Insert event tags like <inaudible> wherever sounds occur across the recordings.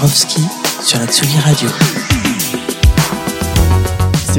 Dabrowski sur la Tsugi Radio.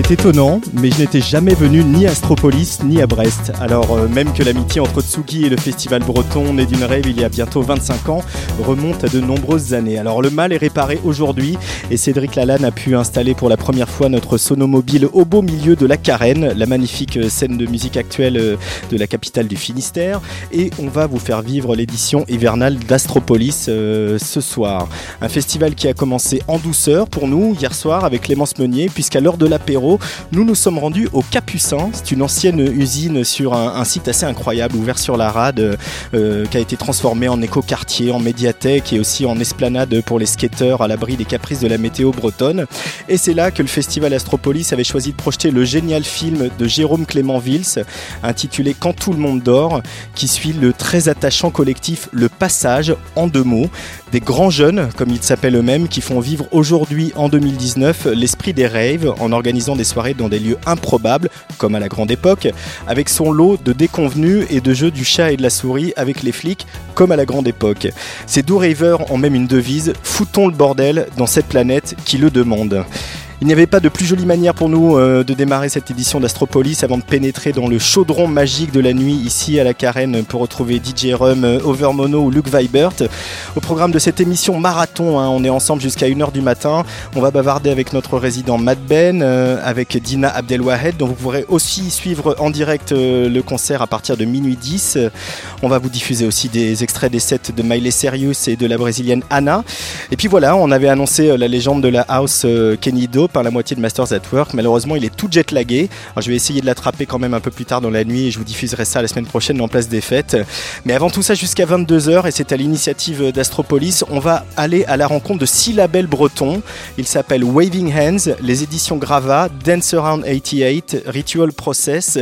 C'est étonnant, mais je n'étais jamais venu ni à Astropolis ni à Brest. Alors euh, même que l'amitié entre Tsugi et le festival breton, né d'une rêve il y a bientôt 25 ans, remonte à de nombreuses années. Alors le mal est réparé aujourd'hui et Cédric Lalanne a pu installer pour la première fois notre sonomobile au beau milieu de la Carène, la magnifique euh, scène de musique actuelle euh, de la capitale du Finistère. Et on va vous faire vivre l'édition hivernale d'Astropolis ce soir. Un festival qui a commencé en douceur pour nous hier soir avec Clémence Meunier, puisqu'à l'heure de l'apéro, nous nous sommes rendus au Capucin. C'est une ancienne usine sur un, site assez incroyable, ouvert sur la rade, euh, qui a été transformé en éco-quartier, en médiathèque et aussi en esplanade pour les skateurs à l'abri des caprices de la météo bretonne. Et c'est là que le festival Astropolis avait choisi de projeter le génial film de Jérôme Clément Vils, intitulé Quand tout le monde dort, qui suit le très attachant collectif Le Passage en deux mots, des grands jeunes, comme ils s'appellent eux-mêmes, qui font vivre aujourd'hui, en 2019, l'esprit des raves en organisant des soirées dans des lieux improbables, comme à la grande époque, avec son lot de déconvenus et de jeux du chat et de la souris avec les flics, comme à la grande époque. Ces doux ravers ont même une devise foutons le bordel dans cette planète qui le demande. Il n'y avait pas de plus jolie manière pour nous euh, de démarrer cette édition d'Astropolis avant de pénétrer dans le chaudron magique de la nuit ici à la Carène pour retrouver DJ Rum, euh, Overmono ou Luke Vibert. Au programme de cette émission marathon, hein, on est ensemble jusqu'à 1h du matin. On va bavarder avec notre résident Matt Ben, euh, avec Dina Abdelwahed, dont vous pourrez aussi suivre en direct le concert à partir de minuit 10. Euh, On va vous diffuser aussi des extraits des sets de Miley Cyrus et de la brésilienne Anna. Et puis voilà, on avait annoncé la légende de la house Kenny Do par la moitié de Masters at Work. Malheureusement, il est tout jet lagué. Je vais essayer de l'attraper quand même un peu plus tard dans la nuit et je vous diffuserai ça la semaine prochaine en place des fêtes. Mais avant tout ça, jusqu'à 22h, et c'est à l'initiative d'Astropolis, on va aller à la rencontre de six labels bretons. Ils s'appellent Waving Hands, les éditions Grava, Dance Around 88, Ritual Process,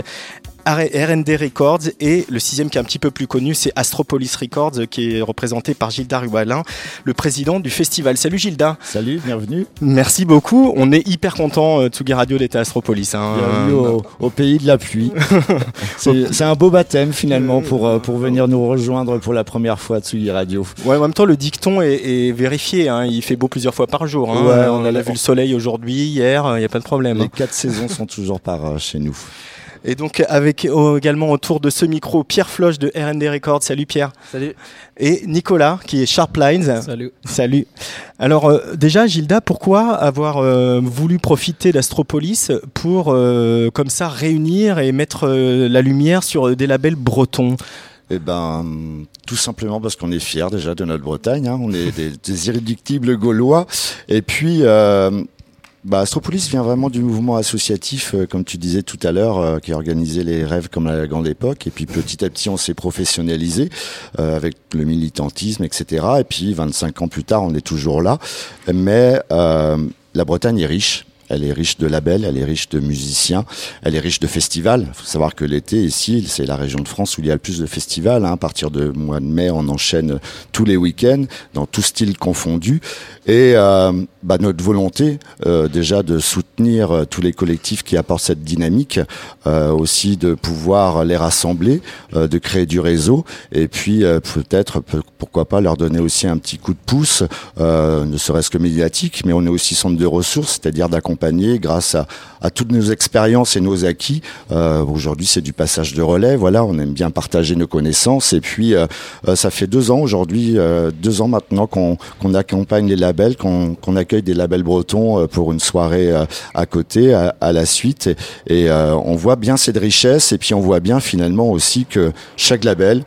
R&D Records et le sixième qui est un petit peu plus connu, c'est Astropolis Records qui est représenté par Gilda Rubalin, le président du festival. Salut Gilda. Salut, bienvenue. Merci beaucoup. On est hyper content euh, Tsugi Radio d'être à Astropolis. hein. Bienvenue au, au pays de la pluie. <laughs> c'est un beau baptême finalement pour, euh, pour venir nous rejoindre pour la première fois à Tsugi Radio. Ouais, en même temps, le dicton est, est vérifié. hein. Il fait beau plusieurs fois par jour. hein. Ouais, on a on- vu le soleil aujourd'hui, hier. Il n'y a pas de problème. Les quatre saisons sont toujours par euh, chez nous. Et donc avec également autour de ce micro Pierre Floche de R&D Records. Salut Pierre. Salut. Et Nicolas qui est Sharp Lines. Salut. Salut. Alors euh, déjà Gilda, pourquoi avoir euh, voulu profiter d'Astropolis pour euh, comme ça réunir et mettre euh, la lumière sur euh, des labels bretons? Eh ben, tout simplement parce qu'on est fiers déjà de notre Bretagne. hein. On est des, des irréductibles gaulois. Et puis, euh, bah, Astropolis vient vraiment du mouvement associatif, euh, comme tu disais tout à l'heure, euh, qui organisait les rêves comme la grande époque. Et puis petit à petit, on s'est professionnalisé euh, avec le militantisme, etc. Et puis 25 ans plus tard, on est toujours là. Mais euh, la Bretagne est riche. Elle est riche de labels, elle est riche de musiciens, elle est riche de festivals. Il faut savoir que l'été, ici, c'est la région de France où il y a le plus de festivals. hein. À partir de mois de mai, on enchaîne tous les week-ends, dans tout style confondu. Et euh, bah, notre volonté, euh, déjà, de soutenir euh, tous les collectifs qui apportent cette dynamique, euh, aussi de pouvoir les rassembler, euh, de créer du réseau, et puis euh, peut-être, peu- pourquoi pas, leur donner aussi un petit coup de pouce, ne serait-ce que médiatique, mais on est aussi centre de ressources, c'est-à-dire d'accompagner grâce à, à toutes nos expériences et nos acquis. Aujourd'hui, c'est du passage de relais. Voilà, on aime bien partager nos connaissances. Et puis, ça fait deux ans aujourd'hui, deux ans maintenant qu'on accompagne les labels, qu'on accueille des labels bretons euh, pour une soirée euh, à côté, à, la suite. Et, et, euh, on voit bien cette richesse. Et puis, on voit bien finalement aussi que chaque label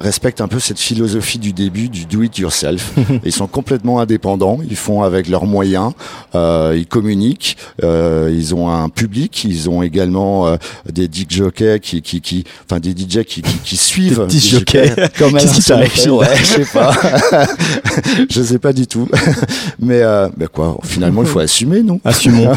respectent un peu cette philosophie du début du do it yourself. <laughs> ils sont complètement indépendants, ils font avec leurs moyens, euh, ils communiquent, euh, ils ont un public, ils ont également euh, des DJ jockeys qui, qui, qui, enfin des DJ qui, qui, qui suivent. Des DJ jockeys. <laughs> Comme Qu'est-ce qui t'arrive, Ouais, Gilles <laughs> je sais pas, je sais pas du tout. mais, euh, mais quoi, finalement il faut assumer, non? Assumons.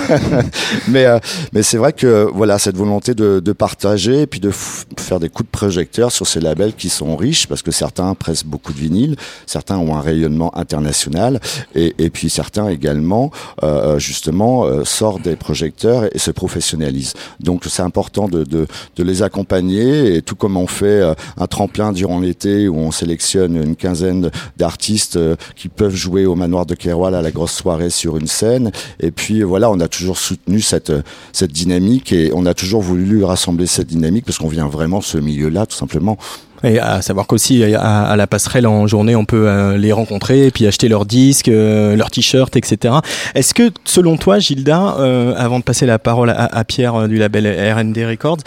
mais euh, mais c'est vrai que voilà cette volonté de, de partager et puis de f- faire des coups de projecteur sur ces labels qui sont riches parce que certains pressent beaucoup de vinyle, certains ont un rayonnement international et, puis certains également euh, justement euh, sortent des projecteurs et, se professionnalisent. Donc c'est important de, les accompagner et tout comme on fait euh, un tremplin durant l'été où on sélectionne une quinzaine d'artistes euh, qui peuvent jouer au manoir de Keroual à la grosse soirée sur une scène et puis voilà on a toujours soutenu cette cette dynamique et on a toujours voulu rassembler cette dynamique parce qu'on vient vraiment de ce milieu-là tout simplement. Et à savoir qu'aussi à, la passerelle en journée, on peut euh, les rencontrer et puis acheter leurs disques, euh, leurs t-shirts, etc. Est-ce que, selon toi, Gilda, euh, avant de passer la parole à, Pierre euh, du label R&D Records,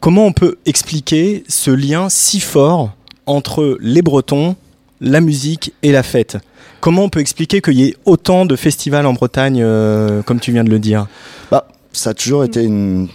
comment on peut expliquer ce lien si fort entre les Bretons, la musique et la fête? Comment on peut expliquer qu'il y ait autant de festivals en Bretagne, comme tu viens de le dire? Bah, ça a toujours été une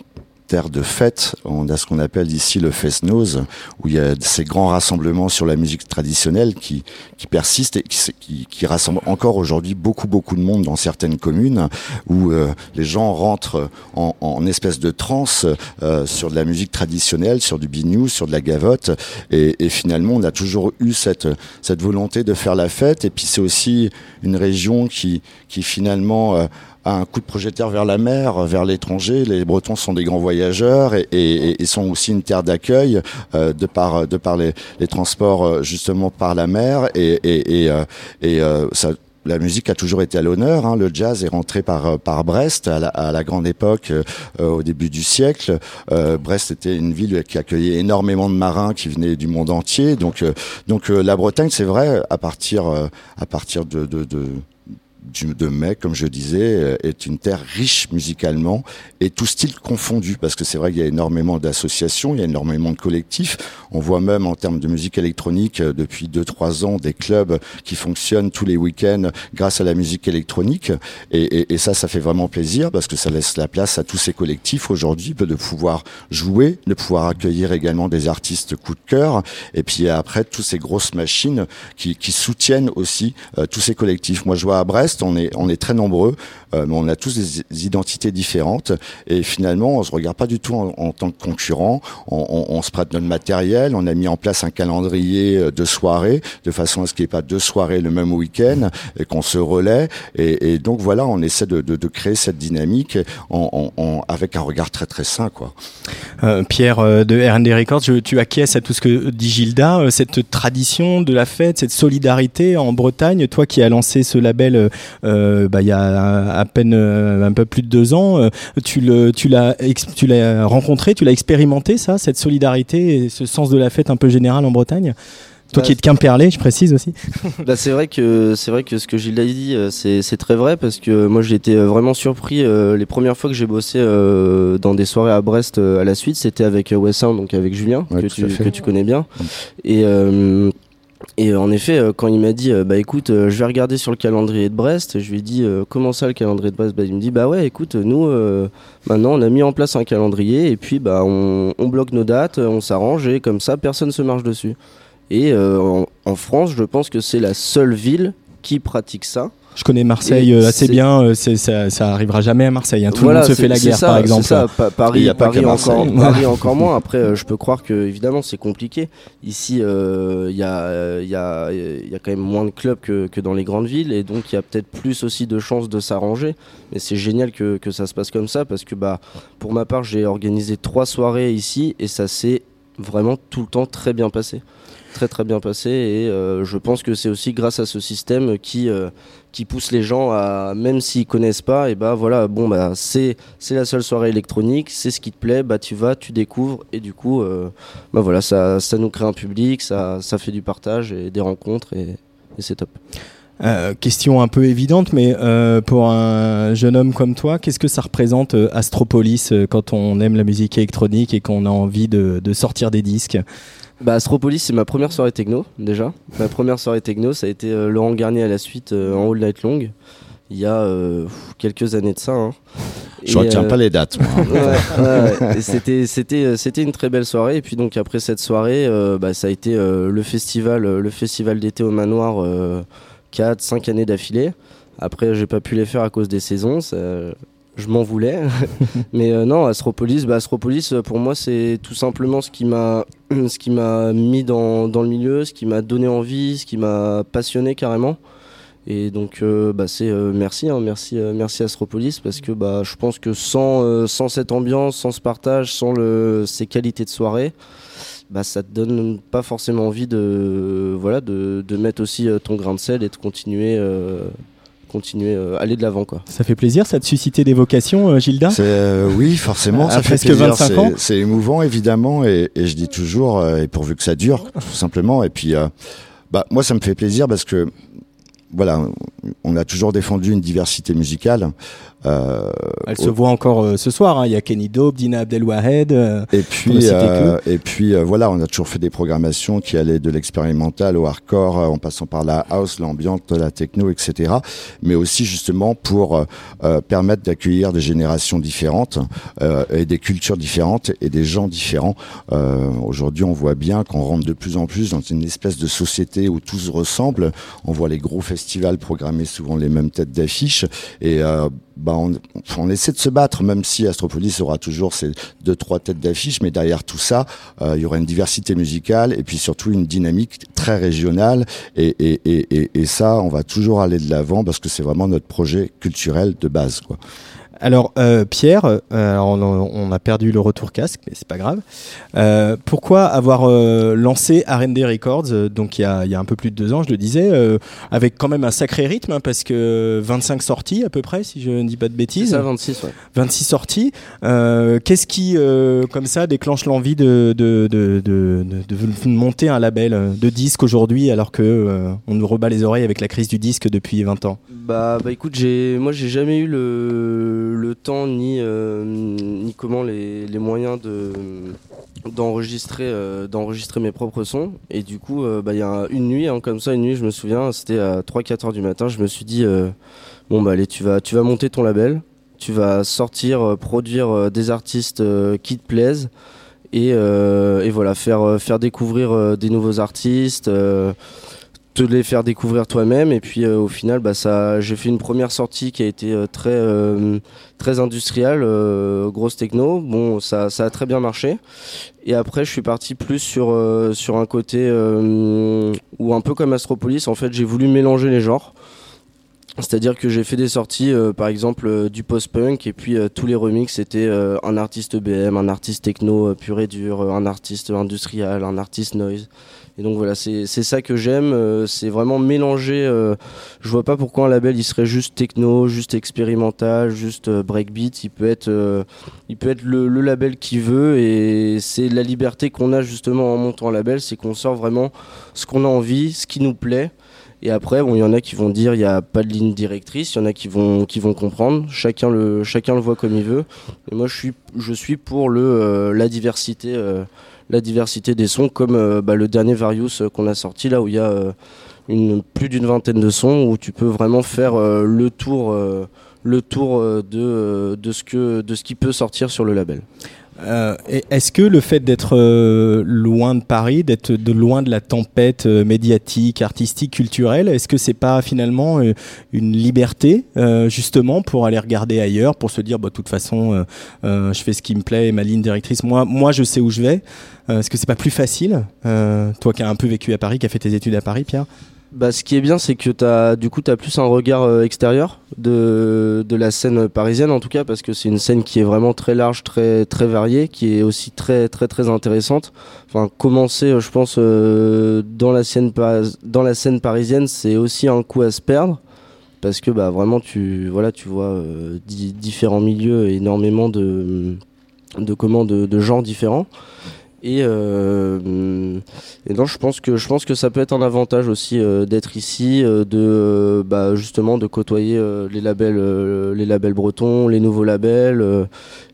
de fête. On a ce qu'on appelle ici le Fest-Nose, où il y a ces grands rassemblements sur la musique traditionnelle qui, qui persistent et qui, rassemblent encore aujourd'hui beaucoup, beaucoup de monde dans certaines communes, où euh, les gens rentrent en, espèce de transe euh, sur de la musique traditionnelle, sur du biniou, sur de la gavotte. Et, et finalement, on a toujours eu cette, cette volonté de faire la fête. Et puis c'est aussi une région qui, qui finalement... Euh, un coup de projecteur vers la mer, vers l'étranger. Les Bretons sont des grands voyageurs et, et, et sont aussi une terre d'accueil euh, de par de par les, les, transports euh, justement par la mer et et, euh, et ça la musique a toujours été à l'honneur. Hein. Le jazz est rentré par par Brest à la, à la grande époque, euh, au début du siècle. Euh, Brest était une ville qui accueillait énormément de marins qui venaient du monde entier. Donc donc la Bretagne, c'est vrai, à partir à partir de, de, de de mai, comme je disais, est une terre riche musicalement et tout style confondu, parce que c'est vrai qu'il y a énormément d'associations, il y a énormément de collectifs. On voit même en termes de musique électronique depuis deux trois ans des clubs qui fonctionnent tous les week-ends grâce à la musique électronique. Et, et, et, ça, ça fait vraiment plaisir parce que ça laisse la place à tous ces collectifs aujourd'hui de pouvoir jouer, de pouvoir accueillir également des artistes coup de cœur. Et puis après, toutes ces grosses machines qui, qui soutiennent aussi euh, tous ces collectifs. Moi, je vois à Brest, on est, très nombreux, mais on a tous des identités différentes. Et finalement, on se regarde pas du tout en, tant que concurrent. On, se prête notre matériel. On a mis en place un calendrier de soirées de façon à ce qu'il n'y ait pas deux soirées le même week-end et qu'on se relaie. Et, donc voilà, on essaie de, créer cette dynamique avec un regard très très sain, quoi. Euh, Pierre euh, de R&D Records, je, tu acquiesces à tout ce que dit Gilda, euh, cette tradition de la fête, cette solidarité en Bretagne. Toi qui as lancé ce label euh, bah, il y a à peine un peu plus de deux ans, tu le, tu l'as, tu l'as rencontré, tu l'as expérimenté ça, cette solidarité et ce sens de la fête un peu général en Bretagne? Toi bah, qui es de Quimperlé, je précise aussi. <laughs> bah, c'est vrai que c'est vrai que ce que Gilles a dit, c'est, c'est très vrai parce que moi j'ai été vraiment surpris euh, les premières fois que j'ai bossé euh, dans des soirées à Brest euh, à la suite, c'était avec West Sound, donc avec Julien ouais, que, tu, que tu connais bien. Et et en effet, quand il m'a dit, bah écoute, je vais regarder sur le calendrier de Brest, je lui ai dit, comment ça le calendrier de Brest? Bah, Il me dit, bah ouais, écoute, nous, maintenant on a mis en place un calendrier et puis bah on, bloque nos dates, on s'arrange et comme ça, personne se marche dessus. Et euh, en, France, je pense que c'est la seule ville qui pratique ça. Je connais Marseille euh, assez bien, euh, ça, ça arrivera jamais à Marseille. Hein. Tout voilà, le monde se fait la guerre, ça, par exemple. Ça. Pa Paris, a Paris, encore. <laughs> Paris encore moins. Après, euh, je peux croire que évidemment c'est compliqué. Ici, il euh, y, a, y, a, y a quand même moins de clubs que, que dans les grandes villes, et donc il y a peut-être plus aussi de chances de s'arranger. Mais c'est génial que, que ça se passe comme ça, parce que bah, pour ma part, j'ai organisé trois soirées ici, et ça s'est vraiment tout le temps très bien passé très très bien passé et euh, je pense que c'est aussi grâce à ce système qui euh, qui pousse les gens à même s'ils connaissent pas et bah voilà bon bah c'est c'est la seule soirée électronique c'est ce qui te plaît bah tu vas tu découvres et du coup euh, bah voilà ça ça nous crée un public ça ça fait du partage et des rencontres et, c'est top. Question un peu évidente, mais pour un jeune homme comme toi, qu'est-ce que ça représente Astropolis quand on aime la musique électronique et qu'on a envie de sortir des disques? Bah, Astropolis, c'est ma première soirée techno, déjà. Ma première soirée techno, ça a été euh, Laurent Garnier à la suite euh, en All Night Long, il y a euh, quelques années de ça. hein. Je Et, retiens pas les dates. Et <laughs> C'était, c'était, c'était une très belle soirée. Et puis donc après cette soirée, bah, ça a été le festival, le festival d'été au manoir, 4, 5 années d'affilée. Après, j'ai pas pu les faire à cause des saisons. ça- je m'en voulais. <laughs> Mais euh, non, Astropolis, bah, Astropolis, euh, pour moi, c'est tout simplement ce qui m'a, <clears throat> ce qui m'a mis dans, dans le milieu, ce qui m'a donné envie, ce qui m'a passionné carrément. Et donc, euh, bah, c'est euh, merci, hein, merci, merci Astropolis, parce que bah, je pense que sans, sans cette ambiance, sans ce partage, sans le, ces qualités de soirée, bah, ça te donne pas forcément envie de, voilà, de, de mettre aussi ton grain de sel et de continuer, continuer, euh, aller de l'avant, quoi. Ça fait plaisir, ça de susciter des vocations, euh, Gilda C'est, euh, oui, forcément, À ça fait presque plaisir. 25 C'est- ans. C'est émouvant, évidemment, et, et je dis toujours, euh, et pourvu que ça dure, tout simplement. Et puis, euh, bah, moi, ça me fait plaisir parce que, voilà, on a toujours défendu une diversité musicale. Euh, Elle se voit encore euh, ce soir. hein. Il y a Kenny Dope, Dina Abdelwahed. euh, Et puis, euh, et puis euh, voilà, on a toujours fait des programmations qui allaient de l'expérimental au hardcore, euh, en passant par la house, l'ambiance, la techno, etc. Mais aussi justement pour permettre d'accueillir des générations différentes euh, et des cultures différentes et des gens différents. Euh, Aujourd'hui, on voit bien qu'on rentre de plus en plus dans une espèce de société où tout se ressemble. On voit les gros festivals programmer souvent les mêmes têtes d'affiche et euh, bah on, on essaie de se battre, même si Astropolis aura toujours ses deux trois têtes d'affiche, mais derrière tout ça, euh, il y aura une diversité musicale et puis surtout une dynamique très régionale. Et, et, et, et, ça, on va toujours aller de l'avant parce que c'est vraiment notre projet culturel de base, quoi. Alors, euh, Pierre, euh, alors on, a- on a perdu le retour casque, mais c'est pas grave. Euh, pourquoi avoir lancé R&D Records, donc il y, a, il y a un peu plus de deux ans, je le disais, avec quand même un sacré rythme, hein, parce que 25 sorties à peu près, si je ne dis pas de bêtises. ça, 26, ouais. 26 sorties. Qu'est-ce qui, comme ça, déclenche l'envie de, de, de, de, de- monter un label de disque aujourd'hui, alors que on nous rebat les oreilles avec la crise du disque depuis 20 ans? Bah, bah écoute, moi j'ai jamais eu le, le temps ni, euh, ni comment les, moyens euh, d'enregistrer mes propres sons. Et du coup, euh, bah, il y a une nuit, hein, comme ça, une nuit, je me souviens, c'était à 3-4 heures du matin, je me suis dit, bon bah allez, tu vas, tu vas monter ton label, tu vas sortir, produire des artistes qui te plaisent. Et, et voilà, faire, faire découvrir des nouveaux artistes, te les faire découvrir toi-même. Et puis euh, au final bah ça j'ai fait une première sortie qui a été euh, très euh, très industrielle euh, grosse techno. Bon ça ça a très bien marché. Et après je suis parti plus sur euh, sur un côté euh, où un peu comme Astropolis. En fait j'ai voulu mélanger les genres. C'est-à-dire que j'ai fait des sorties, euh, par exemple, du post-punk, et puis euh, tous les remixes, c'était un artiste BM, un artiste techno pur et dur, un artiste industriel, un artiste noise. Et donc voilà, c'est ça que j'aime, euh, c'est vraiment mélanger. euh, je vois pas pourquoi un label il serait juste techno, juste expérimental, juste euh, breakbeat. Il peut être, il peut être le, label qu'il veut, et c'est la liberté qu'on a justement en montant un label, c'est qu'on sort vraiment ce qu'on a envie, ce qui nous plaît. Et après, bon, il y en a qui vont dire il n'y a pas de ligne directrice, il y en a qui vont, qui vont comprendre. Chacun le, chacun le voit comme il veut. Et moi, je suis, je suis pour le, la diversité, la diversité des sons, comme euh, bah, le dernier Various euh, qu'on a sorti là, où il y a euh, plus d'une vingtaine de sons, où tu peux vraiment faire le tour, de, ce que, qui peut sortir sur le label. Est-ce que le fait d'être loin de Paris, d'être de loin de la tempête médiatique, artistique, culturelle, est-ce que c'est pas finalement une liberté justement pour aller regarder ailleurs, pour se dire bah de toute façon je fais ce qui me plaît ma ligne directrice, moi moi je sais où je vais. Euh, est-ce que c'est pas plus facile, euh, toi qui as un peu vécu à Paris, qui a fait tes études à Paris, Pierre? Bah, ce qui est bien, c'est que as, du coup, tu as plus un regard euh, extérieur de, de la scène parisienne, en tout cas, parce que c'est une scène qui est vraiment très large, très, très variée, qui est aussi très, très, très intéressante. Enfin, commencer, je pense, dans, la scène dans la scène parisienne, c'est aussi un coup à se perdre. Parce que bah, vraiment, tu, voilà, tu vois di- différents milieux énormément de, de, comment, de, de genres différents. Et, euh, non, je pense que je pense que ça peut être un avantage aussi euh, d'être ici, euh, de euh, bah, justement de côtoyer euh, les labels, euh, les labels bretons, les nouveaux labels,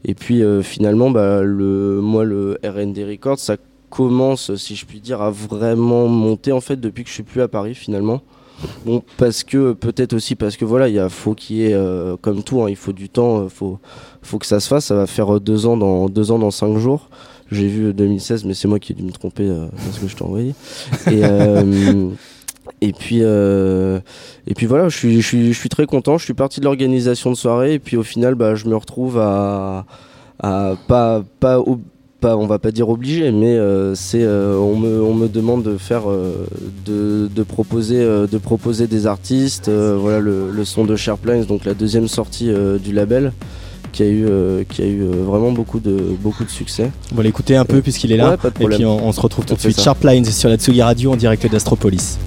et puis finalement, bah, le moi le R&D Records, ça commence, si je puis dire, à vraiment monter en fait depuis que je suis plus à Paris finalement. Bon, parce que peut-être aussi parce que voilà, il faut qu'il y ait, euh, comme tout, hein, il faut du temps, faut, faut que ça se fasse. Ça va faire deux ans dans deux ans dans cinq jours. J'ai vu 2016, mais c'est moi qui ai dû me tromper euh, dans ce que je t'ai envoyé. Et, euh, et puis, euh, et puis voilà, je suis, je suis, je suis très content. Je suis parti de l'organisation de soirée, et puis au final, bah, je me retrouve à, à pas, pas, pas, on va pas dire obligé, mais euh, c'est, euh, on me, on me demande de faire, euh, de, de proposer, de proposer des artistes. voilà le, le son de Sharplines, donc la deuxième sortie du label, qui a eu, euh, qui a eu euh, vraiment beaucoup de, beaucoup de succès. On va l'écouter un peu puisqu'il est là. Ouais, et puis on, on se retrouve tout On de suite. Sharp Lines sur la Tsugi Radio en direct d'Astropolis.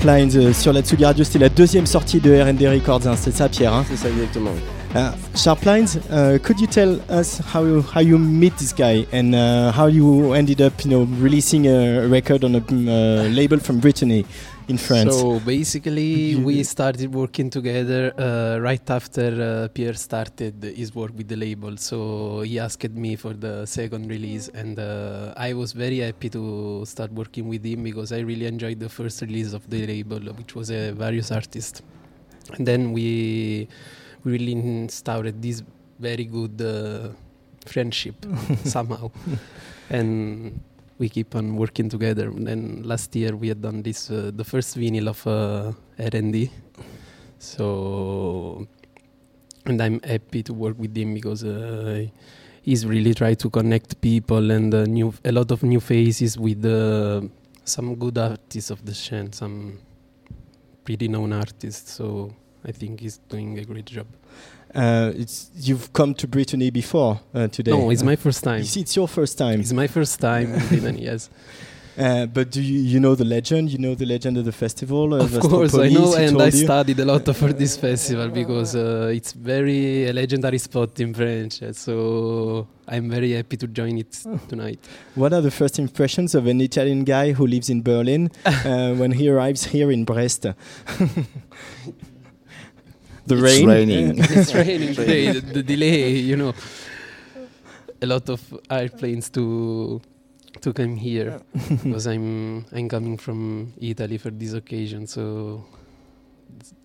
Sharp Lines euh, sur la Tsugi Radio, c'était la deuxième sortie de R&D Records, hein, c'est ça Pierre hein C'est ça exactement. Uh, Sharp Lines, uh, could you tell us how you, how you meet this guy and uh, how you ended up, you know, releasing a record on a uh, label from Brittany? In France? So basically, <laughs> we started working together uh, right after uh, Pierre started his work with the label. So he asked me for the second release, and uh, I was very happy to start working with him because I really enjoyed the first release of the label, which was a various artist. And then we really instaured this very good uh, friendship <laughs> somehow, and we keep on working together. And then last year we had done this uh, the first vinyl of uh, R&D. So and I'm happy to work with him because uh, he's really tried to connect people and uh, new a lot of new faces with uh, some good artists of the scene, some pretty known artists. So I think he's doing a great job. Uh, it's, you've come to Brittany before uh, today. No, it's Uh, my first time. you see, it's your first time. It's my first time <laughs> in Brittany, yes. Uh, but do you, you know the legend? You know the legend of the festival? Of course, I know, and I studied a lot for this festival because uh, it's very a legendary spot in French. uh, So I'm very happy to join it <laughs> tonight. What are the first impressions of an Italian guy who lives in Berlin <laughs> uh, when he arrives here in Brest? The It's rain. raining. <laughs> it's raining <laughs> today. The, the delay, you know, a lot of airplanes to to come here because <laughs> I'm I'm coming from Italy for this occasion, so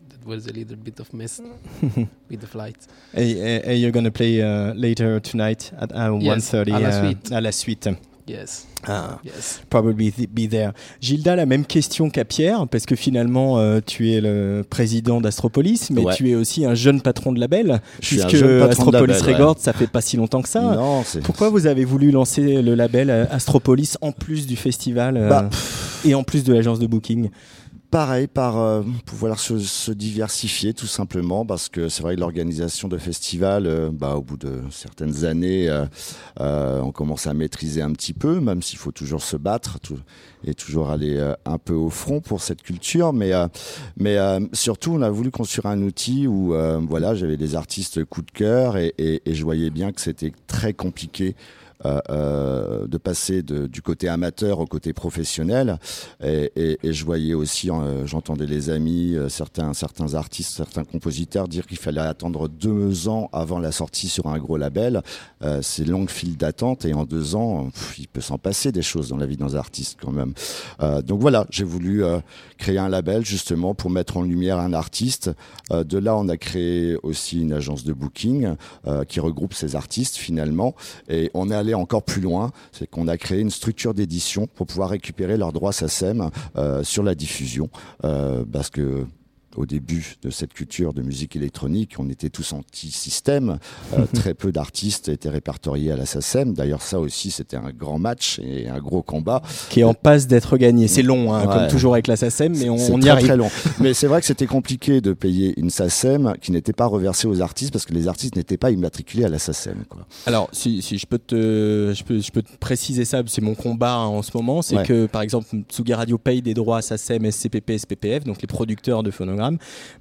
that was a little bit of mess with the flight. Hey, hey, hey, you're gonna play uh, later tonight at uh, Yes, 1.30 à la uh, à la suite. Yes, Ah, yes. probably be there. Gilda, la même question qu'à Pierre, parce que finalement, euh, tu es le président d'Astropolis, mais Ouais. tu es aussi un jeune patron de label, Je suis un puisque jeune patron de Astropolis label, ouais. Records, ça fait pas si longtemps que ça. Non, c'est. Pourquoi vous avez voulu lancer le label euh, Astropolis en plus du festival euh, Bah, et en plus de l'agence de booking? Pareil, par euh, pouvoir se, diversifier tout simplement, parce que c'est vrai que l'organisation de festivals, euh, bah, au bout de certaines années, euh, on commence à maîtriser un petit peu, même s'il faut toujours se battre tout- et toujours aller un peu au front pour cette culture. Mais, mais surtout, on a voulu construire un outil où voilà, j'avais des artistes coup de cœur et je voyais bien que c'était très compliqué. Euh, euh, de passer du côté amateur au côté professionnel. Et, je voyais aussi euh, j'entendais les amis certains certains artistes certains compositeurs dire qu'il fallait attendre deux ans avant la sortie sur un gros label. C'est longue file d'attente et en deux ans il peut s'en passer des choses dans la vie d'un artiste quand même. Donc voilà j'ai voulu créer un label justement pour mettre en lumière un artiste. Euh, de là on a créé aussi une agence de booking euh, qui regroupe ces artistes finalement. Et on est allé encore plus loin, c'est qu'on a créé une structure d'édition pour pouvoir récupérer leurs droits SACEM euh, sur la diffusion, parce que au début de cette culture de musique électronique, on était tous anti-système. Euh, <laughs> très peu d'artistes étaient répertoriés à la SACEM. D'ailleurs, ça aussi, c'était un grand match et un gros combat. Qui est en passe d'être gagné. C'est long, hein, Ouais. comme toujours avec la SACEM, mais on, y très, arrive. Très long. <laughs> Mais c'est vrai que c'était compliqué de payer une SACEM qui n'était pas reversée aux artistes parce que les artistes n'étaient pas immatriculés à la SACEM. Quoi. Alors, si, si je peux te, je peux, je peux te préciser ça, c'est mon combat hein, en ce moment, c'est Ouais. que par exemple, Tsugi Radio paye des droits à SACEM, SCPP, SPPF, donc les producteurs de phonogrammes,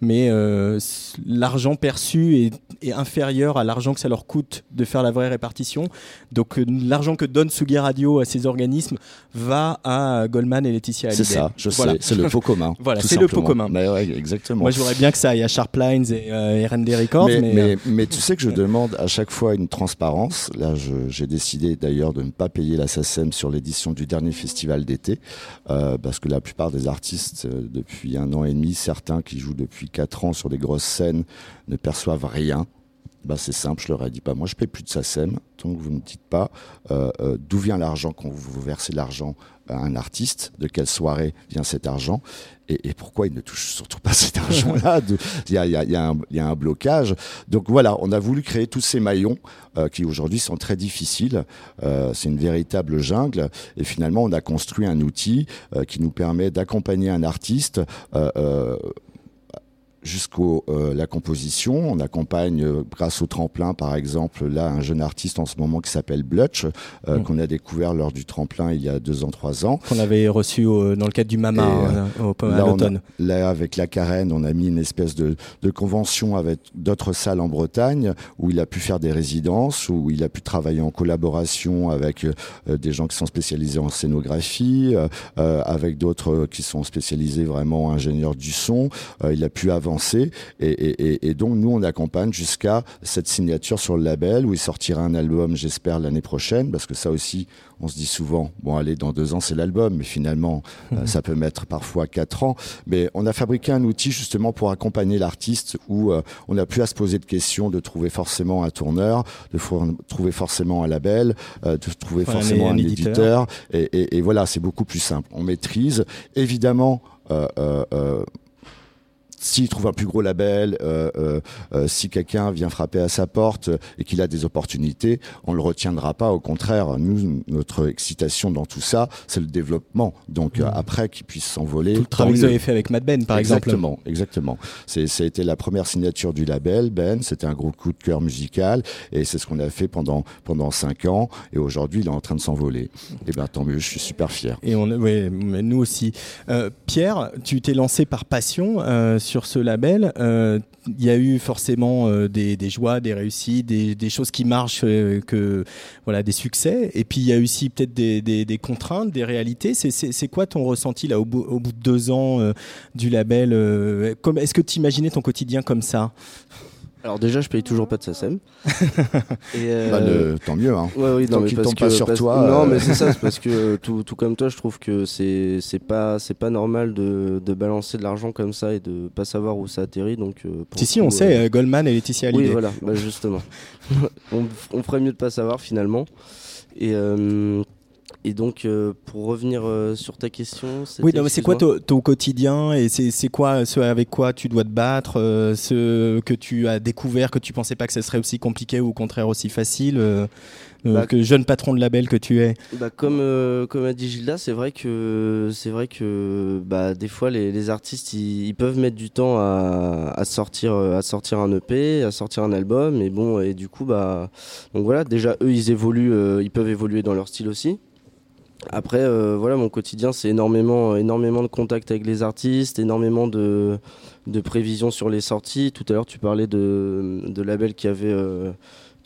mais euh, l'argent perçu est, est inférieur à l'argent que ça leur coûte de faire la vraie répartition. Donc euh, l'argent que donne Tsugi Radio à ces organismes va à Goldman et Laetitia C'est ça, je Voilà. sais, c'est le pot commun. <laughs> Voilà, c'est le pot commun. Mais ouais, exactement. Moi, je voudrais bien que ça aille à Sharp Lines et euh, R&D Records, mais, mais, mais, euh, mais tu sais que je demande à chaque fois une transparence. Là, j'ai décidé d'ailleurs de ne pas payer la SACEM sur l'édition du dernier festival d'été, euh, parce que la plupart des artistes, euh, depuis un an et demi, certains qui jouent depuis quatre ans sur des grosses scènes, ne perçoivent rien. Bah, c'est simple, je leur ai dit pas. Moi, je paye plus de SACEM, donc vous ne me dites pas euh, euh, d'où vient l'argent quand vous versez l'argent à un artiste, de quelle soirée vient cet argent, et, et pourquoi il ne touche surtout pas cet argent-là. <laughs> de- Il y a, y y un- il y a un blocage. Donc voilà, on a voulu créer tous ces maillons euh, qui aujourd'hui sont très difficiles. C'est une véritable jungle, et finalement, on a construit un outil qui nous permet d'accompagner un artiste. Euh, euh, jusqu'au euh, la composition. On accompagne euh, grâce au tremplin, par exemple, là un jeune artiste en ce moment qui s'appelle Blutch, euh, Mm. qu'on a découvert lors du tremplin il y a deux ans, trois ans. qu'on avait reçu au- dans le cadre du Mama Et, hein, au, à a- l'automne. là, avec la Carène, on a mis une espèce de, de convention avec d'autres salles en Bretagne où il a pu faire des résidences, où il a pu travailler en collaboration avec euh, des gens qui sont spécialisés en scénographie, euh, euh, avec d'autres euh, qui sont spécialisés vraiment en ingénieurs du son. Euh, il a pu avancer et, et- et- et donc nous, on accompagne jusqu'à cette signature sur le label où il sortira un album, j'espère, l'année prochaine, parce que ça aussi, on se dit souvent, bon, allez, dans deux ans, c'est l'album, mais finalement, euh, ça peut mettre parfois quatre ans. Mais on a fabriqué un outil justement pour accompagner l'artiste où euh, on n'a plus à se poser de questions de trouver forcément un tourneur, de trouver forcément un label, euh, de trouver forcément un un, éditeur. éditeur. Et, et- et voilà, c'est beaucoup plus simple. On maîtrise. Évidemment, euh, euh, euh, s'il trouve un plus gros label, euh, euh, euh, si quelqu'un vient frapper à sa porte et qu'il a des opportunités, on le retiendra pas. Au contraire, nous, notre excitation dans tout ça, c'est le développement. Donc euh, après, qu'il puisse s'envoler. Tout le travail que vous avez fait avec Mad Ben, par exemple. Exactement, exactement. C'est, ça a été la première signature du label, Ben. C'était un gros coup de cœur musical et c'est ce qu'on a fait pendant pendant cinq ans. Et aujourd'hui, il est en train de s'envoler. Et ben tant mieux, je suis super fier. Et on, ouais, mais nous aussi. Euh, Pierre, tu t'es lancé par passion euh, sur ce label. Euh, Il y a eu forcément euh, des, joies, des réussites, des, choses qui marchent, euh, que voilà, des succès. Et puis il y a aussi peut-être des, contraintes, des réalités. C'est- quoi ton ressenti là au bout, au bout de deux ans du label Est-ce que tu imaginais ton quotidien comme ça? Alors déjà, je paye toujours pas de <laughs> SACEM. Et, euh, Bah, le- tant mieux. Hein. Ouais, oui, Tant non, mais qu'il parce tombe que, pas sur parce- toi, Non, euh. mais c'est ça, c'est parce que <laughs> euh, tout, tout comme toi, je trouve que c'est c'est pas c'est pas normal de, de balancer de l'argent comme ça et de pas savoir où ça atterrit. Donc euh, pour Si, le si, coup, on euh, sait, euh, Goldman et Laetitia Oui, Hallyday. voilà, bah, justement. <laughs> on, on ferait mieux de pas savoir finalement. Et euh, Et donc, euh, pour revenir euh, sur ta question, Oui, non, mais c'est quoi ton, ton quotidien et c'est c'est quoi ce avec quoi tu dois te battre, euh, ce que tu as découvert que tu pensais pas que ce serait aussi compliqué ou au contraire aussi facile, euh, euh, Bah, que jeune patron de label que tu es? Bah, comme, euh, comme a dit Gilda, c'est vrai que, c'est vrai que bah, des fois les, les artistes ils, ils peuvent mettre du temps à, à, sortir, à sortir un EP, à sortir un album. Et bon, et du coup, bah, donc voilà, déjà eux ils évoluent, euh, ils peuvent évoluer dans leur style aussi. Après, euh, voilà, mon quotidien, c'est énormément, énormément de contacts avec les artistes, énormément de, prévisions sur les sorties. Tout à l'heure, tu parlais de, de labels qui avaient, euh,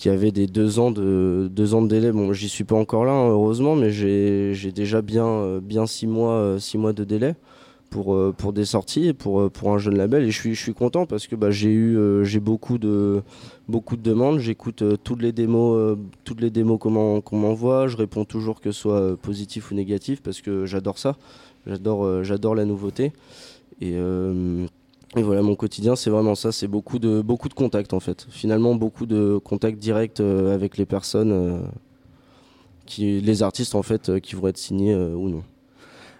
des deux ans de, délai. Bon, j'y suis pas encore là, hein, heureusement, mais j'ai déjà bien, euh, bien six, mois, euh, de délai pour, euh, des sorties pour, euh, un jeune label. Et je suis, content parce que bah, j'ai eu euh, j'ai beaucoup de, beaucoup de demandes. J'écoute euh, toutes les démos, euh, toutes les démos qu'on m'en- qu'on m'envoie. Je réponds toujours que ce soit euh, positif ou négatif parce que j'adore ça. J'adore j'adore la nouveauté. Et, et voilà, mon quotidien, c'est vraiment ça. C'est beaucoup de, beaucoup de contacts en fait. Finalement, beaucoup de contacts directs avec les personnes, qui, les artistes en fait, qui vont être signés ou non.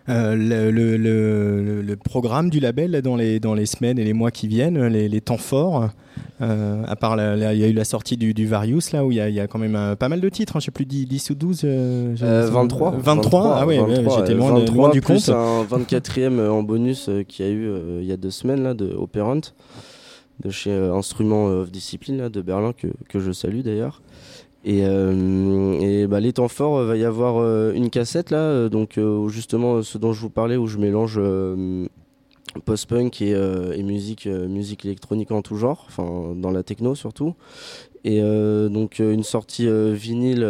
Euh, le, le- le- le- programme du label dans, les, dans les semaines et les mois qui viennent, les, les temps forts, euh, à part il y a eu la sortie du, du Various là où il y y a quand même euh, pas mal de titres, hein, je sais plus 10, 10 ou 12 euh, je- Euh, 23. 23, ah 23, j'étais euh, loin, de- 23 loin du plus compte. un 24e en bonus qu'il y a eu il y a deux semaines là, de Operant, de chez Instruments of Discipline là, de Berlin, que, que je salue d'ailleurs. Et, euh, et bah, les temps forts, euh, va y avoir euh, une cassette là, donc justement ce dont je vous parlais, où je mélange post-punk et, musique, musique électronique en tout genre, enfin dans la techno surtout. Et donc une sortie vinyle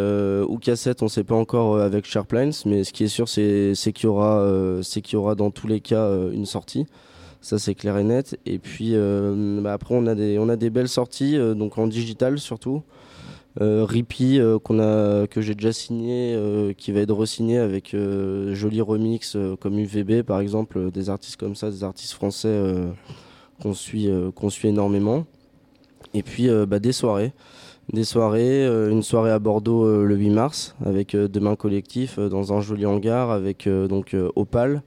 ou cassette, on sait pas encore avec Sharplines, mais ce qui est sûr c'est qu'il y aura y aura dans tous les cas une sortie. Ça c'est clair et net. Et puis bah, après on a des on a des belles sorties donc en digital surtout. Euh, euh, que j'ai déjà signé euh, qui va être re-signé avec euh, joli remix comme UVB par exemple des artistes comme ça des artistes français qu'on suit énormément. Et puis bah, des soirées. Des soirées une soirée à Bordeaux le 8 mars avec Demain Collectif dans un joli hangar avec donc Opal.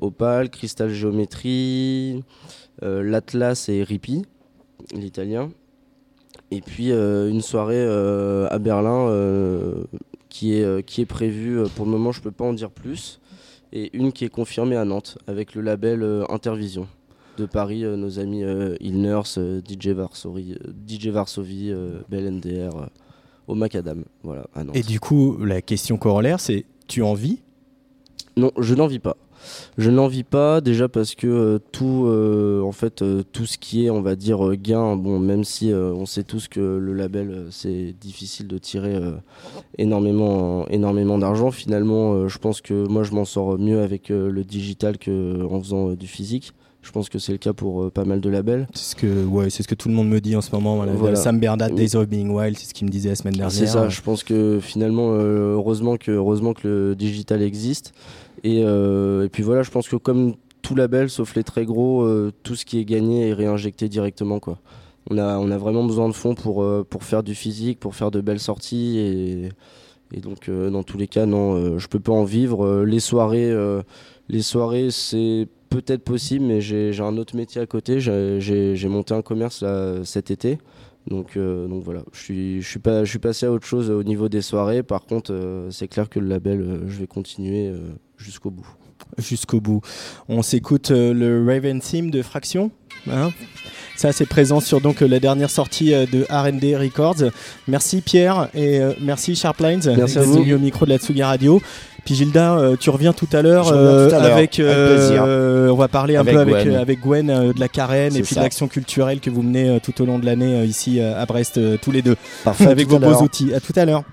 Opal Crystal Géométrie l'Atlas et Rippy l'italien et puis euh, une soirée euh, à Berlin euh, qui, est, qui est prévue. Pour le moment, je peux pas en dire plus. Et une qui est confirmée à Nantes avec le label Intervision. De Paris, nos amis Ilners, DJ, DJ Varsovie, Bel NDR, au Macadam. Voilà, à Nantes. Et du coup, la question corollaire, c'est tu en vis? Non, je n'en vis pas. Je n'en vis pas déjà parce que euh, tout, euh, en fait, euh, tout ce qui est, on va dire, gain, bon, même si on sait tous que le label, c'est difficile de tirer énormément, énormément d'argent. Finalement, je pense que moi, je m'en sors mieux avec le digital qu'en faisant du physique. Je pense que c'est le cas pour euh, pas mal de labels. C'est ce que, ouais, c'est ce que tout le monde me dit en ce moment. Voilà. Voilà. Sam Bernard. Days of Being Wild, c'est ce qu'il me disait la semaine dernière. C'est ça, je pense que finalement, euh, heureusement, que, heureusement que le digital existe. Et, euh, et puis voilà, je pense que comme tout label, sauf les très gros, euh, tout ce qui est gagné est réinjecté directement. On, a, on a vraiment besoin de fonds pour, euh, pour faire du physique, pour faire de belles sorties. Et, donc, dans tous les cas, non, je peux pas en vivre. Les soirées, soirées c'est peut-être possible, mais j'ai un autre métier à côté. J'ai- monté un commerce cet été. Donc, donc voilà, je suis, je, suis pas, je suis passé à autre chose au niveau des soirées. Par contre, c'est clair que le label, je vais continuer jusqu'au bout. jusqu'au bout. On s'écoute euh, le Raven Theme de Fraction. hein. ça, c'est présent sur donc euh, la dernière sortie euh, de R&D Records. Merci Pierre et merci Sharplines Merci à vous. au micro de la Tsugi Radio. Puis Gilda, tu reviens tout à l'heure euh, avec, euh, on va parler un Avec peu avec Gwen. avec Gwen euh, de la Carène et puis ça. de l'action culturelle que vous menez tout au long de l'année ici à Brest tous les deux Parfait, avec vos beaux outils. À tout à l'heure.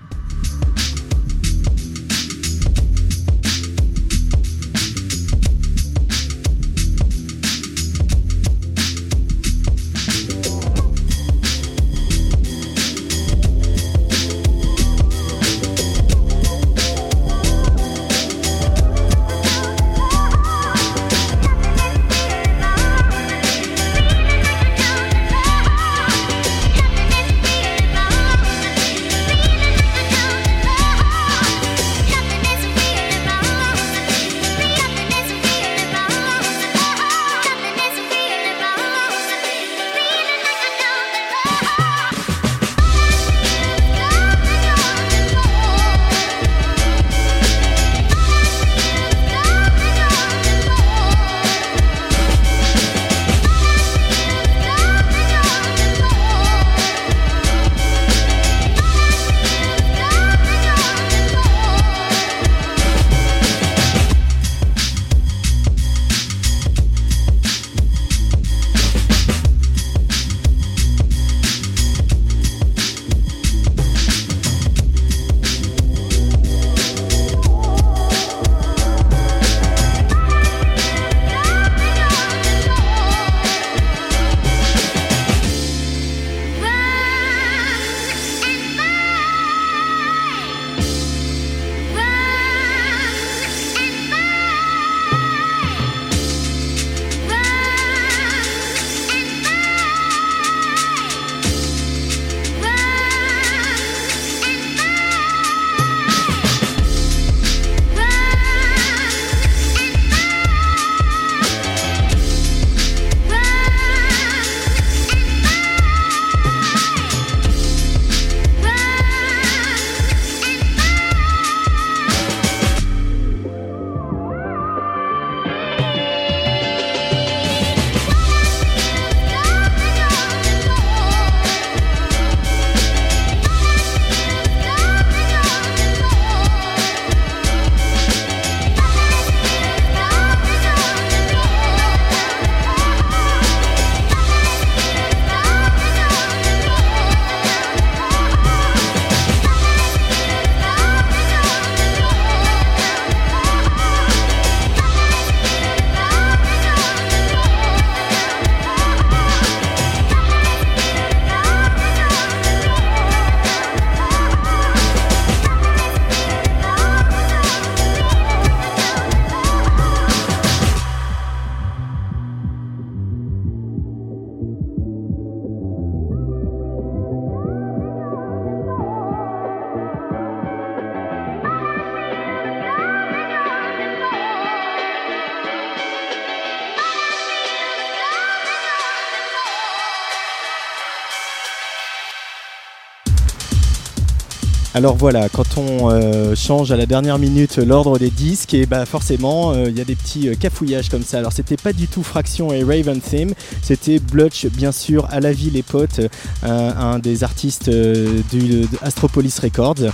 Alors voilà, quand on euh, change à la dernière minute l'ordre des disques, et bah forcément euh, il y a des petits euh, cafouillages comme ça. Alors c'était pas du tout Fraction et Raven Theme, c'était Blutch bien sûr à la vie les potes, un, des artistes du Astropolis Records.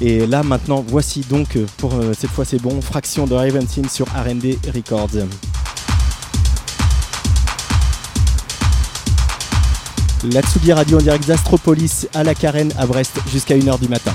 Et là maintenant voici donc pour cette fois c'est bon, Fraction de Raven Theme sur R&D Records. La Radio en direct d'Astropolis à la Carène à Brest jusqu'à 1h du matin.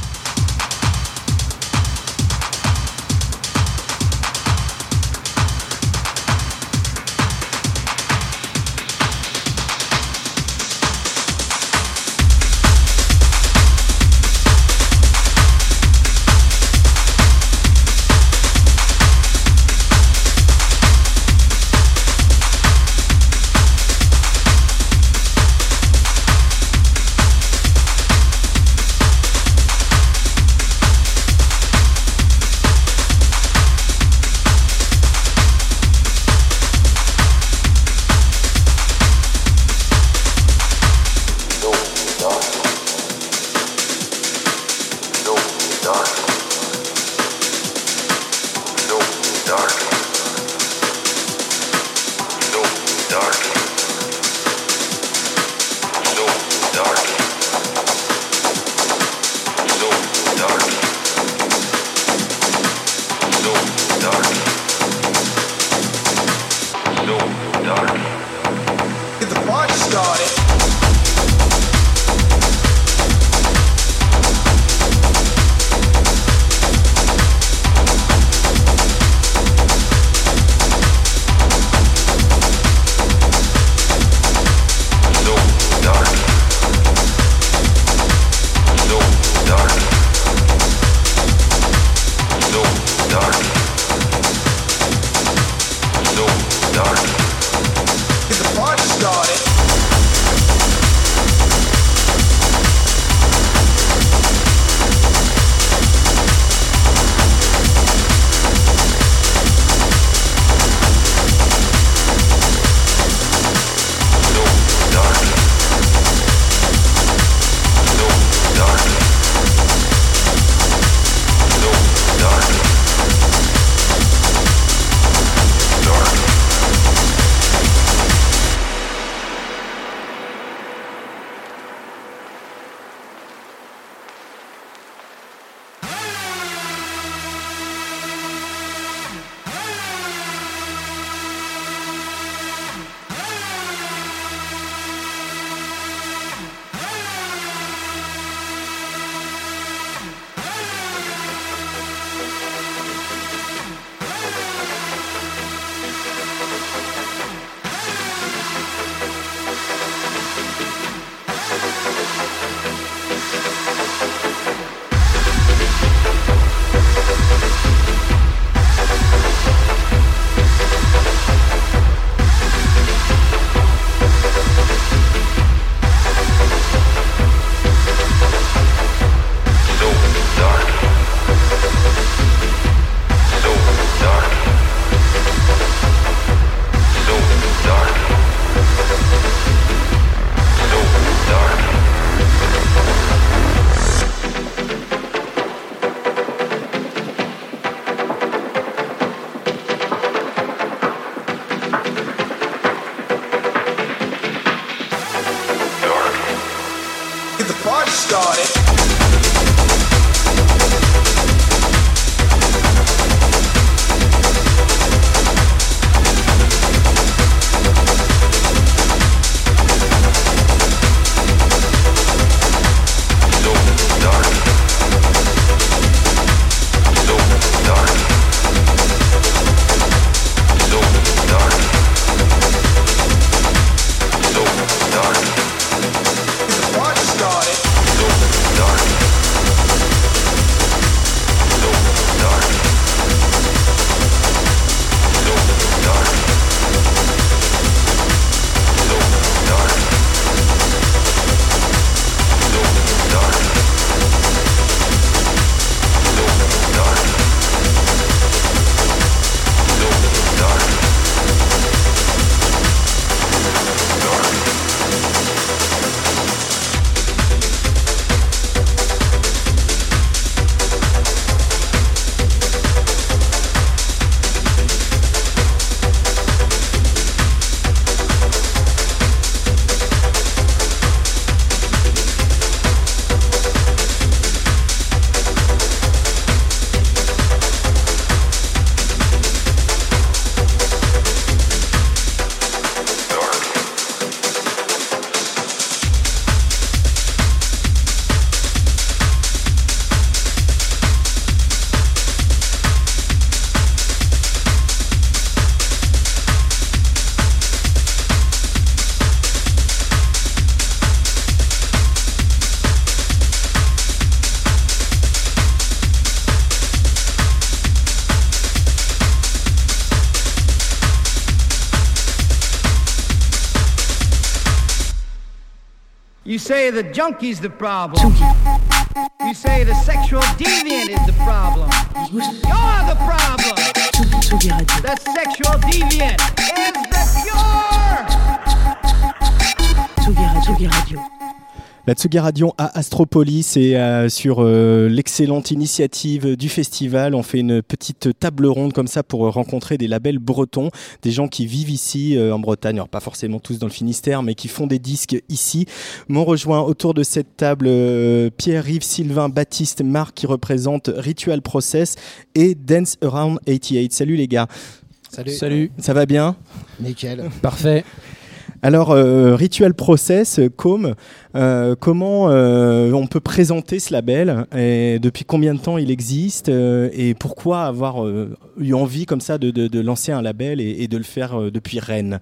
The junkie's the problem. You say the sexual deviant is the problem. You're the problem. The sexual deviant La Tsugi Radio à Astropolis et euh, sur euh, l'excellente initiative du festival, on fait une petite table ronde comme ça pour euh, rencontrer des labels bretons, des gens qui vivent ici euh, en Bretagne, alors pas forcément tous dans le Finistère, mais qui font des disques ici. M'ont rejoint autour de cette table euh, Pierre-Yves, Sylvain, Baptiste, Marc qui représentent Ritual Process et Dance Around 88. Salut les gars. Salut. Salut. Ça va bien? Nickel. Parfait. Alors, euh, Ritual Process, euh, Com, euh, comment on peut présenter ce label Depuis combien de temps il existe Et pourquoi avoir eu envie comme ça de, lancer un label et, de le faire depuis Rennes?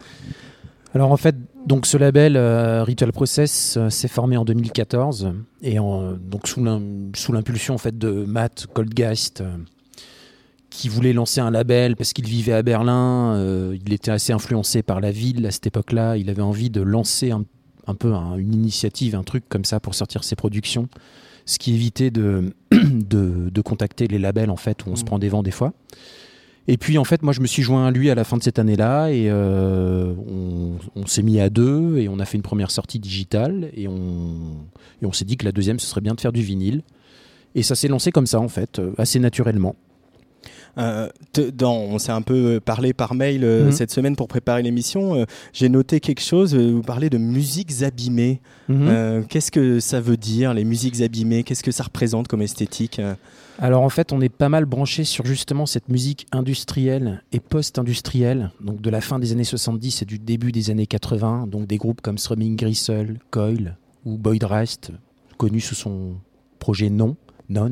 Alors en fait, donc ce label Ritual Process s'est formé en 2014 et donc sous l'im- sous l'impulsion en de Matt Goldgeist qui voulait lancer un label parce qu'il vivait à Berlin, euh, il était assez influencé par la ville à cette époque-là, il avait envie de lancer un, un peu un- une initiative, un truc comme ça pour sortir ses productions, ce qui évitait de, <clears throat> de, de contacter les labels en fait où on se prend des vents des fois. Et puis en fait, moi je me suis joint à lui à la fin de cette année-là et euh, on, on s'est mis à deux et on a fait une première sortie digitale et on, et on s'est dit que la deuxième ce serait bien de faire du vinyle. Et ça s'est lancé comme ça en fait, euh, assez naturellement. Euh, dans, on s'est un peu parlé par mail euh, Mhm. cette semaine pour préparer l'émission. Euh, J'ai noté quelque chose. Vous parlez de musiques abîmées. Mhm. Qu'est-ce que ça veut dire, les musiques abîmées? Qu'est-ce que ça représente comme esthétique Alors en fait, on est pas mal branché sur justement cette musique industrielle et post-industrielle, donc de la fin des années 70 et du début des années 80, donc des groupes comme Strumming Gristle, Coil ou Boyd Rest, connu sous son projet Non, Non.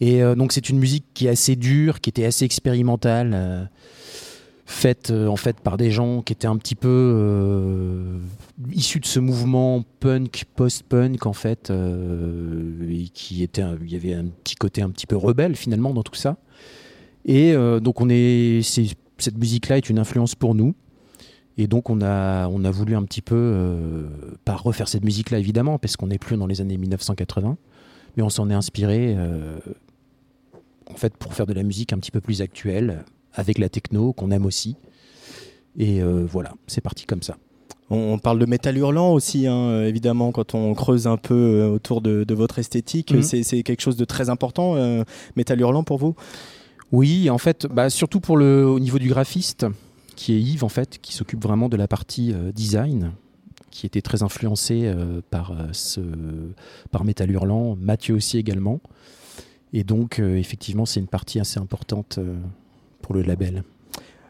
Et euh, donc c'est une musique qui est assez dure, qui était assez expérimentale, euh, faite euh, en fait par des gens qui étaient un petit peu issus de ce mouvement punk, post-punk en fait, et qui était, il y avait un petit côté un petit peu rebelle finalement dans tout ça. Et donc on est, cette musique-là est une influence pour nous. Et donc on a, on a voulu un petit peu, pas refaire cette musique-là évidemment, parce qu'on n'est plus dans les années 1980, mais on s'en est inspiré en fait pour faire de la musique un petit peu plus actuelle, avec la techno qu'on aime aussi. Et euh, voilà, c'est parti comme ça. On parle de métal hurlant aussi, hein, euh, évidemment, quand on creuse un peu euh, autour de, de votre esthétique. Mhm. C'est quelque chose de très important, euh, métal hurlant pour vous? Oui, en fait, bah, surtout pour le, au niveau du graphiste, qui est Yves, en fait, qui s'occupe vraiment de la partie euh, design, qui était très influencé euh, par, ce, par Metal Hurlant, Mathieu aussi également. Et donc, euh, effectivement, c'est une partie assez importante euh, pour le label.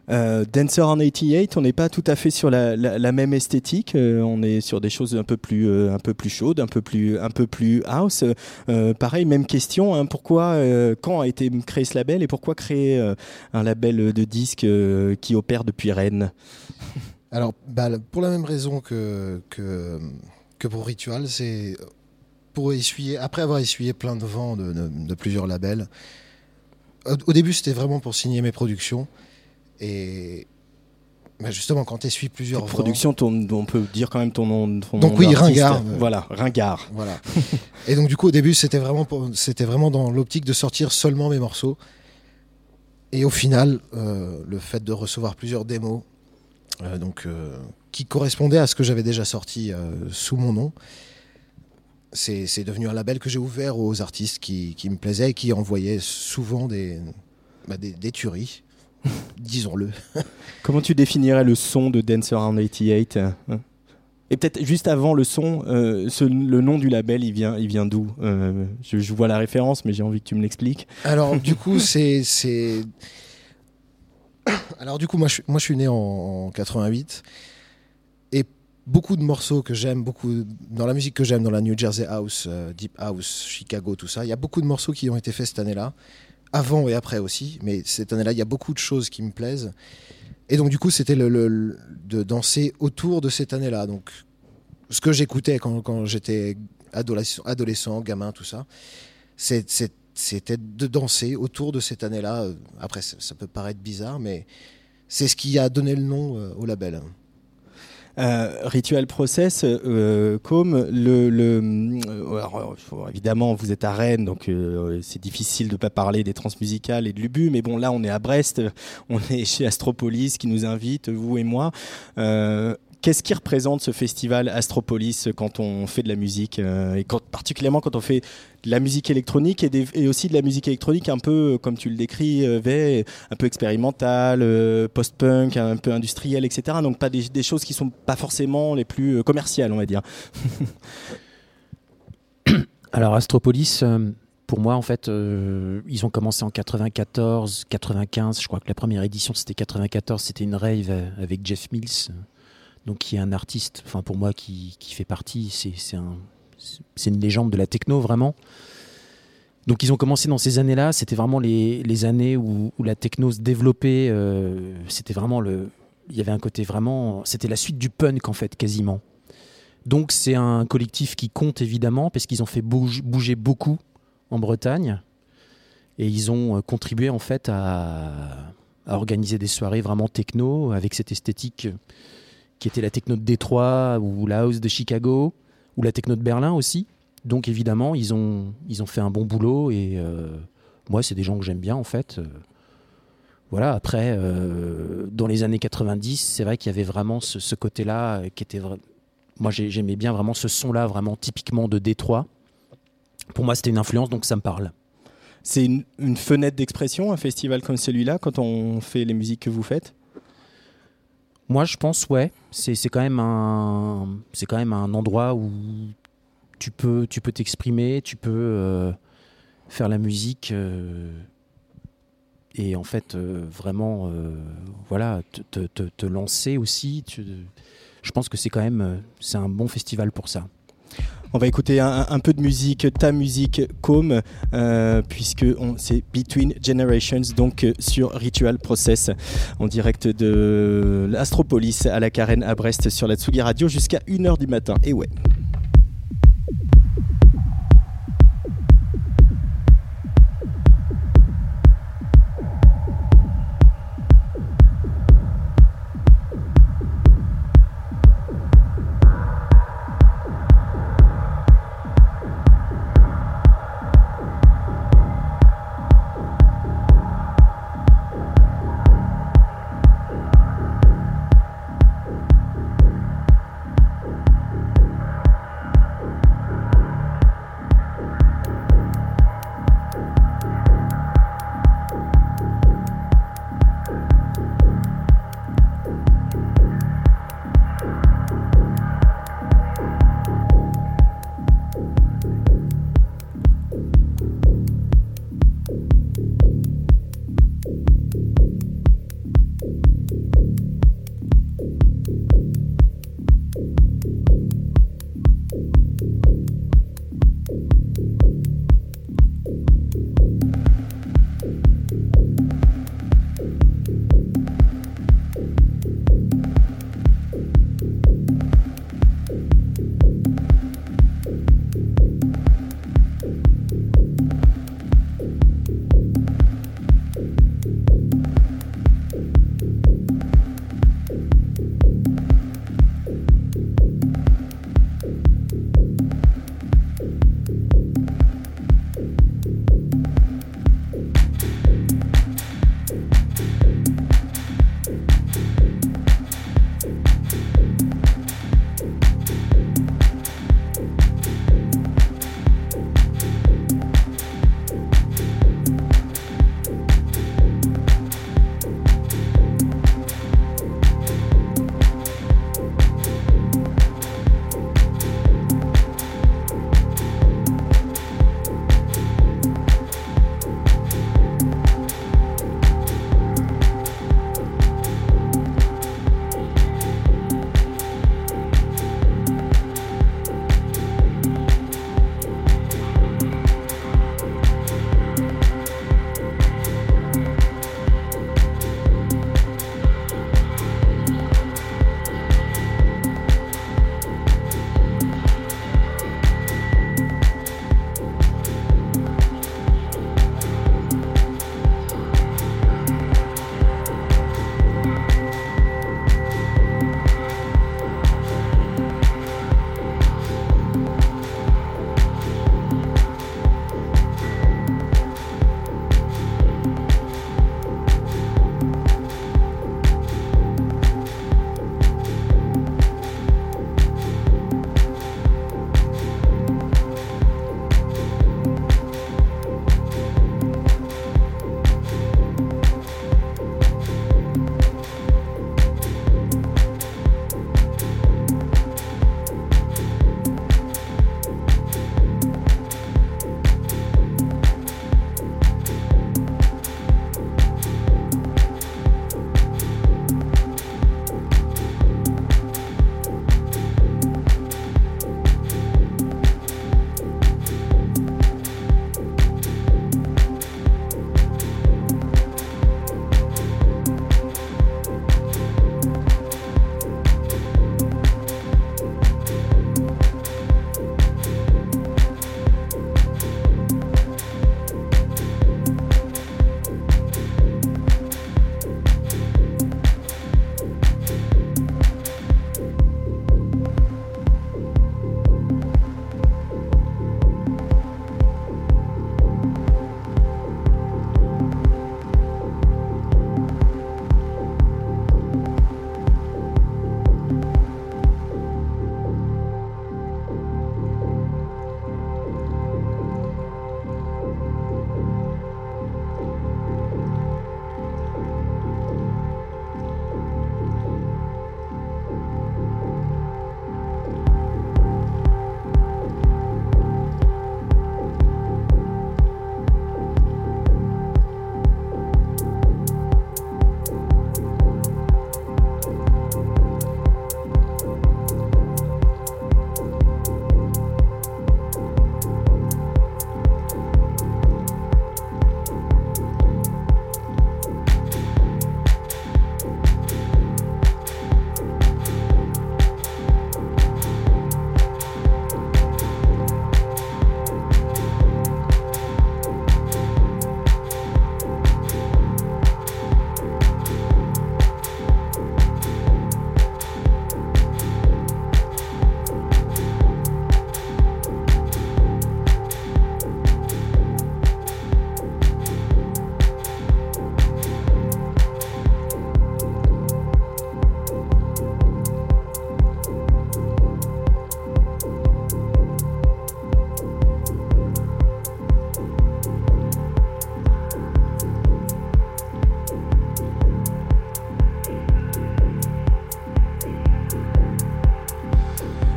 Euh, Dancer on 88, on n'est pas tout à fait sur la, la- la même esthétique. euh, on est sur des choses un peu plus, euh, un peu plus chaudes, un peu plus, un peu plus house. Euh, pareil, même question. hein, pourquoi, euh, quand a été créé ce label et pourquoi créer euh, un label de disques euh, qui opère depuis Rennes? Alors, bah, pour la même raison que, que, que pour Ritual, c'est pour essuyer, après avoir essuyé plein de vents de, de- de plusieurs labels. Au, au début, c'était vraiment pour signer mes productions. Et bah, justement, quand tu essuies plusieurs vents- Production, ton- on peut dire quand même ton nom. ton Donc nom oui. Ringard. Voilà, Ringard. Voilà. Et donc du coup au début c'était vraiment c'était vraiment dans l'optique de sortir seulement mes morceaux. Et au final, euh, le fait de recevoir plusieurs démos, euh, donc euh, qui correspondaient à ce que j'avais déjà sorti euh, sous mon nom, c'est devenu un label que j'ai ouvert aux artistes qui, qui me plaisaient et qui envoyaient souvent des, bah, des, des tueries, <laughs> disons-le. <laughs> Comment tu définirais le son de Dancer on 88 euh, hein Et peut-être juste avant le son, euh, ce- le nom du label, il vient, il vient d'où Euh, je, je vois la référence, mais j'ai envie que tu me l'expliques. Alors <laughs> du coup, c'est <coughs> alors du coup moi je, suis- moi je suis né en, en 88 et beaucoup de morceaux que j'aime beaucoup dans la musique que j'aime dans la New Jersey House, euh, Deep House, Chicago tout ça, il y a beaucoup de morceaux qui ont été faits cette année-là, avant et après aussi, mais cette année-là il y a beaucoup de choses qui me plaisent et donc du coup c'était le, de danser autour de cette année-là donc ce que j'écoutais quand, j'étais adolescent, gamin, tout ça, c'était de danser autour de cette année-là. Après, ça, ça peut paraître bizarre, mais c'est ce qui a donné le nom euh, au label. Euh, Ritual Process, euh, comme le, le euh, alors, évidemment vous êtes à Rennes, donc c'est difficile de ne pas parler des transmusicales et de l'Ubu, mais bon là on est à Brest, <laughs> on est chez Astropolis qui nous invite, vous et moi. Qu'est-ce qui représente ce festival Astropolis quand on fait de la musique euh, et quand, particulièrement quand on fait de la musique électronique et, aussi de la musique électronique un peu, euh, comme tu le décris, euh, un peu expérimentale, euh, post-punk, un peu industrielle, etc. Donc pas des, choses qui sont pas forcément les plus commerciales, on va dire. <coughs> Alors Astropolis, pour moi en fait, ils ont commencé en 94, 95. Je crois que la première édition c'était 94, c'était une rave avec Jeff Mills, donc qui est un artiste. Enfin pour moi qui, qui fait partie, c'est un, c'est une légende de la techno vraiment. Donc ils ont commencé dans ces années-là. C'était vraiment les, années où, la techno se développait. euh, c'était vraiment le, il y avait un côté vraiment, c'était la suite du punk en fait quasiment. Donc c'est un collectif qui compte évidemment parce qu'ils ont fait bouge- bouger beaucoup en Bretagne et ils ont euh, contribué en fait à, à organiser des soirées vraiment techno avec cette esthétique qui était la techno de Détroit ou la house de Chicago ou la techno de Berlin aussi. Donc évidemment ils ont, ils ont fait un bon boulot et euh, moi c'est des gens que j'aime bien en fait. Euh, Voilà, après, euh, dans les années 90, c'est vrai qu'il y avait vraiment ce, côté-là qui était moi j'ai- j'aimais bien vraiment ce son-là, vraiment typiquement de Détroit. Pour moi, c'était une influence, donc ça me parle. C'est une fenêtre d'expression, un festival comme celui-là, quand on fait les musiques que vous faites? Moi, je pense, ouais, c'est quand même un, quand même un endroit où tu peux, tu peux t'exprimer, tu peux euh, faire la musique euh, et en fait euh, vraiment, voilà, te, te- te- lancer aussi. je pense que c'est quand même, c'est un bon festival pour ça. On va écouter un, peu de musique, ta musique, Com, euh, puisque c'est Between Generations, donc euh, sur Ritual Process, en direct de l'Astropolis à la Carène à Brest sur la Tsugi Radio jusqu'à 1h du matin. Et ouais.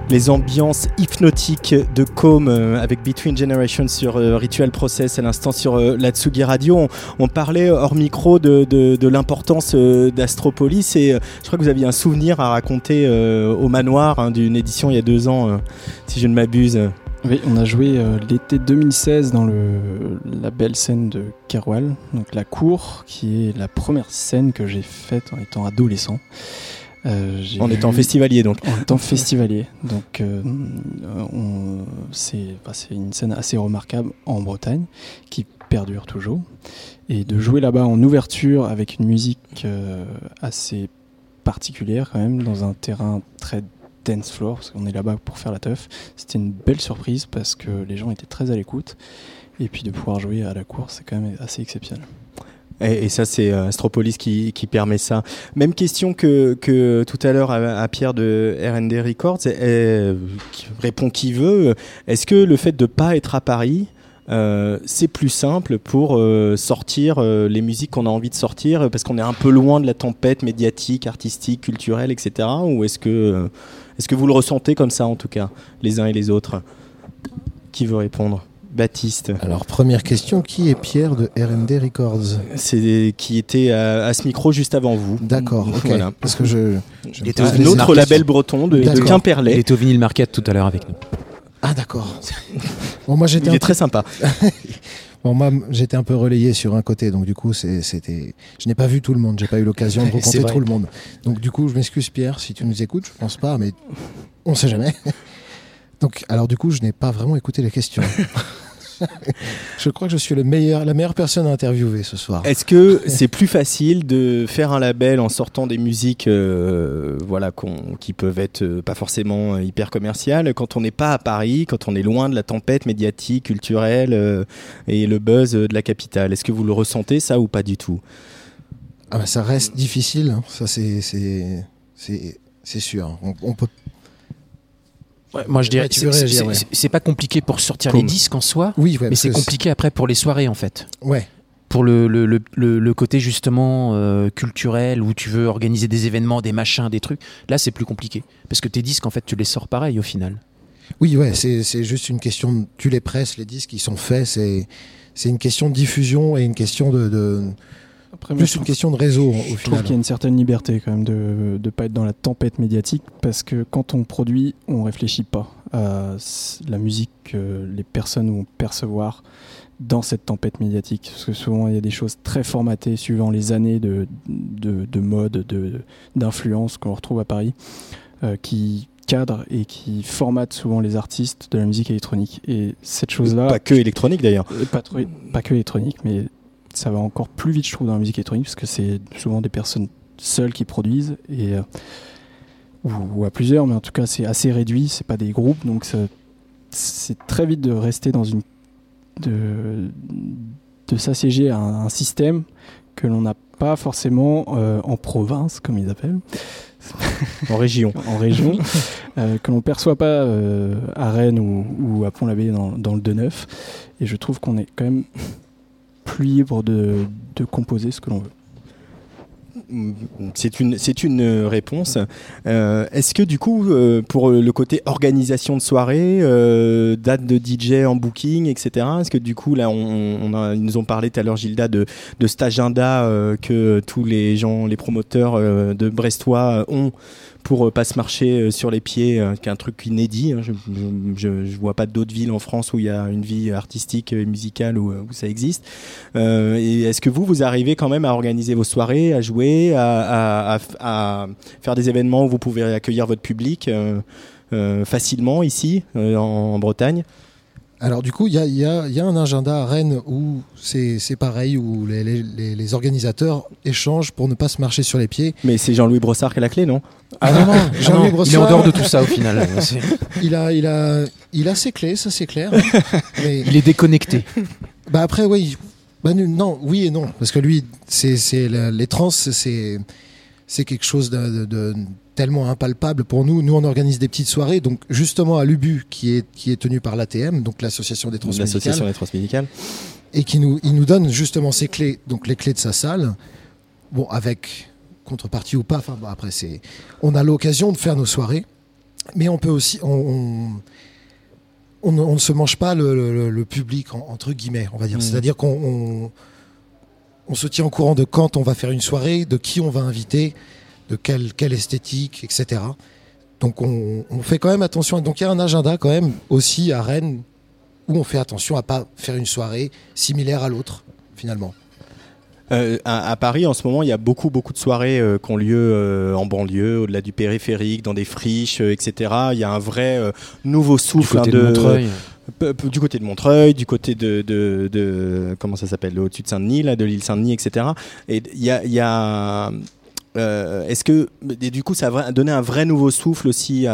Les ambiances hypnotiques de Com euh, avec Between Generations sur euh, Ritual Process à l'instant sur euh, la Tsugi Radio. On, parlait hors micro de, de- l'importance d'Astropolis et je crois que vous aviez un souvenir à raconter au manoir hein, d'une édition il y a deux ans, si je ne m'abuse. Oui, on a joué l'été 2016 dans le, la belle scène de Keroual, donc la cour, qui est la première scène que j'ai faite en étant adolescent. Euh, En étant festivalier, donc. En étant festivalier. Donc euh, on- c'est bah, c'est une scène assez remarquable en Bretagne qui perdure toujours. Et de jouer là-bas en ouverture avec une musique euh, assez particulière quand même, dans un terrain très dance floor, parce qu'on est là-bas pour faire la teuf, c'était une belle surprise parce que les gens étaient très à l'écoute. Et puis de pouvoir jouer à la cour, c'est quand même assez exceptionnel. Et, et ça, c'est euh, Astropolis qui, qui permet ça. Même question que, que tout à l'heure à, Pierre de R&D Records. euh, qui répond qui veut. Est-ce que le fait de pas être à Paris, euh, c'est plus simple pour euh, sortir les musiques qu'on a envie de sortir parce qu'on est un peu loin de la tempête médiatique, artistique, culturelle, etc. Ou est-ce que, est-ce que vous le ressentez comme ça en tout cas, les uns et les autres? Qui veut répondre? Baptiste. Alors, première question, qui est Pierre de R&D Records C'est qui était à, à ce micro juste avant vous. D'accord. <laughs> Voilà. Parce que je... je- Il était Un autre label breton de, de. Quimperlé. Il était au vinyle market tout à l'heure avec nous. Ah d'accord. <laughs> bon moi j'étais Il est très sympa. <laughs> bon moi j'étais un peu relayé sur un côté donc du coup c'était je n'ai pas vu tout le monde, j'ai pas eu l'occasion de rencontrer tout le monde. Donc du coup je m'excuse Pierre si tu nous écoutes, je pense pas mais on sait jamais. Donc alors du coup je n'ai pas vraiment écouté les questions. <laughs> <laughs> je crois que je suis le meilleur la meilleure personne à interviewer ce soir. Est-ce que c'est plus facile de faire un label en sortant des musiques euh, voilà, qui peuvent être euh, pas forcément euh, hyper commerciales quand on n'est pas à Paris, quand on est loin de la tempête médiatique, culturelle euh, et le buzz de la capitale? Est-ce que vous le ressentez ça ou pas du tout? Ah bah, ça reste difficile, hein. ça c'est sûr. On, on peut Ouais, moi je dirais Ouais, c'est- ouais. pas compliqué pour sortir Comme- les disques en soi, Oui, mais c'est compliqué après pour les soirées en fait. Ouais. Pour le, le, le, côté justement euh, culturel où tu veux organiser des événements, des machins, des trucs, là c'est plus compliqué. Parce que tes disques en fait tu les sors pareil au final. Oui, ouais, c'est juste une question. De, tu les presses, les disques, ils sont faits. C'est c'est une question de diffusion et une question de, de Après, plus je une trouve- question de réseau au Je trouve final. qu'il y a une certaine liberté quand même de ne pas être dans la tempête médiatique parce que quand on produit, on réfléchit pas à la musique que les personnes vont percevoir dans cette tempête médiatique. Parce que souvent, il y a des choses très formatées suivant les années de, de, de mode, de- d'influence qu'on retrouve à Paris, euh, qui cadrent et qui formatent souvent les artistes de la musique électronique. Et cette chose-là... Pas que électronique d'ailleurs. Pas que électronique, mais ça va encore plus vite, je trouve, dans la musique électronique, parce que c'est souvent des personnes seules qui produisent, et, euh, ou, ou à plusieurs, mais en tout cas, c'est assez réduit, c'est pas des groupes, donc c'est très vite de rester dans une. de, de s'assiéger à un, un système que l'on n'a pas forcément euh, en province, comme ils appellent. En région. <laughs> en région, euh, que l'on perçoit pas euh, à Rennes ou, ou à Pont-l'Abbé dans, dans le 2-9. Et je trouve qu'on est quand même plus libre de, de composer ce que l'on veut. C'est une, une euh, réponse. Euh, Est-ce que du coup, euh, pour le côté organisation de soirée, date de DJ en booking, etc., est-ce que du coup, là, on, on a- ils nous ont parlé tout à l'heure, Gilda, de, de cet agenda que tous les gens, les promoteurs de Brestois ont pour euh, pas se marcher euh, sur les pieds, euh, qui est un truc inédit. hein. Je, je vois pas d'autres villes en France où il y a une vie artistique et musicale où, ça existe. Et est-ce que vous, vous arrivez quand même à organiser vos soirées, à jouer, à, faire des événements où vous pouvez accueillir votre public facilement ici, en Bretagne? Alors du coup, il y a, il y a- il y a un agenda à Rennes où c'est pareil, où les, les- les- les organisateurs échangent pour ne pas se marcher sur les pieds. Mais c'est Jean-Louis Brossard qui a la clé, non? Ah non, non, Jean-Louis non, il est Brossard, en dehors de tout ça, au final. <laughs> Il a, il a, il a ses clés, ça c'est clair. <laughs> Mais- Il est déconnecté. Bah après, oui. Bah, non, oui et non. Parce que lui, c'est, les trans, c'est, c'est quelque chose de, de- de tellement impalpable pour nous. Nous, on organise des petites soirées. Donc, justement, à l'UBU, qui est, qui est tenu par l'ATM, donc l'Association des L'association transmédicales, des transmédicales. et qui nous, il nous donne justement ses clés, donc les clés de sa salle. Bon, avec contrepartie ou pas, enfin bon, après, c'est, on a l'occasion de faire nos soirées. mais on peut aussi, on, on, on ne- on ne se mange pas le, le- le public en- entre guillemets, on va dire. Mhm. C'est-à-dire qu'on on, se tient au courant de quand on va faire une soirée, de qui on va inviter, de quelle, quelle esthétique, etc. Donc on, on fait quand même attention. Donc il y a un agenda quand même aussi à Rennes où on fait attention à pas faire une soirée similaire à l'autre finalement. Euh, à, à Paris, en ce moment, il y a beaucoup, beaucoup de soirées euh, qui ont lieu euh, en banlieue, au-delà du périphérique, dans des friches, euh, etc. Il y a un vrai euh, nouveau souffle hein, de Montreuil. Du côté de Montreuil, du côté de, de, comment ça s'appelle, au-dessus de Saint-Denis, de l'île Saint-Denis, etc. Et il y a, y a euh, est-ce que du coup ça a donné un vrai nouveau souffle aussi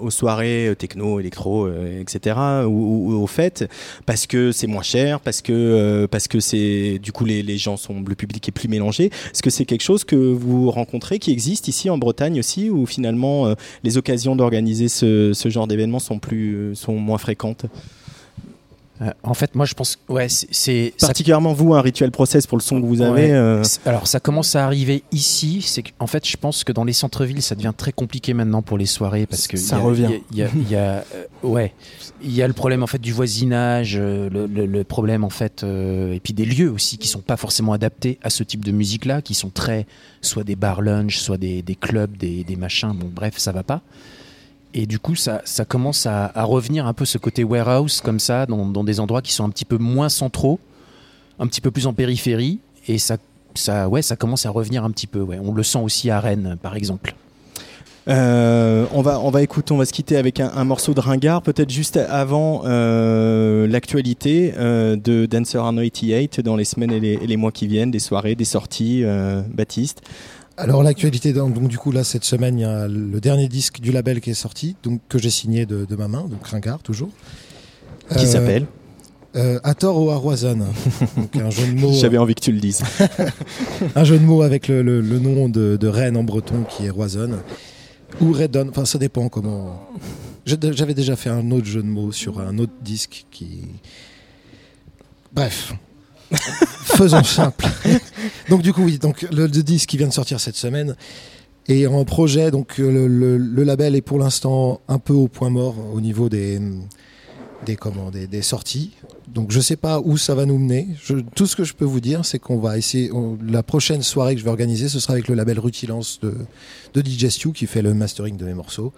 aux soirées euh, techno, électro, euh, etc. ou, aux fêtes parce que c'est moins cher, parce que parce que c'est du coup les, les gens sont le public est plus mélangé. Est-ce que c'est quelque chose que vous rencontrez qui existe ici en Bretagne aussi ou finalement les occasions d'organiser ce, ce genre d'événements sont plus sont moins fréquentes? Euh, en fait, moi, je pense, ouais, c'est- ça- Particulièrement vous, un rituel process pour le son que vous avez. Ouais. euh, Alors ça commence à arriver ici. C'est qu'en fait, je pense que dans les centres-villes, ça devient très compliqué maintenant pour les soirées parce que Ça y a- revient. Il y a, il y a- il y a, <laughs> euh, ouais, il y a le problème en fait du voisinage, le, le- le problème en fait, et puis des lieux aussi qui sont pas forcément adaptés à ce type de musique-là, qui sont très soit des bars lunch, soit des, des clubs, des, des machins. Bon, bref, ça va pas. Et du coup, ça, ça commence à, revenir un peu ce côté warehouse comme ça, dans, des endroits qui sont un petit peu moins centraux, un petit peu plus en périphérie, et ça, ça, ouais, ça commence à revenir un petit peu. Ouais. On le sent aussi à Rennes, par exemple. Euh, on va on va écouter, on va se quitter avec un, morceau de Ringard, peut-être juste avant euh, l'actualité euh, de Dancer on 88 dans les semaines et les, mois qui viennent, des soirées, des sorties. Baptiste. Alors l'actualité, donc, donc, du coup là cette semaine il y a le dernier disque du label qui est sorti, donc que j'ai signé de, de ma main, donc Ringard toujours. Qui Euh, s'appelle euh, À tort ou à Roison. un jeu de mots. J'avais envie que tu le dises. <laughs> un jeu de mots avec le, le- le nom de, de Rennes en breton qui est Roison. Ou Redon, enfin ça dépend comment. J'avais déjà fait un autre jeu de mots sur un autre disque qui. Bref. <laughs> Faisons simple. donc du coup oui, donc le, le disque qui vient de sortir cette semaine est en projet. Donc le, le- label est pour l'instant un peu au point mort au niveau des des comment des, sorties. Donc je sais pas où ça va nous mener. Tout ce que je peux vous dire, c'est qu'on va essayer. la prochaine soirée que je vais organiser, ce sera avec le label Rutilance de de qui fait le mastering de mes morceaux.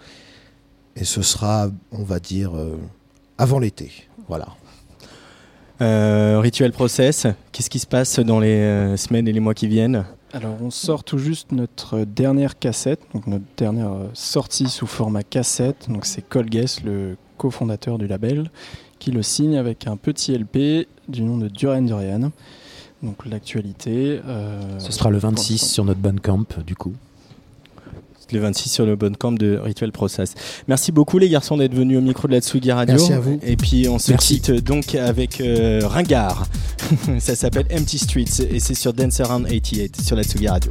Et ce sera, on va dire, euh, avant l'été. Voilà. Euh, rituel process. Qu'est-ce qui se passe dans les euh, semaines et les mois qui viennent Alors, on sort tout juste notre dernière cassette, donc notre dernière euh, sortie sous format cassette. Donc, c'est Colguess, le cofondateur du label, qui le signe avec un petit LP du nom de Duran Durian. Donc, l'actualité. euh, Ce sera le pour 26 l'instant. sur notre Bandcamp, du coup. Le 26 sur le bon camp de Rituel Process. Merci beaucoup les garçons d'être venus au micro de la Tsugi Radio. Merci à vous. Et puis on se Merci. quitte donc avec euh, Ringard. <laughs> Ça s'appelle Empty Streets et c'est sur Dancer Around 88 sur la Tsugi Radio.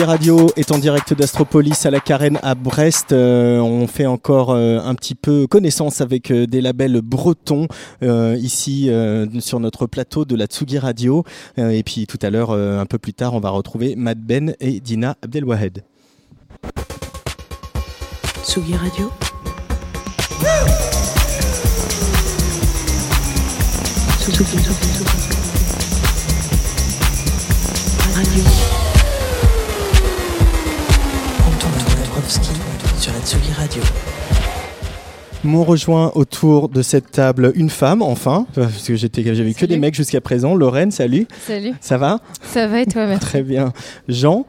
Tsugi Radio est en direct d'Astropolis à la Carène à Brest. Euh, on fait encore euh, un petit peu connaissance avec euh, des labels bretons ici sur notre plateau de la Tsugi Radio. Et puis tout à l'heure, un peu plus tard, on va retrouver Mad Ben et Dina Abdelwahed. Tsugi Radio. Radio. Tsugi Radio. M'ont rejoint autour de cette table une femme, enfin, parce que j'étais, j'avais que des mecs jusqu'à présent. Lorraine, salut. Salut. Ça va? Ça va et toi, merci. Très bien. Jean?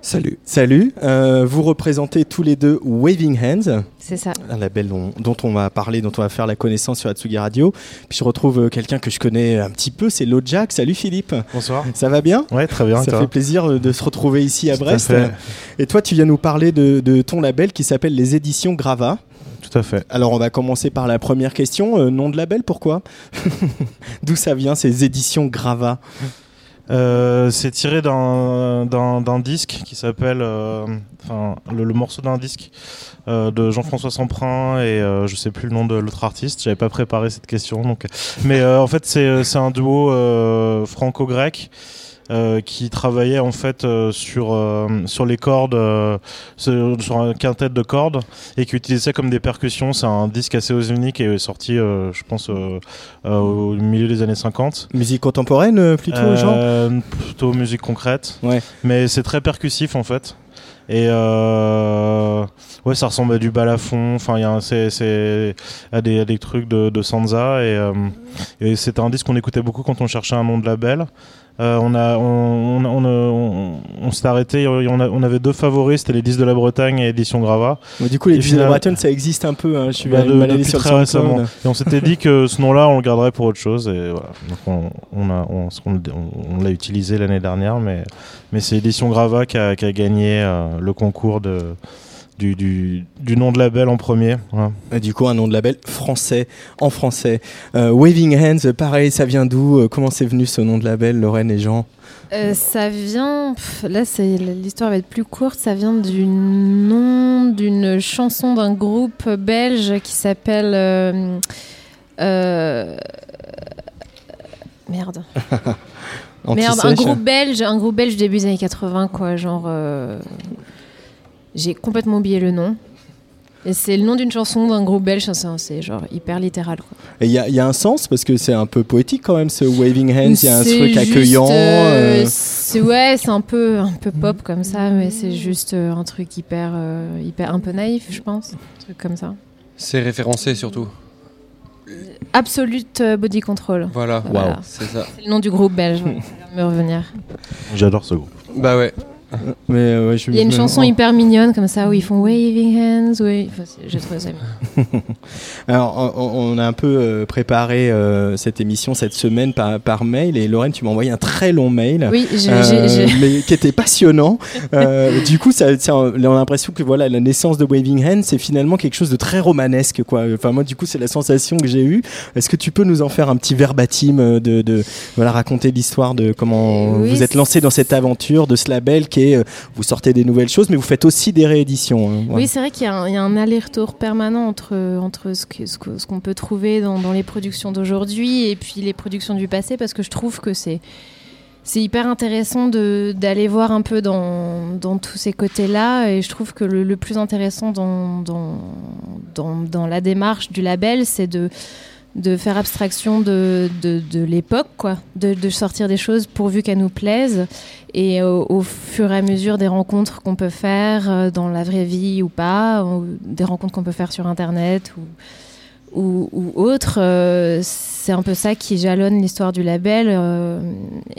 Salut. Salut. Euh, vous représentez tous les deux Waving Hands. C'est ça. Un label dont, dont on va parler, dont on va faire la connaissance sur Atsugi Radio. Puis je retrouve euh, quelqu'un que je connais un petit peu, c'est Lojak. Salut Philippe. Bonsoir. Ça va bien? Ouais, très bien. Ça toi? fait plaisir euh, de se retrouver ici à Tout à Brest. fait. Et toi, tu viens nous parler de, de ton label qui s'appelle les Éditions Grava. Tout à fait. Alors, on va commencer par la première question. Euh, nom de label, pourquoi? <laughs> D'où ça vient ces Éditions Grava? Euh, c'est tiré d'un disque qui s'appelle, euh, enfin le, le morceau d'un disque euh, de Jean-François Semprin et euh, je sais plus le nom de l'autre artiste. J'avais pas préparé cette question, donc. Mais euh, en fait c'est un duo franco-grec. Euh, qui travaillait en fait euh, sur euh, sur les cordes euh, sur un quintet de cordes et qui utilisait ça comme des percussions c'est un disque assez qui est sorti euh, je pense euh, euh, au milieu des années 50 Musique contemporaine, plutôt, euh, Plutôt musique concrète. Ouais. Mais c'est très percussif en fait. Et euh, ouais, ça ressemble à du balafon. Enfin, il y a un- c'est c'est à des, à des trucs de, de Sansa et, euh, et c'était un disque qu'on écoutait beaucoup quand on cherchait un nom de label. Euh, on a, on, on, on, on- s'est arrêté. On, avait deux favoris, c'était les disques de la Bretagne et Édition Grava. Mais Du coup, les Et Disney finalement- Breton, ça existe un peu. hein. Je suis bah, de- depuis sur très récemment. Et on s'était dit que ce nom-là, on le garderait pour autre chose. Et voilà. Donc on, a- on, on- on l'a utilisé l'année dernière, mais, mais c'est Édition Grava qui a, qui a gagné euh, le concours de, du, du, du nom de label en premier. Et Du coup, un nom de label français, en français. Euh, Waving Hands, pareil, ça vient d'où Euh, Comment c'est venu ce nom de label, Lorraine et Jean? Euh, ça vient. pff, là, l'histoire va être plus courte. Ça vient du nom d'une chanson d'un groupe belge qui s'appelle. euh, euh, Merde. <laughs> Merde, un groupe belge, un groupe belge début des années 80, quoi. Genre. J'ai complètement oublié le nom. Et c'est le nom d'une chanson d'un groupe belge, c'est- c'est genre hyper littéral. Quoi. Et il y, a- il y a un sens parce que c'est un peu poétique quand même ce Waving Hands. Il y a un truc juste, accueillant. euh, euh, c'est ouais, c'est un peu un peu pop comme ça, mais c'est juste euh, un truc hyper euh, hyper un peu naïf, je pense, un truc comme ça. C'est référencé surtout. Absolute Body Control. Voilà, Voilà. Wow. c'est ça. C'est le nom du groupe belge. <laughs> me revenir. J'adore ce groupe. Bah ouais. <laughs> Mais euh, ouais, je Il y a une chanson hyper mignonne comme ça où ils font waving hands. Oui, enfin, j'ai trouvé ça mignon. <laughs> Alors, on, on a un peu euh, préparé euh, cette émission cette semaine par, par mail et Lorraine, tu m'as envoyé un très long mail, <laughs> mais qui était passionnant. Euh, du coup, ça, ça- on a l'impression que voilà, la naissance de Waving Hand, c'est finalement quelque chose de très romanesque, quoi. Enfin, moi, du coup, c'est la sensation que j'ai eue. Est-ce que tu peux nous en faire un petit verbatim de, de voilà, raconter l'histoire de comment Oui, vous êtes lancé dans cette aventure de ce label euh, vous sortez des nouvelles choses, mais vous faites aussi des rééditions. hein. Oui, c'est vrai qu'il y a un, aller-retour permanent entre, entre ce qu'on peut trouver dans, les productions d'aujourd'hui et puis les productions du passé, parce que je trouve que c'est c'est hyper intéressant d'aller voir un peu dans, dans tous ces côtés-là. Et je trouve que le, plus intéressant dans, dans la démarche du label, c'est de, de faire abstraction de, de, l'époque, quoi. De, sortir des choses pourvu qu'elles nous plaisent. Et au, fur et à mesure des rencontres qu'on peut faire euh, dans la vraie vie ou pas, des rencontres qu'on peut faire sur Internet ou ou, autre. euh, c'est un peu ça qui jalonne l'histoire du label. euh,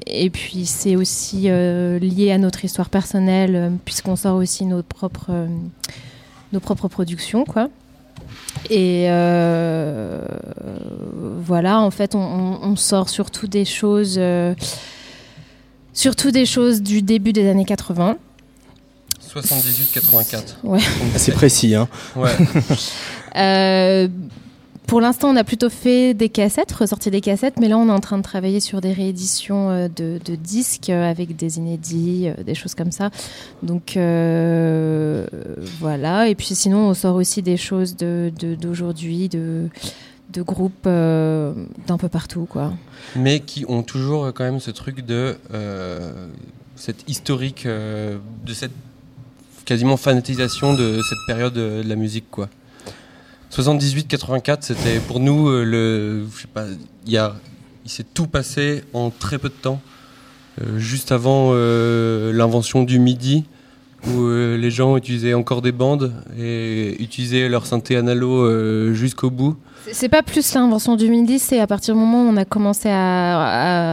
et puis c'est aussi lié à notre histoire personnelle, puisqu'on sort aussi nos propres, nos propres productions, quoi. Et euh, voilà, en fait, on, on- on sort surtout des choses, euh, surtout des choses du début des années 80. 78-84. Ouais. C'est précis, hein. Ouais. Euh, pour l'instant, on a plutôt fait des cassettes, ressorti des cassettes, mais là, on est en train de travailler sur des rééditions euh, de, disques euh, avec des inédits, euh, des choses comme ça. Donc voilà. Et puis sinon, on sort aussi des choses d'aujourd'hui, de, groupes d'un peu partout, quoi. mais qui ont toujours quand même ce truc de euh, cette historique de cette quasiment fanatisation de cette période de la musique quoi. 78-84 c'était pour nous euh, le je sais pas il y a il s'est tout passé en très peu de temps Euh, juste avant euh, l'invention du MIDI où les gens utilisaient encore des bandes et utilisaient leur synthé analo jusqu'au bout. C'est- pas plus l'invention du MIDI, c'est à partir du moment où on a commencé à,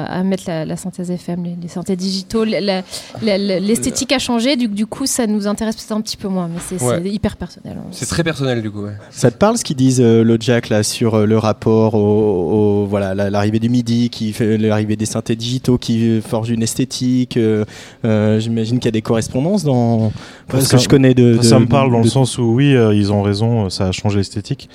à- à mettre la, la synthèse FM, les, les synthés digitaux, l'esthétique a changé, du, du coup ça nous intéresse peut-être un petit peu moins, mais c'est Ouais. hyper personnel. C'est très personnel du coup. Ouais. Ça te parle ce qu'ils disent euh, le Jack là sur euh, le rapport au, au- voilà la- l'arrivée du midi qui fait l'arrivée des synthés digitaux qui forge une esthétique euh, euh, j'imagine qu'il y a des correspondances dans parce Ça- que je connais de, ça me parle dans de- le sens où oui, euh, ils ont raison, ça a changé l'esthétique.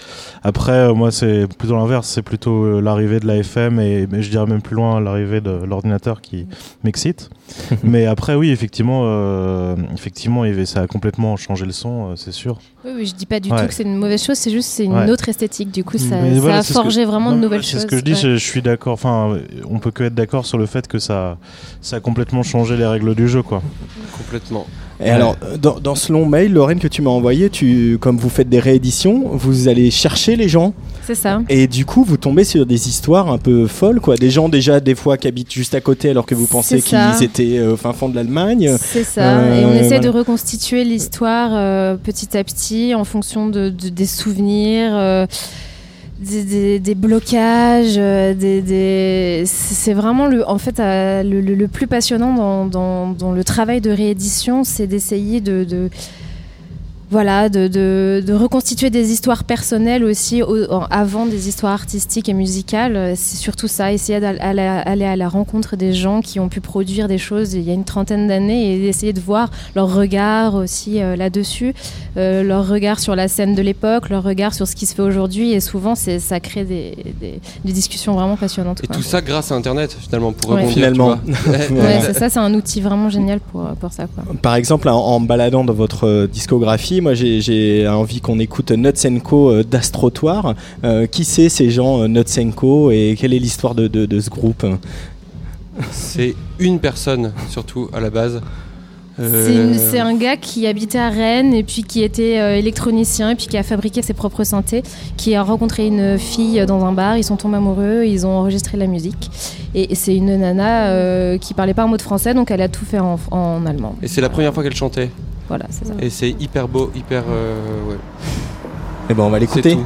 Après, euh, moi, c'est plutôt l'inverse, c'est plutôt euh, l'arrivée de la FM et je dirais même plus loin l'arrivée de l'ordinateur qui m'excite. <laughs> mais après, oui, effectivement, euh, effectivement, ça a complètement changé le son, euh, c'est sûr. Oui, oui, je dis pas du Ouais. tout que c'est une mauvaise chose, c'est juste c'est une Ouais. autre esthétique, du coup ça, Mais ça voilà, a c'est que- forgé vraiment non, de nouvelles C'est choses. ce que je dis, ouais. je, je suis d'accord. Enfin, on peut que être d'accord sur le fait que ça, ça a complètement changé les règles du jeu, quoi. Complètement. Et alors, euh, dans, dans ce long mail, Lorraine, que tu m'as envoyé, tu, comme vous faites des rééditions, vous allez chercher les gens. C'est ça. Et du coup, vous tombez sur des histoires un peu folles, quoi. Des gens déjà, des fois, qui habitent juste à côté, alors que vous pensez qu'ils étaient euh, au fin fond de l'Allemagne. C'est ça, et on Euh, essaie de reconstituer l'histoire euh, petit à petit en fonction de, de- des souvenirs, euh, des, blocages, euh, c'est vraiment le, en fait, euh, le, plus passionnant dans, le travail de réédition, c'est d'essayer de, de- voilà, de, de- de reconstituer des histoires personnelles aussi au- avant des histoires artistiques et musicales. C'est surtout ça, essayer d'aller à la- aller à la rencontre des gens qui ont pu produire des choses il y a une trentaine d'années et essayer de voir leur regard aussi euh, là-dessus, euh, leur regard sur la scène de l'époque, leur regard sur ce qui se fait aujourd'hui. Et souvent, ça crée des, des- des discussions vraiment passionnantes. Et quoi. tout ça grâce à Internet finalement pour Ouais. Finalement. tu vois. <laughs> Ouais, c'est ça, c'est un outil vraiment génial pour, pour ça. Quoi. Par exemple, en, baladant dans votre euh, moi j'ai- envie qu'on écoute Nutsenko euh, d'Astrotoire. Euh, qui c'est ces gens euh, Nutsenko et quelle est l'histoire de, de- de ce groupe? C'est une personne surtout à la base. Euh, C'est un gars qui habitait à Rennes et puis qui était euh, électronicien et puis qui a fabriqué ses propres synthés, qui a rencontré une fille dans un bar, ils sont tombés amoureux, ils ont enregistré la musique. Et, et c'est une nana euh, qui parlait pas un mot de français, donc elle a tout fait en, en allemand. Et c'est la première fois qu'elle chantait? Voilà, c'est ça. Et c'est hyper beau, hyper. euh, ouais. Eh ben on va l'écouter.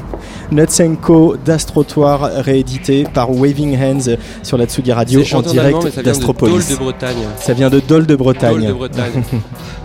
<laughs> Nutsenko d'Astrotoire réédité par Waving Hands sur la Tsugi Radio en direct ça vient de d'Astropolis. Dole de Bretagne. Ça vient de Dole de Bretagne. Dole de Bretagne. <laughs>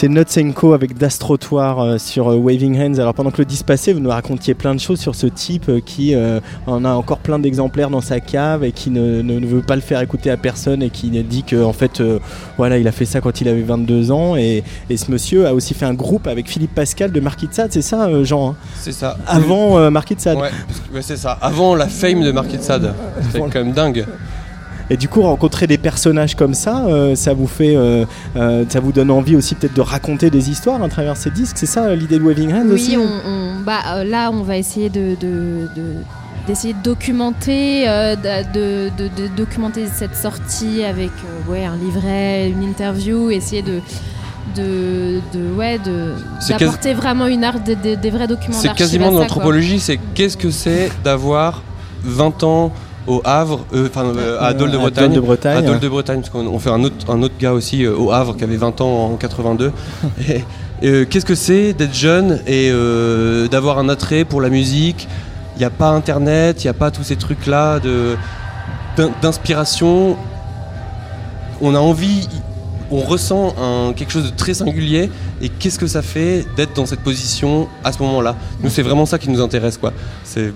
C'est Notsenko avec Das Trottoir euh, sur euh, Waving Hands. Alors pendant que le disque passait, vous nous racontiez plein de choses sur ce type euh, qui en a encore plein d'exemplaires dans sa cave et qui ne, ne- ne veut pas le faire écouter à personne et qui dit que en fait voilà il a fait ça quand il avait 22 ans et, et ce monsieur a aussi fait un groupe avec Philippe Pascal de Marquis de Sade, c'est ça Jean hein? C'est ça. Avant Marquis de Sade. Ouais, parce que- ouais, c'est ça. Avant la fame de Marquis de Sade. C'était Voilà. quand même dingue. Et du coup, rencontrer des personnages comme ça, euh, ça vous fait, euh, euh, ça vous donne envie aussi peut-être de raconter des histoires à travers ces disques. C'est ça l'idée de Waving Hands aussi Oui, on, on- bah, euh, là, on va essayer de, de- de- d'essayer de documenter, euh, de, de- documenter cette sortie avec euh, ouais, un livret, une interview, essayer de de, de ouais de d'apporter vraiment une art des, des- des vrais documents C'est quasiment de l'anthropologie, c'est qu'est-ce que c'est d'avoir 20 ans au Havre, euh, enfin euh, à Dole de Bretagne, de Bretagne, à Dole de Bretagne, parce qu'on on fait un autre, un autre gars aussi euh, au Havre qui avait 20 ans en 82. <laughs> et, et, euh, qu'est-ce que c'est d'être jeune et euh, d'avoir un attrait pour la musique? Il n'y a pas Internet, il n'y a pas tous ces trucs-là d'inspiration. On a envie, on ressent un, quelque chose de très singulier. Et qu'est-ce que ça fait d'être dans cette position à ce moment-là? Nous, c'est vraiment ça qui nous intéresse, quoi. C'est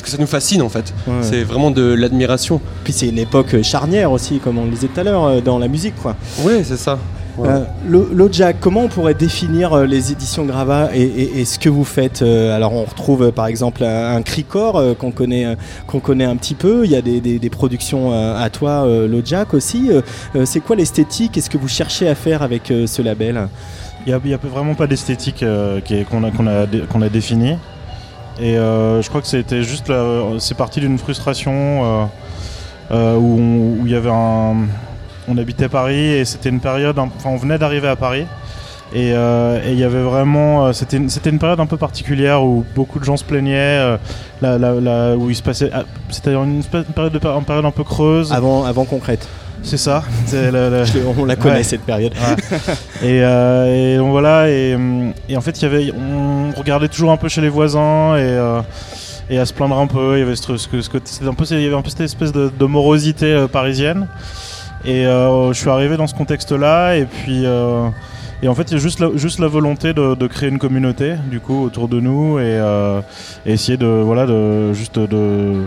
parce que ça nous fascine en fait. Ouais. C'est vraiment de l'admiration. Puis c'est une époque charnière aussi, comme on le disait tout à l'heure, euh, dans la musique. quoi. Oui, c'est ça. Ouais. Euh, Lo- Lojack, comment on pourrait définir euh, les éditions Grava et, et- et ce que vous faites euh, Alors on retrouve euh, par exemple un, un Cricor euh, qu'on connaît, euh, qu'on connaît un petit peu. Il y a des, des- des productions euh, à toi, euh, Lojack aussi. Euh, euh, c'est quoi l'esthétique Qu'est-ce que vous cherchez à faire avec euh, ce label? Il n'y a, vraiment pas d'esthétique euh, qui est- qu'on a, qu'on a, dé- qu'on a définie. Et euh, je crois que c'était juste c'est parti d'une frustration euh, euh, où on- il y avait un. On habitait Paris et c'était une période. Enfin, on venait d'arriver à Paris. Et il y avait vraiment. C'était une, une période un peu particulière où beaucoup de gens se plaignaient. la- la- la- où il se passait. ah, C'était une, période, de, une période un peu creuse. Avant, avant concrète. C'est ça. Le- le- on la connaît, Ouais. cette période. Ouais. et, euh, et donc voilà. Et, et en fait, il y avait, on regardait toujours un peu chez les voisins et, euh, et à se plaindre un peu. Il y avait ce, ce, ce un peu, il y avait un peu cette espèce de, de morosité euh, parisienne. Et euh, je suis arrivé dans ce contexte-là, et puis. et en fait, il y a juste la, juste la volonté de, de créer une communauté, du coup, autour de nous, et, euh, et essayer de, voilà, de juste de,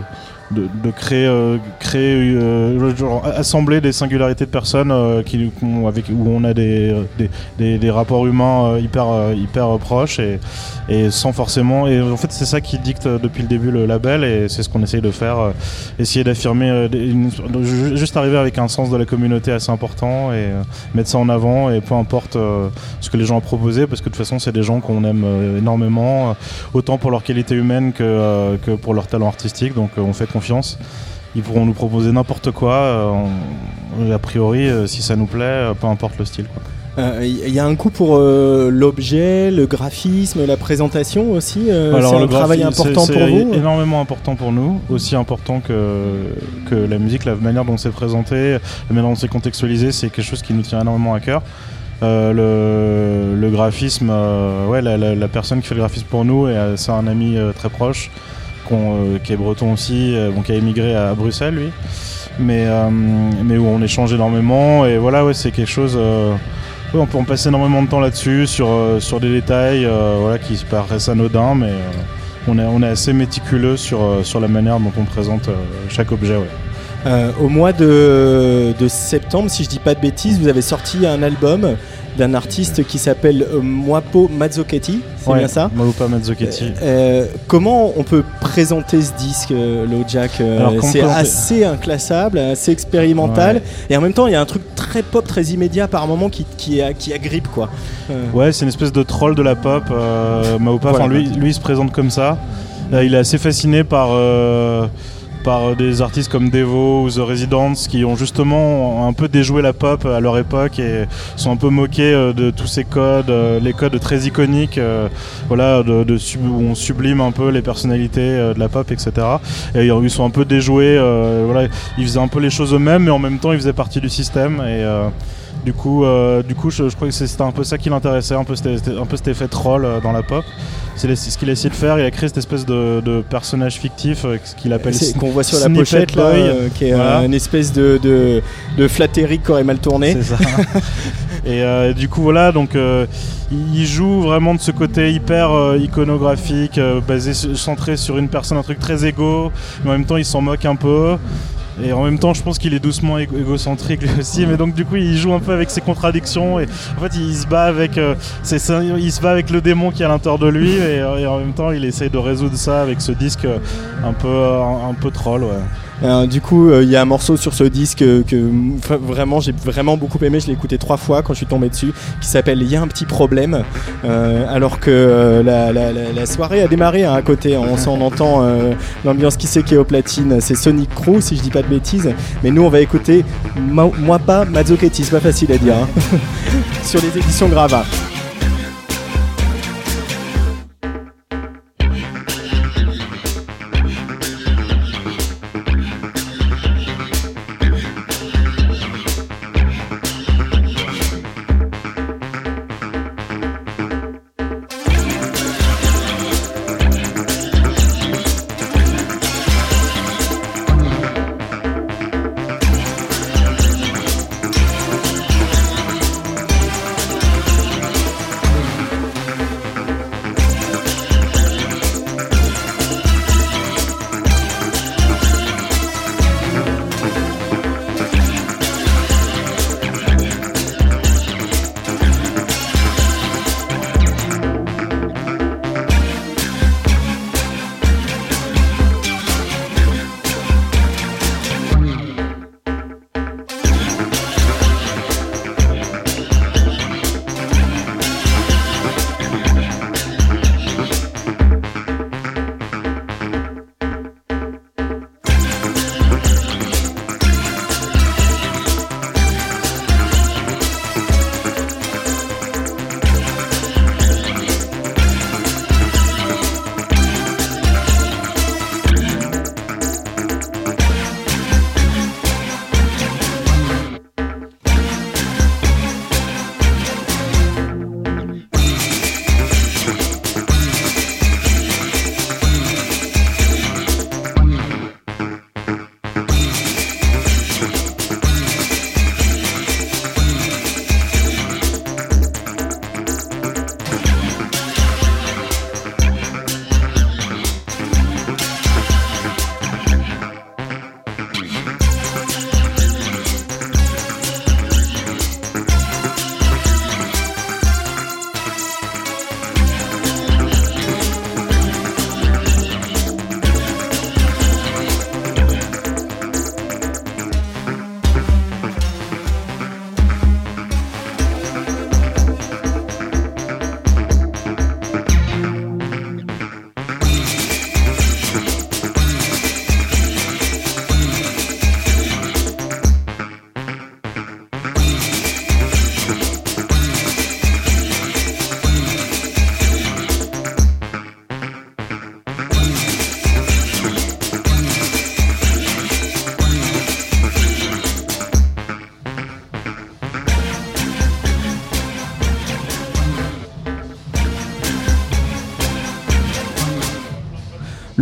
de, créer, euh, créer euh, genre, assembler des singularités de personnes euh, qui, avec, où on a des, des, rapports humains euh, hyper, euh, hyper euh, proches et, sans forcément. Et en fait, c'est ça qui dicte euh, depuis le début le label et c'est ce qu'on essaye de faire. euh, essayer d'affirmer, euh, juste arriver avec un sens de la communauté assez important et euh, mettre ça en avant et peu importe euh, ce que les gens ont proposé parce que de toute façon, c'est des gens qu'on aime euh, énormément, euh, autant pour leur qualité humaine que, euh, que pour leur talent artistique. Donc euh, on fait confiance. Ils pourront nous proposer n'importe quoi, euh, a priori, euh, si ça nous plaît, euh, peu importe le style. quoi. Euh, Il y a un coup pour euh, l'objet, le graphisme, la présentation aussi. euh, Alors, c'est le un travail graphisme, important pour vous. énormément important pour nous, aussi important que, que la musique, la manière dont c'est présenté, la manière dont c'est contextualisé, c'est quelque chose qui nous tient énormément à cœur. Le, le graphisme, ouais, la, la- la personne qui fait le graphisme pour nous, c'est un ami très proche, euh, qui est breton aussi, euh, qui a émigré à Bruxelles lui, mais, euh, mais où on échange énormément, et voilà, ouais, c'est quelque chose. on peut en passer énormément de temps là-dessus, sur, sur des détails voilà, qui se paraissent anodins, mais on, est, on est assez méticuleux sur, sur la manière dont on présente chaque objet. Euh, au mois de, de septembre, si je dis pas de bêtises, vous avez sorti un album d'un artiste qui s'appelle euh, Mwapo Mazzochetti, c'est Ouais, bien ça? Malupa Mazzochetti. Euh, comment on peut présenter ce disque, euh, Jack C'est assez inclassable, assez expérimental, Ouais. et en même temps, il y a un truc très pop, très immédiat par moment qui, qui, agrippe quoi. Euh, Ouais, c'est une espèce de troll de la pop. Euh, Voilà. enfin, lui, lui, il se présente comme ça. Euh, il est assez fasciné par, euh, par des artistes comme Devo ou The Residents qui ont justement un peu déjoué la pop à leur époque et sont un peu moqués euh, de tous ces codes, euh, les codes très iconiques, euh, voilà, où on sublime un peu les personnalités euh, de la pop, etc. Et ils sont un peu déjoués. euh, voilà, ils faisaient un peu les choses eux-mêmes, mais en même temps, ils faisaient partie du système et euh, du coup, euh, du coup, je, crois que c'était un peu ça qui l'intéressait, un peu, un peu cet effet troll euh, dans la pop. C'est ce qu'il a essayé de faire. Il a créé cette espèce de, de personnage fictif euh, ce qu'il appelle qu'on voit sur la pochette là, euh, qui est Voilà. euh, une espèce de, de, de qui aurait mal tourné. C'est ça. <laughs> Et euh, du coup, voilà, donc euh, il joue vraiment de ce côté hyper euh, iconographique, basé, centré sur une personne, un truc très égo, mais en même temps, il s'en moque un peu. Et en même temps, je pense qu'il est doucement égo- égocentrique lui <laughs> aussi, mais donc du coup, il joue un peu avec ses contradictions et en fait, il se bat avec, euh, il se bat avec le démon qui est à l'intérieur de lui et, en même temps, il essaye de résoudre ça avec ce disque euh, un peu, un, un peu troll, ouais. Euh, du coup, euh, il y a un morceau sur ce disque euh, que vraiment j'ai vraiment beaucoup aimé. Je l'ai écouté trois fois quand je suis tombé dessus, qui s'appelle Il y a un petit problème. Alors que la, soirée a démarré hein, à côté. On s'en entend l'ambiance qui c'est qui est au platine. C'est Sonic Crew, si je dis pas de bêtises. Mais nous, on va écouter Moi pas Mazzochetti. C'est pas facile à dire. hein. <laughs> sur les éditions Grava.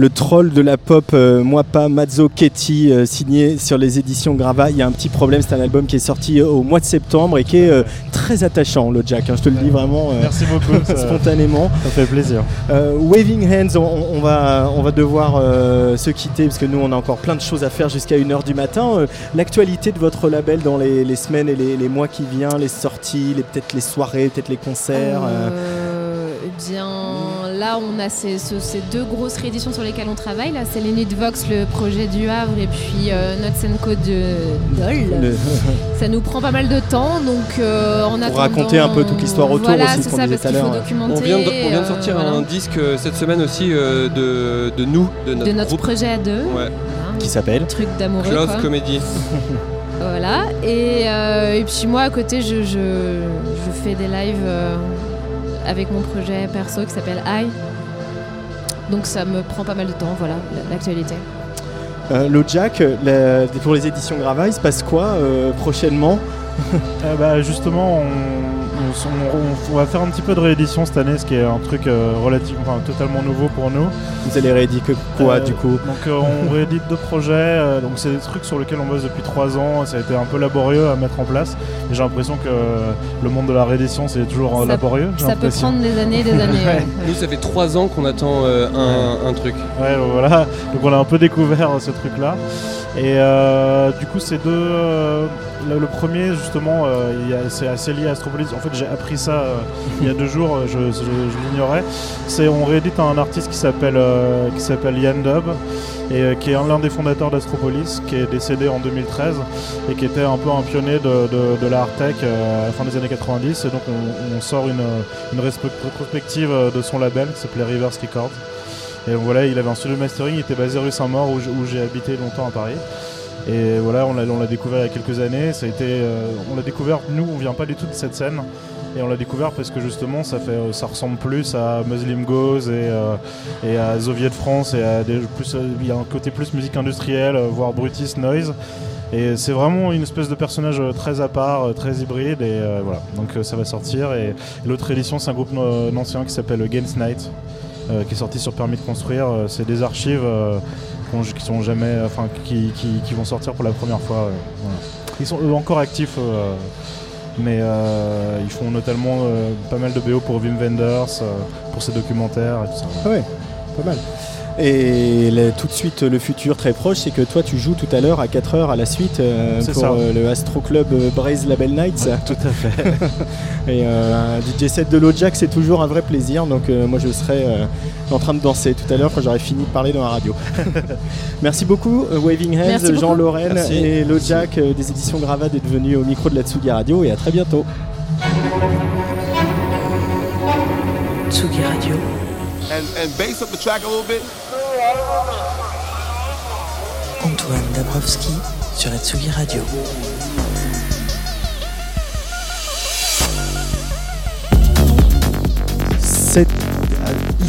Le troll de la pop, euh, moi pas, Mazzo Ketty, euh, signé sur les éditions Grava. Il y a un petit problème, c'est un album qui est sorti euh, au mois de septembre et qui est euh, très attachant, le Jack. hein, je te le dis vraiment euh, Merci beaucoup. <laughs> ça- spontanément. Ça fait plaisir. Euh, Waving Hands, on, on va, on va devoir euh, se quitter parce que nous on a encore plein de choses à faire jusqu'à 1h du matin. Euh, L'actualité de votre label dans les, les semaines et les, les mois qui viennent, les sorties, les- peut-être les soirées, peut-être les concerts. euh, Euh, eh là, on a ces, ce- ces deux grosses rééditions sur lesquelles on travaille. Là, c'est les Nuits de Vox, le projet du Havre, et puis euh, Notes Co de Dole. le- <laughs> Ça nous prend pas mal de temps, donc euh, en attendant... raconter un peu toute l'histoire autour voilà, aussi, ce c'est qu'on ça, disait tout à l'heure. On vient de, on vient de sortir euh, voilà. un disque cette semaine aussi euh, de, de nous, de notre, de notre groupe. projet à deux. Ouais. qui s'appelle Truc d'amoureux. Close quoi. Comedy. <laughs> Voilà. Et, euh, et puis moi, à côté, je, je, je fais des lives euh, avec mon projet perso qui s'appelle I. Donc ça me prend pas mal de temps, voilà, l'actualité. Euh, le Jack, la- pour les éditions Grava, il se passe quoi euh, prochainement bah, <laughs> justement, on, on s- on- on- on va faire un petit peu de réédition cette année, ce qui est un truc euh, relativement, enfin, totalement nouveau pour nous. Vous allez rééditer quoi Euh, du coup Donc euh, on <laughs> réédite deux projets, euh, donc c'est des trucs sur lesquels on bosse depuis trois ans, ça a été un peu laborieux à mettre en place. J'ai l'impression que le monde de la réédition c'est toujours euh, Ça- laborieux. Ça peut prendre des années et des années. <laughs> ouais. Nous, ça fait trois ans qu'on attend euh, un, un truc. Ouais, voilà. Donc on a un peu découvert ce truc-là. Et euh, du coup, ces deux. euh, le, le premier, justement, euh, c'est assez lié à Astropolis. En fait, j'ai appris ça euh, il y a deux <laughs> jours. euh, Je, je- je l'ignorais. C'est on réédite un artiste qui s'appelle euh, qui s'appelle Yann Dub et euh, qui est un- l'un des fondateurs d'Astropolis, qui est décédé en 2013 et qui était un peu un pionnier de, de, la tech euh, à la fin des années 90. Et donc on, sort une, une respe- rétrospective euh, de son label qui s'appelait Rivers Records. Et voilà, il avait un studio de mastering, il était basé rue Saint-Maur où j'ai habité longtemps à Paris. Et voilà, on l'a découvert il y a quelques années. Euh, on l'a découvert, nous on vient pas du tout de cette scène. Et on l'a découvert parce que justement ça, fait, euh, ça ressemble plus à Muslim Goes et, euh, à Zoviet de France. Et à plus, euh, il y a un côté plus musique industrielle, voire Brutis Noise. Et c'est vraiment une espèce de personnage très à part, très hybride. Et voilà, donc ça va sortir. Et l'autre édition, c'est un groupe ancien qui s'appelle Against Night qui est sorti sur Permis de construire. C'est des archives qui sont jamais, enfin, qui, vont sortir pour la première fois. Ils sont encore actifs, mais euh, ils font notamment euh, pas mal de BO pour Wim Wenders, euh, pour ses documentaires et tout ça. Ah ouais, pas mal. Et le- tout de suite, le futur très proche, c'est que toi, tu joues tout à l'heure à 4h à la suite euh, pour ça. euh, le Astro Club euh, Braze Label Nights. tout à fait. <laughs> Et euh, un DJ set de LoJack, c'est toujours un vrai plaisir. Donc, euh, moi, je serai euh, en train de danser tout à l'heure quand j'aurai fini de parler dans la radio. <laughs> Merci beaucoup, Waving Hands. Jean Lorraine Merci. et LoJack euh, des éditions Grava d'être venus au micro de la Tsugi Radio. Et à très bientôt. Tsugi Radio. And, and bass up the track a little bit. Antoine Dabrowski sur la Tsugi Radio.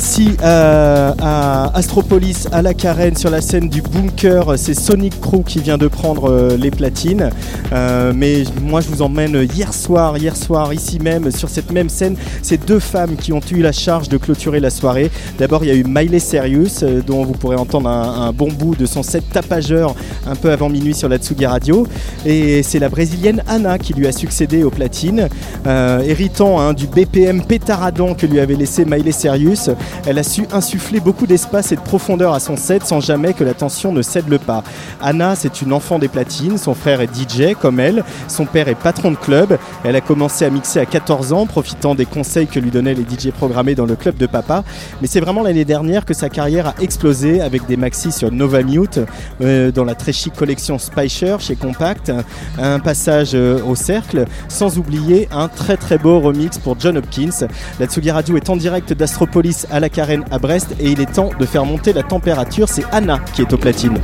Ici euh, à Astropolis, à la Carène, sur la scène du Bunker. C'est Sonic Crew qui vient de prendre euh, les platines. Euh, mais moi, je vous emmène hier soir, hier soir, ici même, sur cette même scène. Ces deux femmes qui ont eu la charge de clôturer la soirée. D'abord, il y a eu Miley Serious, euh, dont vous pourrez entendre un, bon bout de son set tapageur un peu avant minuit sur la Tsugi Radio. Et c'est la brésilienne Anna qui lui a succédé aux platines, héritant hein, du BPM pétaradant que lui avait laissé Miley Serious. Elle a su insuffler beaucoup d'espace et de profondeur à son set sans jamais que la tension ne cède le pas. Anna, c'est une enfant des platines, son frère est DJ comme elle, son père est patron de club. Elle a commencé à mixer à 14 ans, profitant des conseils que lui donnaient les DJ programmés dans le club de papa. Mais c'est vraiment l'année dernière que sa carrière a explosé avec des maxis sur Nova Mute, euh, dans la très chic collection Spicer chez Compact, un passage euh, au cercle, sans oublier un très très beau remix pour John Hopkins. La Tsugi Radio est en direct d'Astropolis la Carène à Brest et il est temps de faire monter la température. C'est Anna qui est au platine.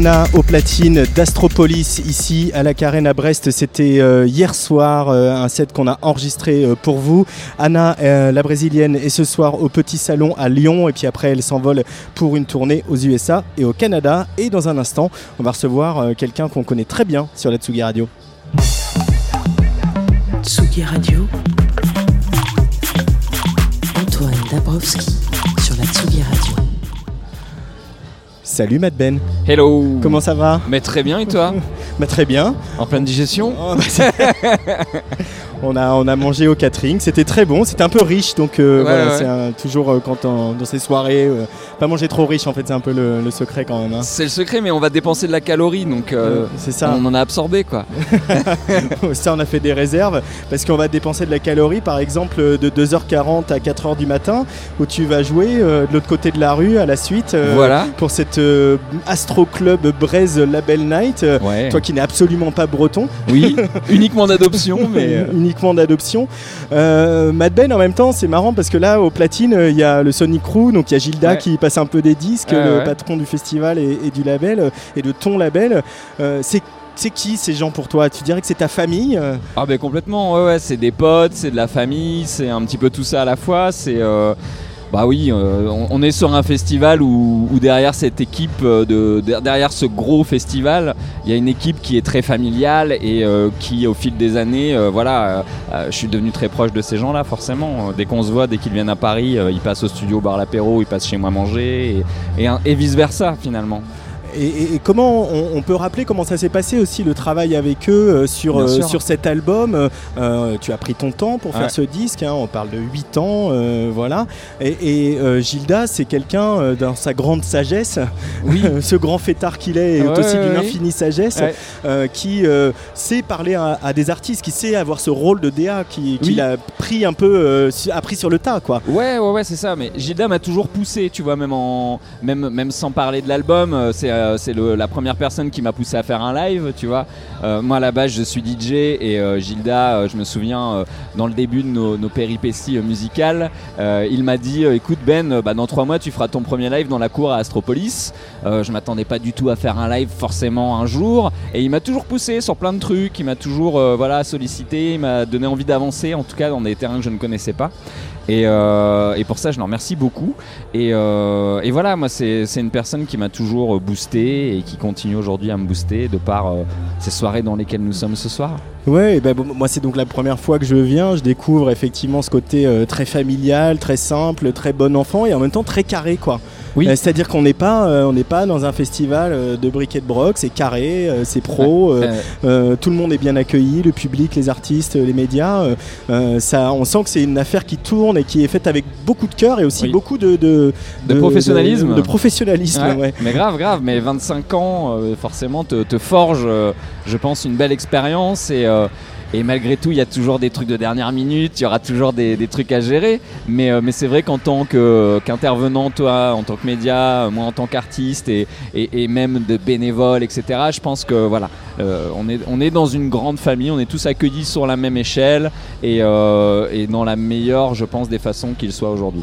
Anna au platine d'Astropolis ici à la Carène à Brest. C'était euh, hier soir euh, un set qu'on a enregistré euh, pour vous. Anna, la brésilienne, est ce soir au Petit Salon à Lyon et puis après elle s'envole pour une tournée aux USA et au Canada. Et dans un instant, on va recevoir quelqu'un qu'on connaît très bien sur la Tsugi Radio. Tsugi Radio. Antoine Dabrowski Salut Matt Ben. Hello. Comment ça va Mais très bien et toi <laughs> Bah très bien. En pleine digestion Oh, bah, <laughs> on, a, on a mangé au catering, c'était très bon, c'était un peu riche, donc euh, Ouais, voilà, ouais. c'est toujours euh, quand on- dans ces soirées, euh, pas manger trop riche en fait, c'est un peu le, le secret quand même. hein. C'est le secret, mais on va dépenser de la calorie, donc euh, c'est ça. on en a absorbé quoi. <laughs> Ça, on a fait des réserves parce qu'on va dépenser de la calorie, par exemple, de 2h40 à 4h du matin, où tu vas jouer euh, de l'autre côté de la rue à la suite euh, Voilà. pour cette Astro Club Braise Label Night. Ouais. Toi qui n'es absolument pas breton. Oui, <laughs> uniquement d'adoption, mais uniquement d'adoption. Mad Ben, en même temps, c'est marrant parce que là, au platine, il y a le Sonic Crew, donc il y a Gilda Ouais. qui passe un peu des disques, Ouais, le ouais. patron du festival et, et du label, euh, et de ton label. Euh, c'est c'est qui ces gens pour toi? Tu dirais que c'est ta famille euh? Ah ben complètement, ouais, ouais, c'est des potes, c'est de la famille, c'est un petit peu tout ça à la fois. C'est euh, bah oui, euh, on, on est sur un festival où, où derrière cette équipe, de, de- derrière ce gros festival, il y a une équipe qui est très familiale et euh, qui, au fil des années, voilà, euh, euh, je suis devenu très proche de ces gens-là, forcément. Dès qu'on se voit, dès qu'ils viennent à Paris, euh, ils passent au studio bar l'apéro, ils passent chez moi manger et, et, et vice versa finalement. Et, et- et comment on, on peut rappeler comment ça s'est passé aussi le travail avec eux euh, sur, euh, sur cet album euh, Tu as pris ton temps pour faire Ouais. ce disque, hein, on parle de 8 ans, euh, voilà. Et, et, Gilda, c'est quelqu'un dans sa grande sagesse, Oui. <laughs> ce grand fêtard qu'il est, Ouais, aussi ouais, d'une infinie sagesse, qui sait parler à, à des artistes, qui sait avoir ce rôle de DA, qui, qu'il Oui. a pris un peu, appris sur le tas, quoi. Ouais, ouais, ouais, c'est ça. Mais Gilda m'a toujours poussé, tu vois, même en, même, même sans parler de l'album. C'est, euh, c'est la première personne qui m'a poussé à faire un live, tu vois. Euh, moi, à la base, je suis DJ et euh, Gilda, je me souviens, dans le début de nos, péripéties musicales, il m'a dit, écoute Ben, bah, dans trois mois, tu feras ton premier live dans la cour à Astropolis. Je m'attendais pas du tout à faire un live forcément un jour, et il m'a toujours poussé sur plein de trucs. Il m'a toujours, voilà, sollicité, il m'a donné envie d'avancer, en tout cas dans des terrains que je ne connaissais pas. Et, euh, et pour ça, je l'en remercie beaucoup. Et, euh, et voilà, moi, c'est une personne qui m'a toujours boosté et qui continue aujourd'hui à me booster de par euh, ces soirées dans lesquelles nous sommes ce soir. Ouais, et ben, bon, moi c'est donc la première fois que je viens, je découvre effectivement ce côté très familial, très simple, très bon enfant et en même temps très carré quoi. Oui. C'est-à-dire qu'on n'est pas, on n'est pas dans un festival de briquet de broc, c'est carré, c'est pro, <laughs> tout le monde est bien accueilli, le public, les artistes, les médias. ça, on sent que c'est une affaire qui tourne et qui est faite avec beaucoup de cœur et aussi Oui. beaucoup de, de, De professionnalisme. De, professionnalisme, Ouais, ouais. Mais grave, grave. Mais 25 ans, euh, forcément, te, te forge, euh, je pense, une belle expérience. Et, euh, et malgré tout, il y a toujours des trucs de dernière minute, il y aura toujours des, trucs à gérer. Mais, euh, mais c'est vrai qu'en tant qu'intervenant, toi, en tant que média, euh, moi en tant qu'artiste et, même de bénévole, etc., je pense que voilà, euh, on, est, dans une grande famille, on est tous accueillis sur la même échelle et, et dans la meilleure, je pense, des façons qu'il soit aujourd'hui.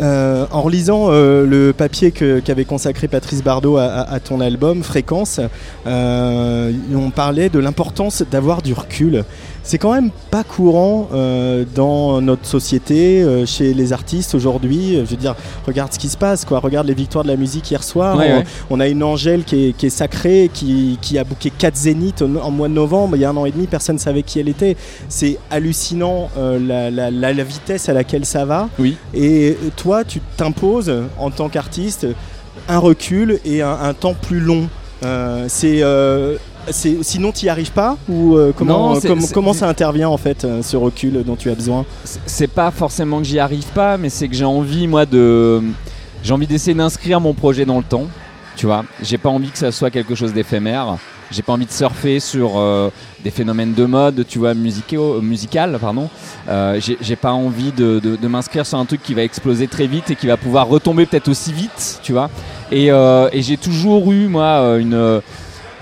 Euh, en relisant euh, le papier qu'avait consacré Patrice Bardot à ton album Fréquence, euh, on parlait de l'importance d'avoir du recul. C'est quand même pas courant euh, dans notre société, euh, chez les artistes aujourd'hui. Je veux dire, regarde ce qui se passe, quoi. Regarde les victoires de la musique hier soir. Ouais, on, ouais. on a une Angèle qui est, qui est sacrée, qui, qui a booké 4 zéniths en, en mois de novembre. Il y a un an et demi, personne ne savait qui elle était. C'est hallucinant euh, la, la- la- la vitesse à laquelle ça va. Oui. Et toi, tu t'imposes en tant qu'artiste un recul et un, un temps plus long. Euh, c'est euh, c'est- sinon tu n'y arrives pas ou euh, comment, Non, c'est- comment ça intervient en fait euh, ce recul dont tu as besoin? C'est- pas forcément que j'y arrive pas, mais c'est que j'ai envie, moi, de. J'ai envie d'essayer d'inscrire mon projet dans le temps. Tu vois, j'ai pas envie que ça soit quelque chose d'éphémère. J'ai pas envie de surfer sur euh, des phénomènes de mode, tu vois, musicaux, euh, musical, pardon. Euh, j'ai pas envie de, de- de m'inscrire sur un truc qui va exploser très vite et qui va pouvoir retomber peut-être aussi vite, tu vois. Et, euh, et j'ai toujours eu, moi, euh, une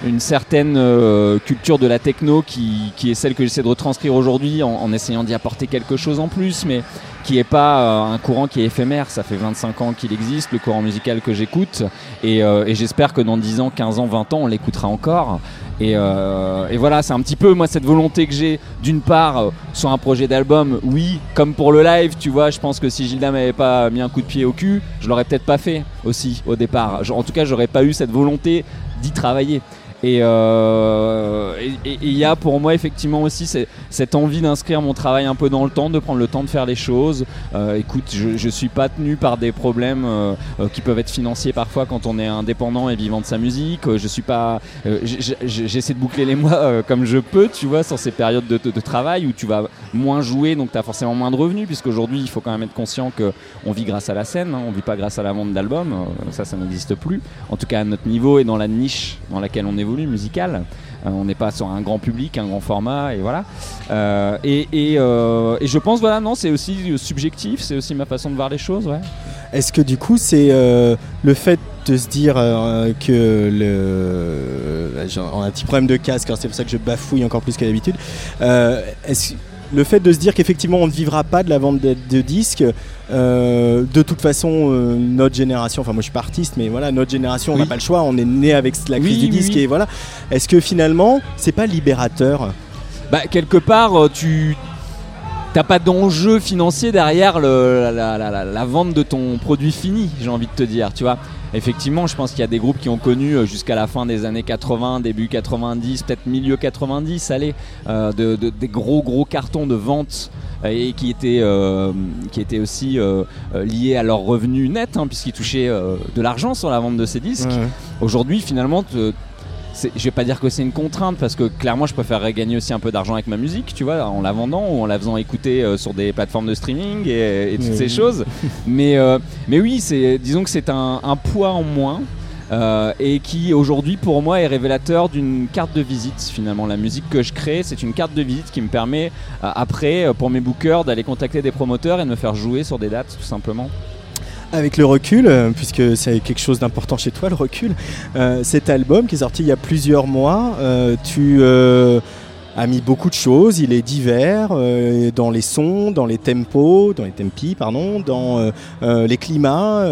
une certaine euh, culture de la techno qui, qui est celle que j'essaie de retranscrire aujourd'hui en, en essayant d'y apporter quelque chose en plus, mais qui n'est pas euh, un courant qui est éphémère. Ça fait 25 ans qu'il existe, le courant musical que j'écoute, et, euh, et j'espère que dans 10 ans, 15 ans, 20 ans, on l'écoutera encore. Et, euh, et voilà, c'est un petit peu moi cette volonté que j'ai d'une part euh, sur un projet d'album, oui, comme pour le live, tu vois, je pense que si Gilda m'avait pas mis un coup de pied au cul, je l'aurais peut-être pas fait aussi au départ. En tout cas, j'aurais pas eu cette volonté d'y travailler. Et euh, et- il y a pour moi effectivement aussi cette envie d'inscrire mon travail un peu dans le temps, de prendre le temps de faire les choses. Euh, écoute, je, je suis pas tenu par des problèmes euh, qui peuvent être financiers parfois quand on est indépendant et vivant de sa musique. Je suis pas, j'essaie de boucler les mois comme je peux, tu vois, sur ces périodes de, travail où tu vas moins jouer, donc tu as forcément moins de revenus, puisqu'aujourd'hui il faut quand même être conscient que on vit grâce à la scène, hein, on vit pas grâce à la vente d'albums, ça ça n'existe plus. En tout cas à notre niveau et dans la niche dans laquelle on évolue musicale. Euh, on n'est pas sur un grand public, un grand format, et voilà. Euh, et, et, euh, et je pense, voilà, non, c'est aussi subjectif, c'est aussi ma façon de voir les choses, ouais. Est-ce que du coup, c'est euh, le fait de se dire euh, que le. a un petit problème de casque, alors c'est pour ça que je bafouille encore plus que d'habitude. Euh, est-ce- le fait de se dire qu'effectivement on ne vivra pas de la vente de, de disques, euh, de toute façon, euh, notre génération, enfin moi je suis pas artiste, mais voilà, notre génération, on n'a pas le choix, on est né avec la crise Oui, du disque oui. et voilà. Est-ce que finalement, c'est pas libérateur? Bah, quelque part, euh, tu t'as pas d'enjeu financier derrière le- la, la- la- la vente de ton produit fini, j'ai envie de te dire, tu vois. Effectivement, je pense qu'il y a des groupes qui ont connu euh, jusqu'à la fin des années 80, début 90, peut-être milieu 90, allez, euh, de, de- des gros gros cartons de vente euh, et qui étaient, euh, qui étaient aussi euh, liés à leurs revenus nets, hein, puisqu'ils touchaient de l'argent sur la vente de ces disques. Ouais. Aujourd'hui, finalement, je vais pas dire que c'est une contrainte parce que clairement je préférerais gagner aussi un peu d'argent avec ma musique, tu vois, en la vendant ou en la faisant écouter euh, sur des plateformes de streaming et, et toutes Oui. ces choses. <laughs> mais, euh, mais oui, c'est, disons que c'est un, un poids en moins. euh, et qui aujourd'hui pour moi est révélateur d'une carte de visite finalement la musique que je crée c'est une carte de visite qui me permet après pour mes bookers d'aller contacter des promoteurs et de me faire jouer sur des dates tout simplement Avec le recul, euh, puisque c'est quelque chose d'important chez toi, le recul, euh, cet album qui est sorti il y a plusieurs mois, euh, tu as mis beaucoup de choses, il est divers dans les sons, dans les tempos, dans les tempi, pardon, dans les climats,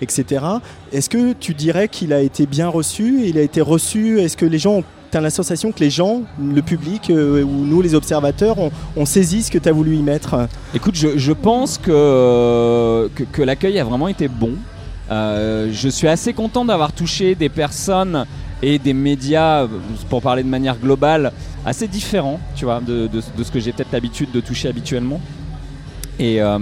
etc. Est-ce que tu dirais qu'il a été bien reçu? Il a été reçu? Est-ce que les gens ont tu as sensation que les gens, le public euh, ou nous les observateurs, on, on saisit ce que tu as voulu y mettre Écoute, je, pense que, que, l'accueil a vraiment été bon. Euh, je suis assez content d'avoir touché des personnes et des médias, pour parler de manière globale, assez différents, tu vois, de ce que j'ai peut-être l'habitude de toucher habituellement. Et euh,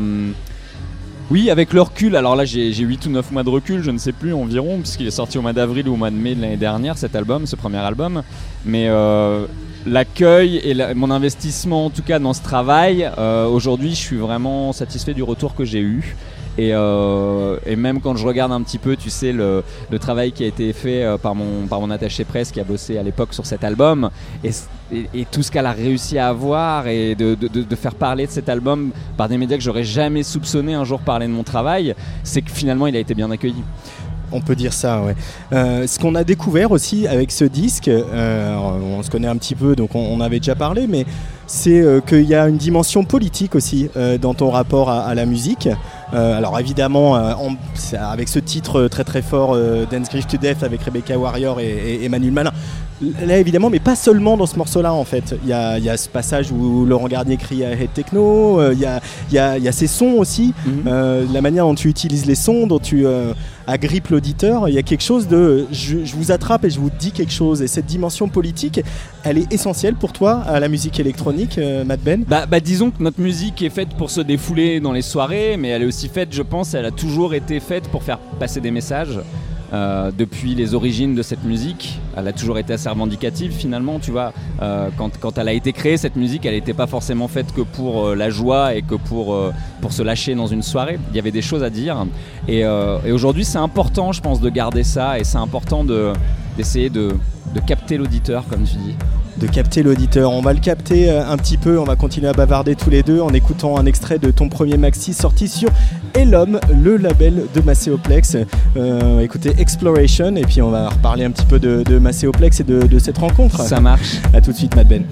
oui, avec le recul, alors là j'ai j'ai 8 ou 9 mois de recul, je ne sais plus environ, puisqu'il est sorti au mois d'avril ou au mois de mai de l'année dernière, cet album, ce premier album. Mais euh, l'accueil et mon investissement en tout cas dans ce travail, euh, aujourd'hui je suis vraiment satisfait du retour que j'ai eu. Et, euh, et même quand je regarde un petit peu, tu sais, le, travail qui a été fait euh, par, mon, attaché presse qui a bossé à l'époque sur cet album, et, tout ce qu'elle a réussi à avoir, et de, faire parler de cet album par des médias que j'aurais jamais soupçonné un jour parler de mon travail, c'est que finalement il a été bien accueilli. On peut dire ça, ouais. Euh, ce qu'on a découvert aussi avec ce disque, euh, on se connaît un petit peu, donc on, avait déjà parlé, mais c'est qu'il y a une dimension politique aussi dans ton rapport à la musique. Euh, alors évidemment, euh, avec ce titre très très fort, euh, Dance Grief to Death, avec Rebecca Warrior et, et Emmanuel Malin. Là évidemment, mais pas seulement dans ce morceau-là en fait. Il y a, y a ce passage où Laurent Garnier crie à Head Techno, euh, il y, a, y a- y a ces sons aussi, euh, la manière dont tu utilises les sons, dont tu euh, agrippes l'auditeur. Il y a quelque chose de. Je, je vous attrape et je vous dis quelque chose. Et cette dimension politique, elle est essentielle pour toi à la musique électronique, euh, Matt Ben? Bah, bah, disons que notre musique est faite pour se défouler dans les soirées, mais elle est aussi faite, je pense, elle a toujours été faite pour faire passer des messages. Euh, depuis les origines de cette musique, elle a toujours été assez revendicative finalement, tu vois. Euh, quand, quand elle a été créée, cette musique, elle n'était pas forcément faite que pour euh, la joie et que pour, pour se lâcher dans une soirée. Il y avait des choses à dire. Et aujourd'hui, c'est important, je pense, de garder ça et c'est important de d'essayer de, de capter l'auditeur, comme tu dis. de capter l'auditeur. On va le capter euh, un petit peu, on va continuer à bavarder tous les deux en écoutant un extrait de ton premier maxi sorti sur Elom, le label de Macéoplex. Euh, écoutez Exploration et puis on va reparler un petit peu de, de Macéoplex et de, de cette rencontre. Ça marche. A tout de suite Mad Ben.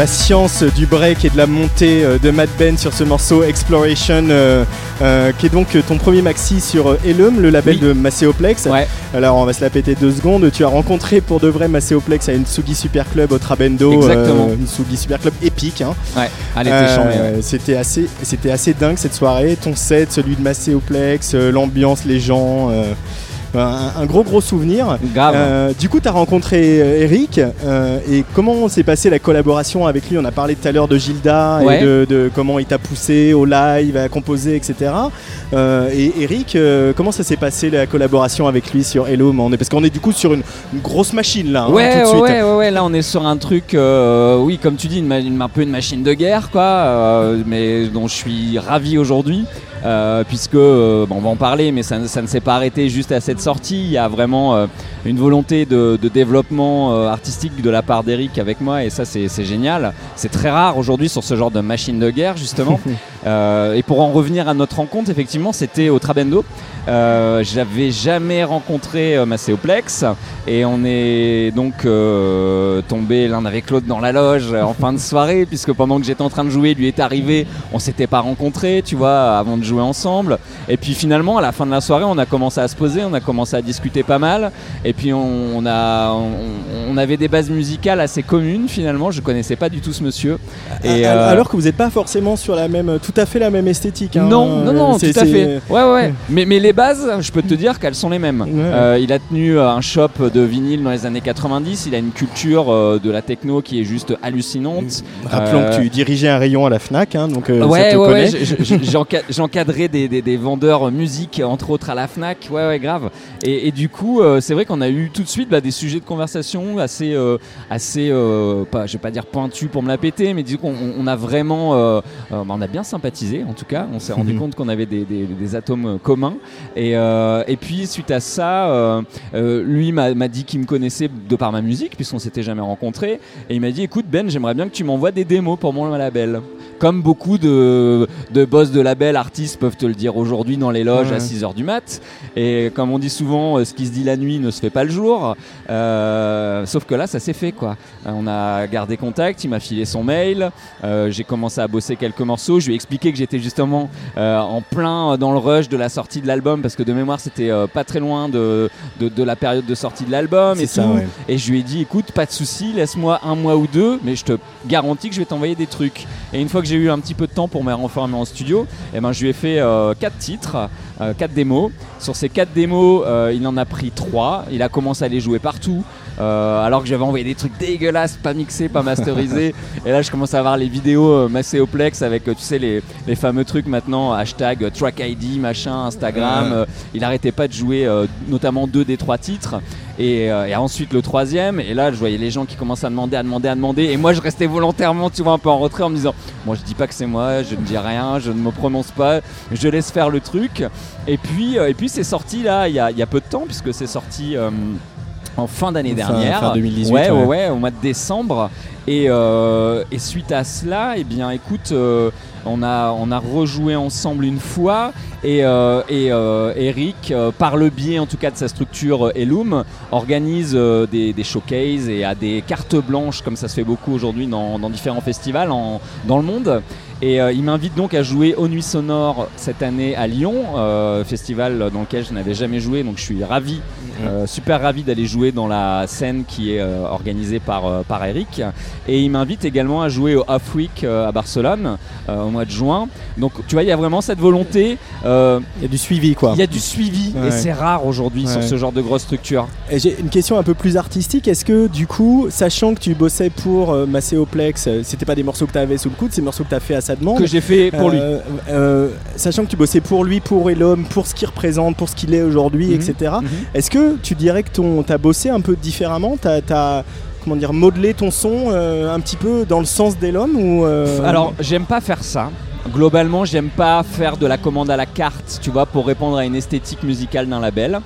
La science du break et de la montée euh, de Mad Ben sur ce morceau Exploration, euh, euh, qui est donc ton premier maxi sur Elum, le label Oui. de Macéoplex. Alors on va se la péter deux secondes. Tu as rencontré pour de vrai Macéoplex à une Sugi Super Club au Trabendo, Exactement. euh, une Sugi Super Club épique. hein. Ouais, ouais. C'était assez, c'était assez dingue cette soirée. Ton set, celui de Macéoplex, l'ambiance, les gens. Un, un gros gros souvenir. Euh, du coup, tu as rencontré euh, Eric euh, et comment s'est passée la collaboration avec lui? On a parlé tout à l'heure de Gilda Ouais. et de, de comment il t'a poussé au live, à composer, etc. Euh, et Eric, comment ça s'est passé la collaboration avec lui sur Hello On est- Parce qu'on est du coup sur une, une grosse machine là, hein, Ouais, tout de suite. ouais, ouais, ouais, là on est sur un truc, oui, comme tu dis, une, ma- une- un peu une machine de guerre, quoi, mais dont je suis ravi aujourd'hui. Euh, puisque, euh, on va en parler, mais ça, ne- ça ne s'est pas arrêté juste à cette sortie. Il y a vraiment euh, une volonté de, de développement artistique de la part d'Eric avec moi, et ça, c'est génial. C'est très rare aujourd'hui sur ce genre de machine de guerre, justement. <laughs> Et pour en revenir à notre rencontre, effectivement, c'était au Trabendo. Euh, J'avais jamais rencontré euh, Macéoplex et on est donc euh, tombé l'un avec l'autre dans la loge euh, en fin de soirée puisque pendant que j'étais en train de jouer, lui est arrivé, on s'était pas rencontrés, tu vois, avant de jouer ensemble. Et puis finalement, à la fin de la soirée, on a commencé à se poser, on a commencé à discuter pas mal. Et puis on, on a, on, on avait des bases musicales assez communes finalement. Je connaissais pas du tout ce monsieur. Et, euh, Alors que vous n'êtes pas forcément sur la même, tout à fait la même esthétique. hein. non, non, non, tout à fait. Ouais, ouais. Mais, mais les bases, je peux te dire qu'elles sont les mêmes. Euh, il a tenu euh, un shop de vinyle dans les années 90. Il a une culture euh, de la techno qui est juste hallucinante. Rappelons Euh, que tu dirigeais un rayon à la Fnac, hein, donc euh, ça ouais, te ouais, connaît. ouais, je- je- j'ai enca- <laughs> j'ai encadré des, des- des vendeurs musique, entre autres à la Fnac. Ouais, ouais, grave. Et, et du coup, c'est vrai qu'on a eu tout de suite bah, des sujets de conversation assez, assez, pas, je vais pas dire pointus pour me la péter, mais disons qu'on on a vraiment, bah, on a bien sympathisé en tout cas. On s'est rendu Mhm. compte qu'on avait des, des- des atomes communs. Et, euh, et puis suite à ça, euh, euh, lui m'a m'a dit qu'il me connaissait de par ma musique, puisqu'on s'était jamais rencontrés. Et il m'a dit, écoute Ben, j'aimerais bien que tu m'envoies des démos pour mon label. Comme beaucoup de, de boss de label, artistes peuvent te le dire aujourd'hui dans les loges Ouais. à 6h du mat. Et comme on dit souvent, euh, ce qui se dit la nuit ne se fait pas le jour. Euh, sauf que là, ça s'est fait quoi. Euh, On a gardé contact, il m'a filé son mail. euh, J'ai commencé à bosser quelques morceaux. Je lui ai expliqué que j'étais justement euh, en plein dans le rush de la sortie de l'album parce que de mémoire, c'était pas très loin de, de, de la période de sortie de l'album et C'est ça, tout. ouais. Et je lui ai dit, écoute, pas de souci, laisse-moi un mois ou deux, mais je te garantis que je vais t'envoyer des trucs. Et une fois que j'ai eu un petit peu de temps pour me renfermer en studio, eh ben, je lui ai fait euh, quatre titres, euh, quatre démos. Sur ces quatre démos, euh, il en a pris trois. Il a commencé à les jouer partout. Euh, alors que j'avais envoyé des trucs dégueulasses, pas mixés, pas masterisés. <laughs> et là, je commence à voir les vidéos euh, Macéoplex avec, euh, tu sais, les, les fameux trucs maintenant, hashtag track ID, machin, Instagram. Euh, il arrêtait pas de jouer notamment deux des trois titres. Et, et ensuite le troisième. Et là, je voyais les gens qui commençaient à demander, à demander, à demander. Et moi, je restais volontairement, tu vois, un peu en retrait en me disant Moi, je dis pas que c'est moi, je ne dis rien, je ne me prononce pas, je laisse faire le truc. Et puis, et puis c'est sorti là, il y a, il y a peu de temps, puisque c'est sorti. euh, en fin d'année dernière, fin 2018, ouais, ouais, au mois de décembre. Et, euh, et suite à cela, eh bien, écoute, euh, on a on a rejoué ensemble une fois. Et, euh, et Eric, par le biais en tout cas de sa structure Elum, organise des, des showcases et a des cartes blanches comme ça se fait beaucoup aujourd'hui dans, dans différents festivals en- dans le monde. Et euh, il m'invite donc à jouer aux Nuits Sonores cette année à Lyon, euh, festival dans lequel je n'avais jamais joué, donc je suis ravi, euh, super ravi d'aller jouer dans la scène qui est euh, organisée par, euh, par Eric. Et il m'invite également à jouer au Off Week euh, à Barcelone euh, au mois de juin. Donc tu vois, il y a vraiment cette volonté. euh, Il y a du suivi quoi. Il y a du suivi Ouais. et c'est rare aujourd'hui sur ce genre de grosse structure. Et J'ai une question un peu plus artistique. Est-ce que du coup, sachant que tu bossais pour euh, Macéoplex, c'était pas des morceaux que tu avais sous le coude, c'est des morceaux que tu as fait à sa demande Que j'ai fait pour lui. Euh, euh, sachant que tu bossais pour lui, pour l'homme, pour ce qu'il représente, pour ce qu'il est aujourd'hui, Mhm, etc. mhm. Est-ce que tu dirais que ton, t'as bossé un peu différemment? T'as, t'as, comment dire, modelé ton son euh, un petit peu dans le sens d'Elom ou euh, Alors, j'aime pas faire ça. Globalement, j'aime pas faire de la commande à la carte, tu vois, pour répondre à une esthétique musicale d'un label.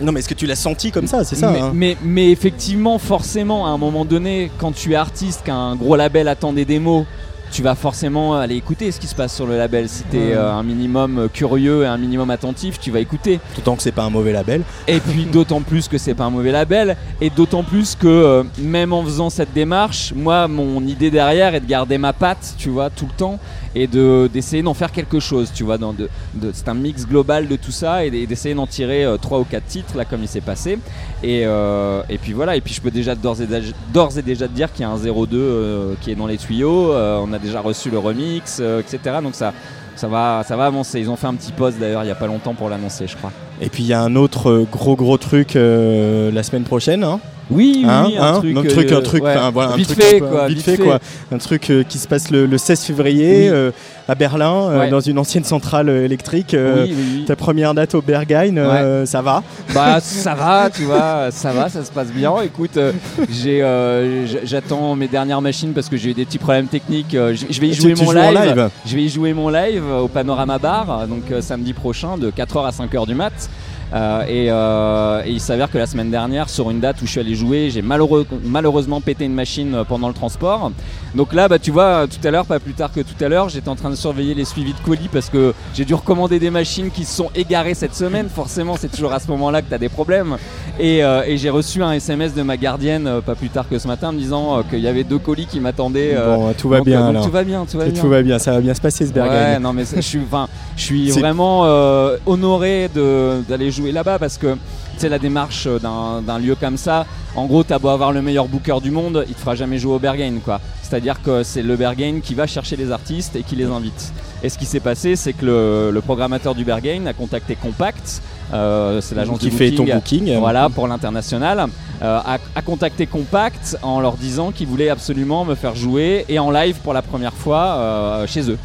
Non, mais est-ce que tu l'as senti comme ça? C'est ça mais, hein mais, mais effectivement, forcément, à un moment donné, quand tu es artiste, qu'un gros label attend des démos, tu vas forcément aller écouter ce qui se passe sur le label. Si tu es Ouais. un minimum euh, curieux et un minimum attentif, tu vas écouter. D'autant que c'est pas un mauvais label. Et puis <laughs> d'autant plus que c'est pas un mauvais label, et d'autant plus que euh, même en faisant cette démarche, moi mon idée derrière est de garder ma patte, tu vois, tout le temps, et de d'essayer d'en faire quelque chose, tu vois. Dans c'est un mix global de tout ça, et d'essayer d'en tirer euh, trois ou quatre titres là comme il s'est passé. Et, euh, puis voilà, et puis je peux déjà d'ores et, et déjà te dire qu'il y a un 02 euh, qui est dans les tuyaux. on a déjà reçu le remix, etc. Donc ça. Ça va, ça va avancer. Ils ont fait un petit post d'ailleurs il n'y a pas longtemps pour l'annoncer, je crois. Et puis il y a un autre gros gros truc la semaine prochaine. Hein Oui, oui, Hein, oui, un hein truc, un truc, euh, un truc, ouais. enfin, voilà, un Vite truc fait, un peu- quoi, vite fait, fait. quoi. Un truc euh, qui se passe le, le 16 février Oui. euh, à Berlin, euh, Ouais. dans une ancienne centrale électrique. Oui. Ta première date au Berghain, euh, ça va Bah <laughs> ça va, tu vois, ça va, ça se passe bien. Écoute, j'ai, j'attends mes dernières machines parce que j'ai eu des petits problèmes techniques. Je, vais y jouer tu mon live. live Je vais y jouer mon live au Panorama Bar, donc samedi prochain de 4h à 5h du mat. Euh, et, euh, et il s'avère que la semaine dernière, sur une date où je suis allé jouer, j'ai malheureux- malheureusement pété une machine pendant le transport. Donc là, bah, tu vois, tout à l'heure, pas plus tard que tout à l'heure, j'étais en train de surveiller les suivis de colis parce que j'ai dû recommander des machines qui se sont égarées cette semaine. Forcément, c'est toujours à ce moment-là que tu as des problèmes. Et, euh, et j'ai reçu un SMS de ma gardienne euh, pas plus tard que ce matin me disant euh, qu'il y avait deux colis qui m'attendaient. Bon, tout va donc, bien. donc tout va bien, tout va bien. Tout va bien, ça va bien se passer ce Berghain. Ouais, non mais je suis, je vraiment honoré d'aller jouer là-bas parce que tu sais la démarche d'un d'un lieu comme ça. En gros, t'as beau avoir le meilleur booker du monde, il te fera jamais jouer au Berghain, quoi. C'est-à-dire que c'est le Berghain qui va chercher les artistes et qui les invite. Et ce qui s'est passé, c'est que le, le programmateur du Berghain a contacté Compact, euh, c'est l'agence Qui de fait ton booking, voilà, pour l'international, euh, a, a contacté Compact en leur disant qu'ils voulaient absolument me faire jouer et en live pour la première fois euh, chez eux.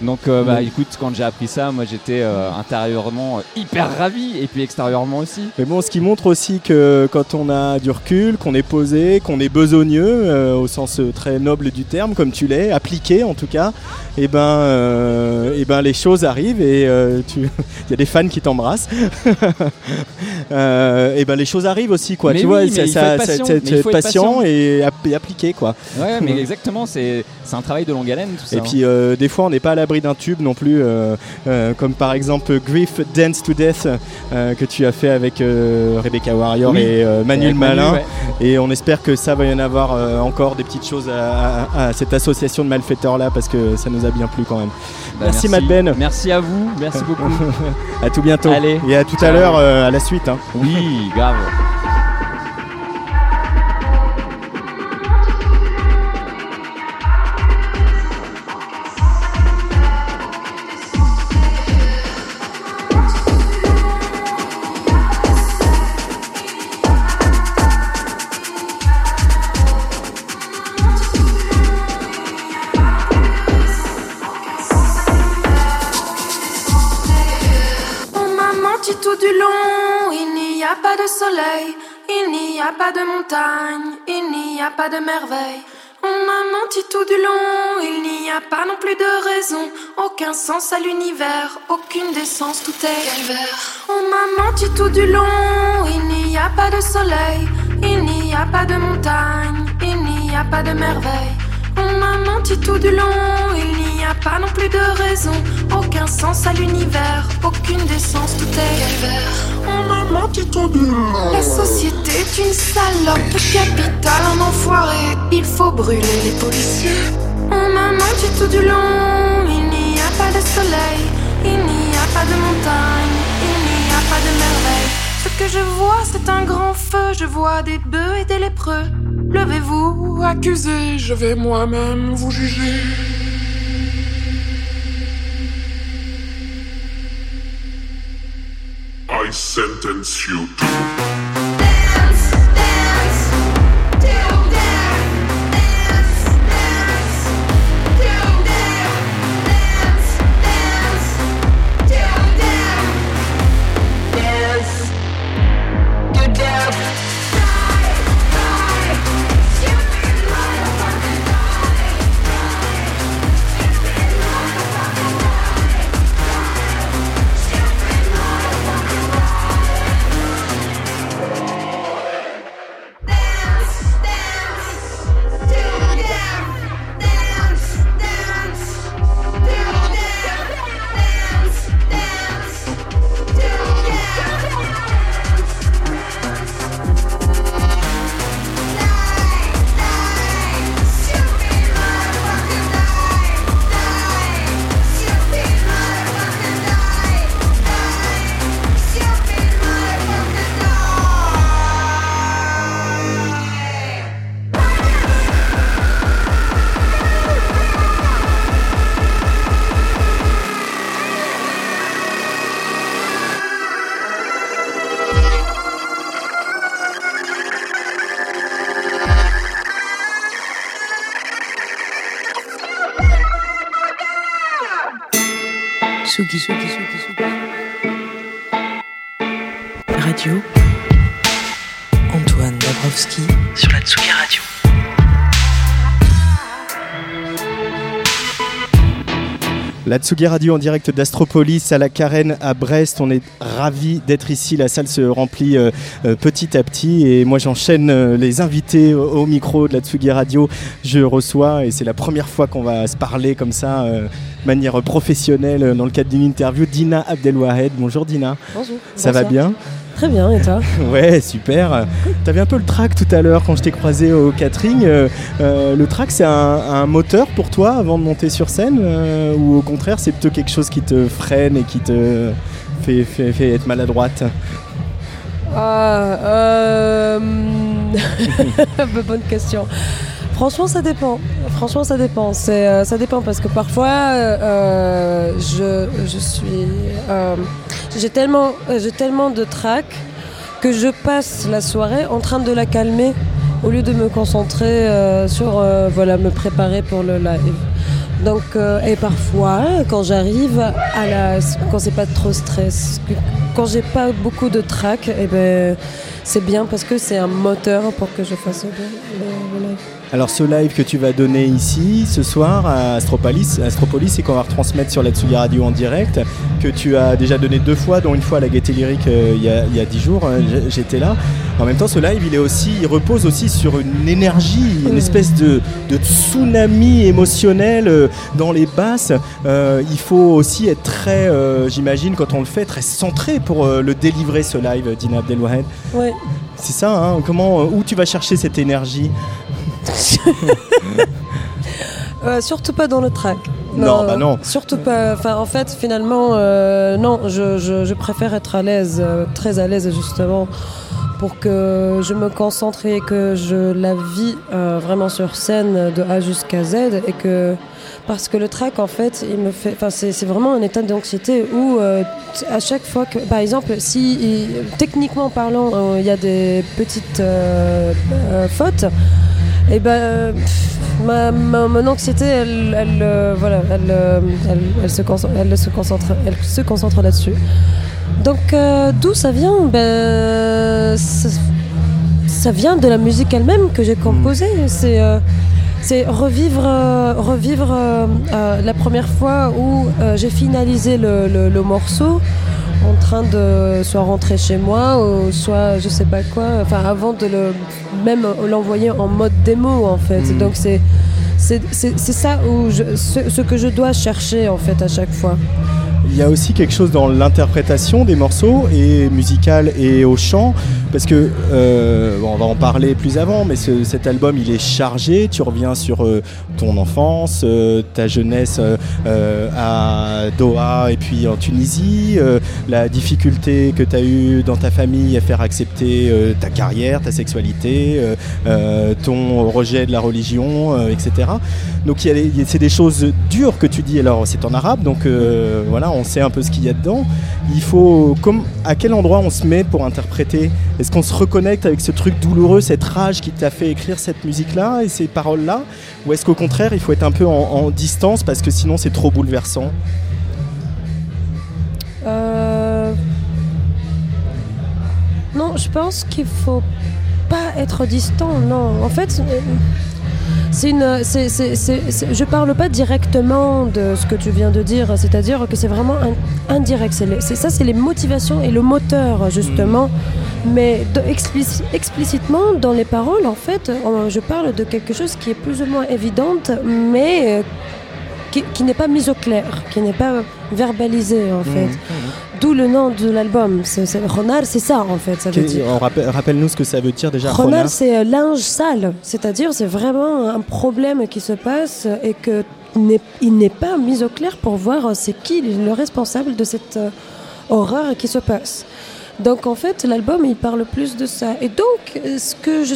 Donc euh, bah écoute, quand j'ai appris ça, moi j'étais euh, intérieurement euh, hyper ravi et puis extérieurement aussi. Mais bon, ce qui montre aussi que quand on a du recul, qu'on est posé, qu'on est besogneux, au sens très noble du terme, comme tu l'es, appliqué en tout cas, et ben, euh, eh ben les choses arrivent et tu, <laughs> il y a des fans qui t'embrassent. <laughs> Et ben les choses arrivent aussi, quoi. Mais tu oui, vois, mais ça, il faut ça- être ça- patient, ça- mais il être faut être patient patient. et, app- et appliqué, quoi. Ouais, mais <laughs> exactement, c'est un travail de longue haleine tout ça. Et hein. puis des fois on n'est pas à l'abri d'un tube non plus, euh, euh, comme par exemple Griff Dance to Death euh, que tu as fait avec Rebecca Warrior Oui. et Manuel Manu, Malin. ouais. Et on espère que ça va y en avoir encore des petites choses à, à- à cette association de malfaiteurs là parce que ça nous a bien plu quand même. Bah, merci, Matt Ben. Merci à vous, merci beaucoup. <laughs> à tout bientôt. Allez. Et à tout à l'heure euh, à la suite. hein. Oui, grave. De soleil, il n'y a pas de montagne, il n'y a pas de merveille. On m'a menti tout du long, il n'y a pas non plus de raison, aucun sens à l'univers, aucune décence, tout est calvaire. On m'a menti tout du long, il n'y a pas de soleil, il n'y a pas de montagne, il n'y a pas de merveille. On m'a menti tout du long, il n'y a pas non plus de raison, aucun sens à l'univers, aucune décence, tout est calvaire. On m'a menti tout du long. La société est une salope, le capital un enfoiré, il faut brûler les policiers. On m'a menti tout du long, il n'y a pas de soleil, il n'y a pas de montagne, Ce que je vois, c'est un grand feu, je vois des bœufs et des lépreux. Levez-vous, accusez, je vais moi-même vous juger. I sentence you to Tsugi Radio en direct d'Astropolis à la Carène à Brest. On est ravis d'être ici. La salle se remplit euh, euh, petit à petit. Et moi, j'enchaîne euh, les invités au, au micro de la Tsugi Radio. Je reçois, et c'est la première fois qu'on va se parler comme ça, euh, de manière professionnelle, dans le cadre d'une interview, Dina Abdelwahed. Bonjour Dina. Bonjour. Ça va bien? Très bien, et toi <laughs> Ouais, super. T'avais un peu le track tout à l'heure quand je t'ai croisé au catering. Euh, euh, le track, c'est un, un moteur pour toi avant de monter sur scène euh, Ou au contraire, c'est plutôt quelque chose qui te freine et qui te fait, fait- fait être maladroite? Ah, euh... <laughs> Bonne question. Franchement, ça dépend. Franchement, ça dépend. Euh, parce que parfois, euh, euh, j'ai, tellement, de trac que je passe la soirée en train de la calmer au lieu de me concentrer sur voilà, me préparer pour le live. Donc, et parfois, quand j'arrive à la, quand c'est pas trop stress, quand j'ai pas beaucoup de trac, eh ben, c'est bien parce que c'est un moteur pour que je fasse le live. Alors ce live que tu vas donner ici ce soir à Astropolis, Astropolis et qu'on va retransmettre sur la Tsugi Radio en direct, que tu as déjà donné deux fois, dont une fois à la Gaieté Lyrique euh, il y, a- il y a dix jours, hein, j'étais là. En même temps ce live il, est aussi, il repose aussi sur une énergie, une espèce de, de tsunami émotionnel euh, dans les basses. Euh, il faut aussi être très, euh, j'imagine quand on le fait, très centré pour le délivrer ce live, Dina Abdelwahed. Ouais. C'est ça, hein, comment, où tu vas chercher cette énergie? <laughs> Euh, surtout pas dans le track. Non, bah non. Surtout pas. Enfin, en fait, finalement, euh, non, je, je- je préfère être à l'aise, euh, très à l'aise justement, pour que je me concentre et que je la vis vraiment sur scène de A jusqu'à Z et que parce que le track en fait il me fait enfin c'est vraiment un état d'anxiété où euh, à chaque fois que par exemple si il- techniquement parlant euh, il y a des petites euh, fautes et ben euh, pff, ma, ma, mon anxiété elle, elle, euh, voilà elle, euh, elle, elle se concentre, elle se concentre elle se concentre là-dessus. Donc euh, d'où ça vient? Ben ça, ça vient de la musique elle-même que j'ai composée. C'est euh, c'est revivre, euh, revivre euh, euh, la première fois où j'ai finalisé le, le- le morceau en train de soit rentrer chez moi ou soit je sais pas quoi, enfin avant de le même l'envoyer en mode démo en fait. Mhm. Donc c'est c'est ça où je, ce, ce que je dois chercher en fait à chaque fois. Il y a aussi quelque chose dans l'interprétation des morceaux, et musicale et au chant, parce que, euh, on va en parler plus avant, mais ce- cet album, il est chargé, tu reviens sur euh, ton enfance, euh, ta jeunesse à Doha et puis en Tunisie, la difficulté que tu as eue dans ta famille à faire accepter ta carrière, ta sexualité, ton rejet de la religion, etc. Donc c'est des choses dures que tu dis, alors c'est en arabe, donc voilà, on sait un peu ce qu'il y a dedans. Il faut, à quel endroit on se met pour interpréter Est-ce qu'on se reconnecte avec ce truc douloureux, cette rage qui t'a fait écrire cette musique-là et ces paroles-là Ou est-ce qu'au contraire, il faut être un peu en, distance parce que sinon c'est trop bouleversant? Euh, Non, je pense qu'il faut pas être distant. Non, en fait, euh, c'est une. je parle pas directement de ce que tu viens de dire. C'est-à-dire que c'est vraiment un- indirect. C'est ça, c'est les motivations et le moteur justement. Mais de- explici- explicitement dans les paroles, en fait, on- je parle de quelque chose qui est plus ou moins évidente, mais euh, qui, qui n'est pas mise au clair, qui n'est pas verbalisé en fait. D'où le nom de l'album. Renard, c'est ça en fait. Ça veut dire. on rappelle- Rappelle-nous ce que ça veut dire déjà. Renard, c'est euh, linge sale. C'est-à-dire, c'est vraiment un problème qui se passe et que n'est, il n'est pas mis au clair pour voir euh, c'est qui le responsable de cette euh, horreur qui se passe. Donc en fait, l'album, il parle plus de ça. Et donc, ce que je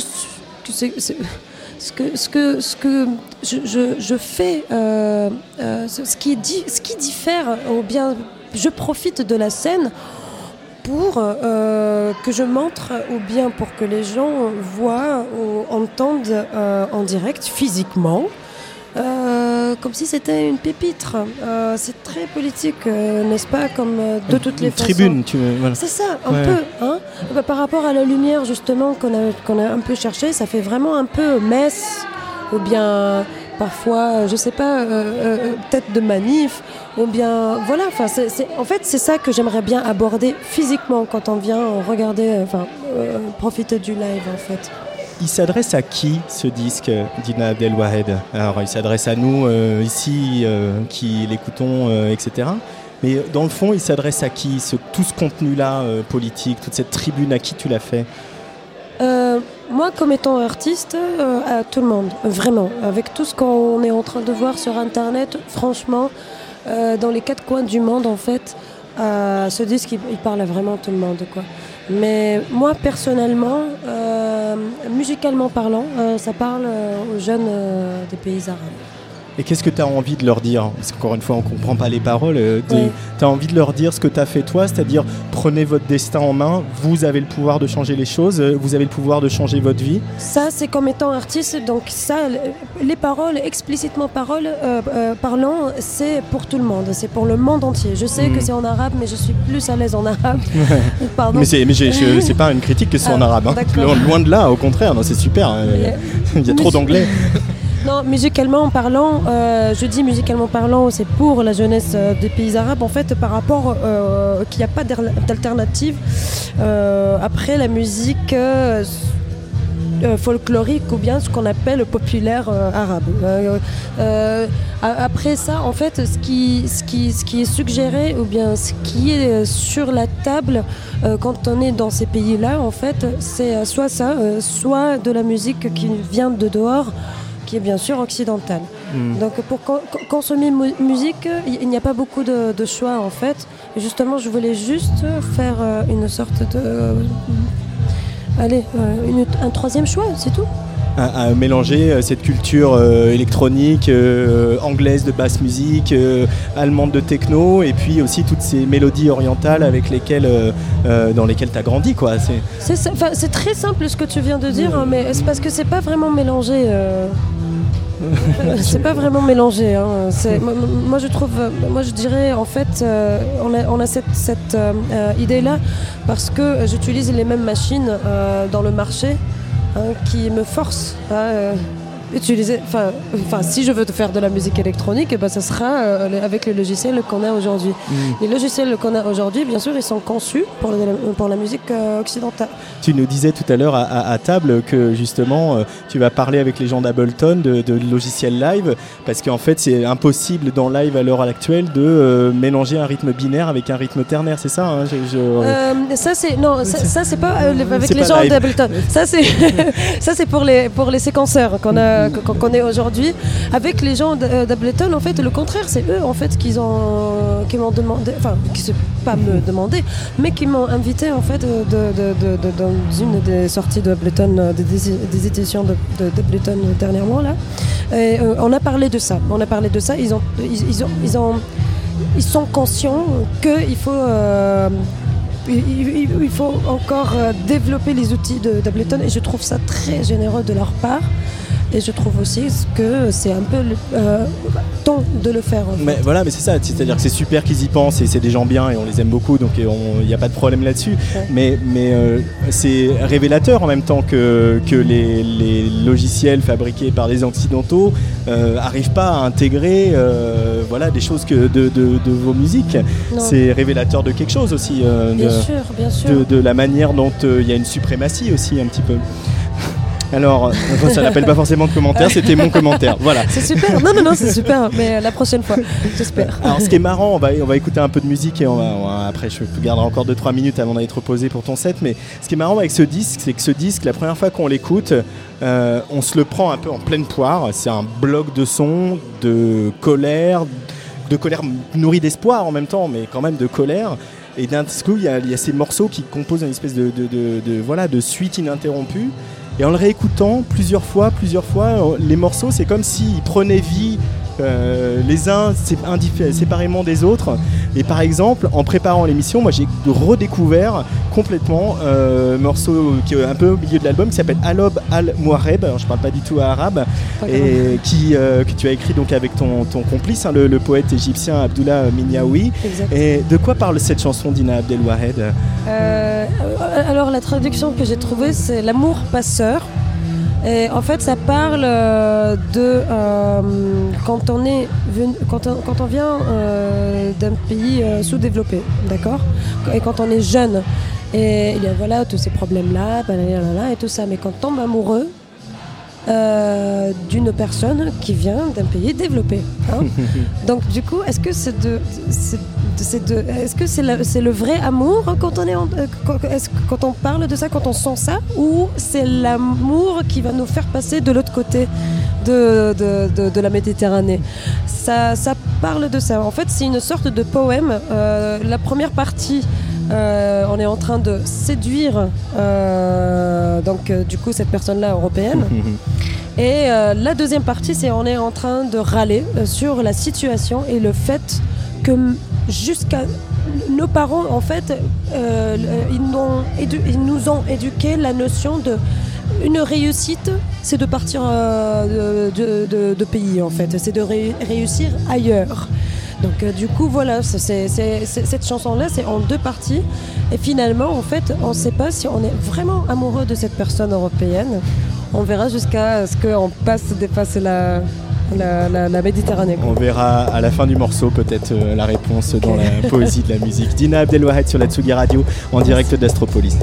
ce que, ce que, ce que je, je- je fais, euh, euh, ce, qui di- ce qui diffère, ou bien je profite de la scène pour euh, que je montre, ou bien pour que les gens voient ou entendent euh, en direct, physiquement, euh, comme si c'était une pépitre. C'est très politique, n'est-ce pas Comme de toutes les Une façons. tribune, tu veux. voilà. C'est ça, un Ouais. peu. Hein Bah, par rapport à la lumière, justement, qu'on a, qu'on a un peu cherché, ça fait vraiment un peu messe, ou bien parfois, euh, je sais pas, euh, euh, tête de manif, ou bien. Voilà, enfin, en fait, c'est ça que j'aimerais bien aborder physiquement quand on vient regarder, euh, enfin, euh, profiter du live, en fait. Il s'adresse à qui ce disque, Dina Abdelwahed? Alors, il s'adresse à nous euh, ici euh, qui l'écoutons, euh, etc. Mais euh, dans le fond, il s'adresse à qui ce, Tout ce contenu-là euh, politique, toute cette tribune, à qui tu l'as fait? Euh, moi, comme étant artiste, euh, à tout le monde, vraiment. Avec tout ce qu'on est en train de voir sur Internet, franchement, euh, dans les quatre coins du monde, en fait, euh, ce disque, il, il parle à vraiment tout le monde, quoi. Mais moi, personnellement, musicalement parlant, ça parle aux jeunes des pays arabes. Et qu'est-ce que tu as envie de leur dire? Parce qu'encore une fois, on ne comprend pas les paroles. Ouais. Tu as envie de leur dire ce que tu as fait toi, c'est-à-dire prenez votre destin en main, vous avez le pouvoir de changer les choses, euh, vous avez le pouvoir de changer votre vie. Ça, c'est comme étant artiste, donc ça, le- les paroles, explicitement paroles, euh, euh, parlant, c'est pour tout le monde, c'est pour le monde entier. Je sais que c'est en arabe, mais je suis plus à l'aise en arabe. <laughs> Pardon. Mais c'est mais c'est pas une critique que ce soit en Ah, arabe. hein. Loin, de là, au contraire, c'est super. hein. <laughs> Il y a trop d'anglais. <laughs> Non, musicalement parlant, euh, je dis musicalement parlant, c'est pour la jeunesse euh, des pays arabes, en fait, par rapport euh, qu'il n'y a pas d'al- d'alternative. Après, la musique folklorique ou bien ce qu'on appelle populaire arabe. Après ça, en fait, ce qui, ce, ce qui est suggéré ou bien ce qui est sur la table quand on est dans ces pays-là, en fait, c'est soit ça, soit de la musique qui vient de dehors, qui est bien sûr occidentale. Mm. Donc pour con- con- consommer mu- musique, il n'y a pas beaucoup de, de choix en fait. Justement, je voulais juste faire euh, une sorte de... euh, allez, euh, une- un troisième choix, c'est tout. à, à mélanger euh, cette culture euh, électronique, euh, anglaise de basse musique, allemande de techno, et puis aussi toutes ces mélodies orientales avec lesquelles, dans lesquelles tu as grandi. Quoi. C'est- très simple ce que tu viens de dire, hein, mais c'est parce que c'est pas vraiment mélangé. Euh, c'est pas vraiment mélangé. hein, moi, je trouve, moi je dirais en fait, euh, on a, on a cette, euh, euh, idée-là parce que j'utilise les mêmes machines dans le marché hein, qui me forcent à utiliser. Enfin, si je veux faire de la musique électronique, eh ben, ça sera euh, le- avec les logiciels qu'on a aujourd'hui. Mm. Les logiciels qu'on a aujourd'hui, bien sûr, ils sont conçus pour la, pour la musique euh, occidentale. Tu nous disais tout à l'heure à, à- à table que justement euh, tu vas parler avec les gens d'Ableton de, de logiciels live parce qu'en fait c'est impossible dans live à l'heure actuelle de mélanger un rythme binaire avec un rythme ternaire, c'est ça hein, je- je- ça c'est non, ça, ça, c'est pas avec les pas gens d'Ableton. Ça c'est <laughs> ça c'est pour les pour les séquenceurs qu'on a qu'on est aujourd'hui. Avec les gens euh, d'Ableton, en fait, le contraire, c'est eux en fait qui ont qui m'ont demandé, enfin qui se pas me demander, mais qui m'ont invité en fait de, de- de- de- dans une des sorties euh, des, des- éditions de- de- d'Ableton dernièrement là. Euh, on a parlé de ça. On a parlé de ça. Ils ont ils, ont ils ont ils sont conscients qu'il faut, euh, faut encore euh, développer les outils de- d'Ableton et je trouve ça très généreux de leur part. Et je trouve aussi que c'est un peu le euh, temps de le faire. en fait. Mais voilà, mais c'est ça, c'est-à-dire que c'est super qu'ils y pensent et c'est des gens bien et on les aime beaucoup, donc il n'y a pas de problème là-dessus. Mais, mais euh, c'est révélateur en même temps que, que les, les logiciels fabriqués par les occidentaux n'arrivent pas à intégrer euh, voilà, des choses que de, de- de vos musiques. C'est révélateur de quelque chose aussi. euh, Bien de, sûr, bien sûr. De, la manière dont euh, il y a une suprématie aussi un petit peu. Alors, euh, ça n'appelle pas forcément de commentaire, c'était mon commentaire. Voilà. C'est super. Non, non, non, c'est super. Mais la prochaine fois, j'espère. Alors ce qui est marrant, on va, on va écouter un peu de musique et on va, on va- après je garderai encore 2-3 minutes avant d'aller te reposer pour ton set. Mais ce qui est marrant avec ce disque, c'est que ce disque, la première fois qu'on l'écoute, euh, on se le prend un peu en pleine poire. C'est un bloc de son, de colère, de colère nourrie d'espoir en même temps, mais quand même de colère. Et d'un coup, il y, a- il y a ces morceaux qui composent une espèce de, de- de- de- voilà, de suite ininterrompue. Et en le réécoutant plusieurs fois, plusieurs fois, euh, les morceaux, c'est comme s'ils prenaient vie euh, les uns séparément des autres. Et par exemple, en préparant l'émission, moi j'ai redécouvert complètement euh, un morceau qui est un peu au milieu de l'album qui s'appelle Alob al Muareb. Alors je parle pas du tout arabe Pas et qui euh, que tu as écrit donc avec ton, ton complice, hein, le, le poète égyptien Abdullah. Exact. Et de quoi parle cette chanson d'Ina Abdelwahed? Euh, alors la traduction que j'ai trouvée c'est l'amour passeur. Et en fait ça parle euh, de euh, quand on est venu- quand on, vient d'un pays sous-développé, d'accord? Et quand on est jeune et il y a voilà tous ces problèmes là, et tout ça, mais quand on tombe amoureux euh, d'une personne qui vient d'un pays développé. hein. <laughs> Donc du coup, est-ce que c'est de, c'est de- est-ce que c'est le, c'est le vrai amour quand on est, en- euh, quand, quand on parle de ça, quand on sent ça, ou c'est l'amour qui va nous faire passer de l'autre côté de, de, de- de la Méditerranée? Ça, ça parle de ça. En fait, c'est une sorte de poème. Euh, la première partie. Euh, on est en train de séduire euh, donc euh, du coup cette personne-là européenne <laughs> et la deuxième partie, c'est on est en train de râler sur la situation et le fait que jusqu'à nos parents, en fait, ils, nous ont éduqué la notion de une réussite, c'est de partir de, de- de- de pays, en fait, c'est de ré- réussir ailleurs. Donc euh, du coup voilà, c'est- c'est- c'est- c'est- cette chanson-là c'est en deux parties et finalement en fait on ne sait pas si on est vraiment amoureux de cette personne européenne. On verra jusqu'à ce qu'on passe dépasser la, la, la- la Méditerranée. On verra à la fin du morceau peut-être euh, la réponse dans la poésie de la musique. Dina Abdelwahed sur la Tsugi Radio en direct d'Astropolis.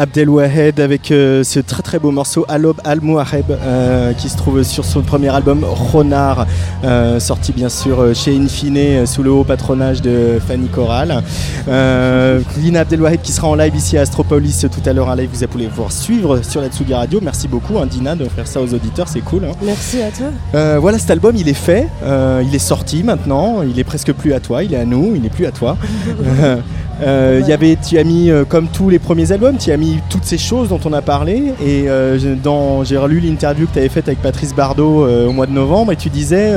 Abdelwahed avec euh, ce très très beau morceau Alob Al Mouaheb euh, qui se trouve sur son premier album Ronar, euh, sorti bien sûr euh, chez Infine sous le haut patronage de Fanny Corral. Dina Abdelwahed qui sera en live ici à Astropolis tout à l'heure en live. Vous allez pouvoir suivre sur la Tsugi Radio. Merci beaucoup hein, Dina d'offrir ça aux auditeurs, c'est cool. hein. Merci à toi. Voilà, cet album, il est fait, il est sorti maintenant, il est presque plus à toi, il est à nous, il n'est plus à toi. <laughs> Euh, y avait, tu as mis, euh, comme tous les premiers albums, tu as mis toutes ces choses dont on a parlé. Et euh, j'ai- relu l'interview que tu avais faite avec Patrice Bardot au mois de novembre, et tu disais,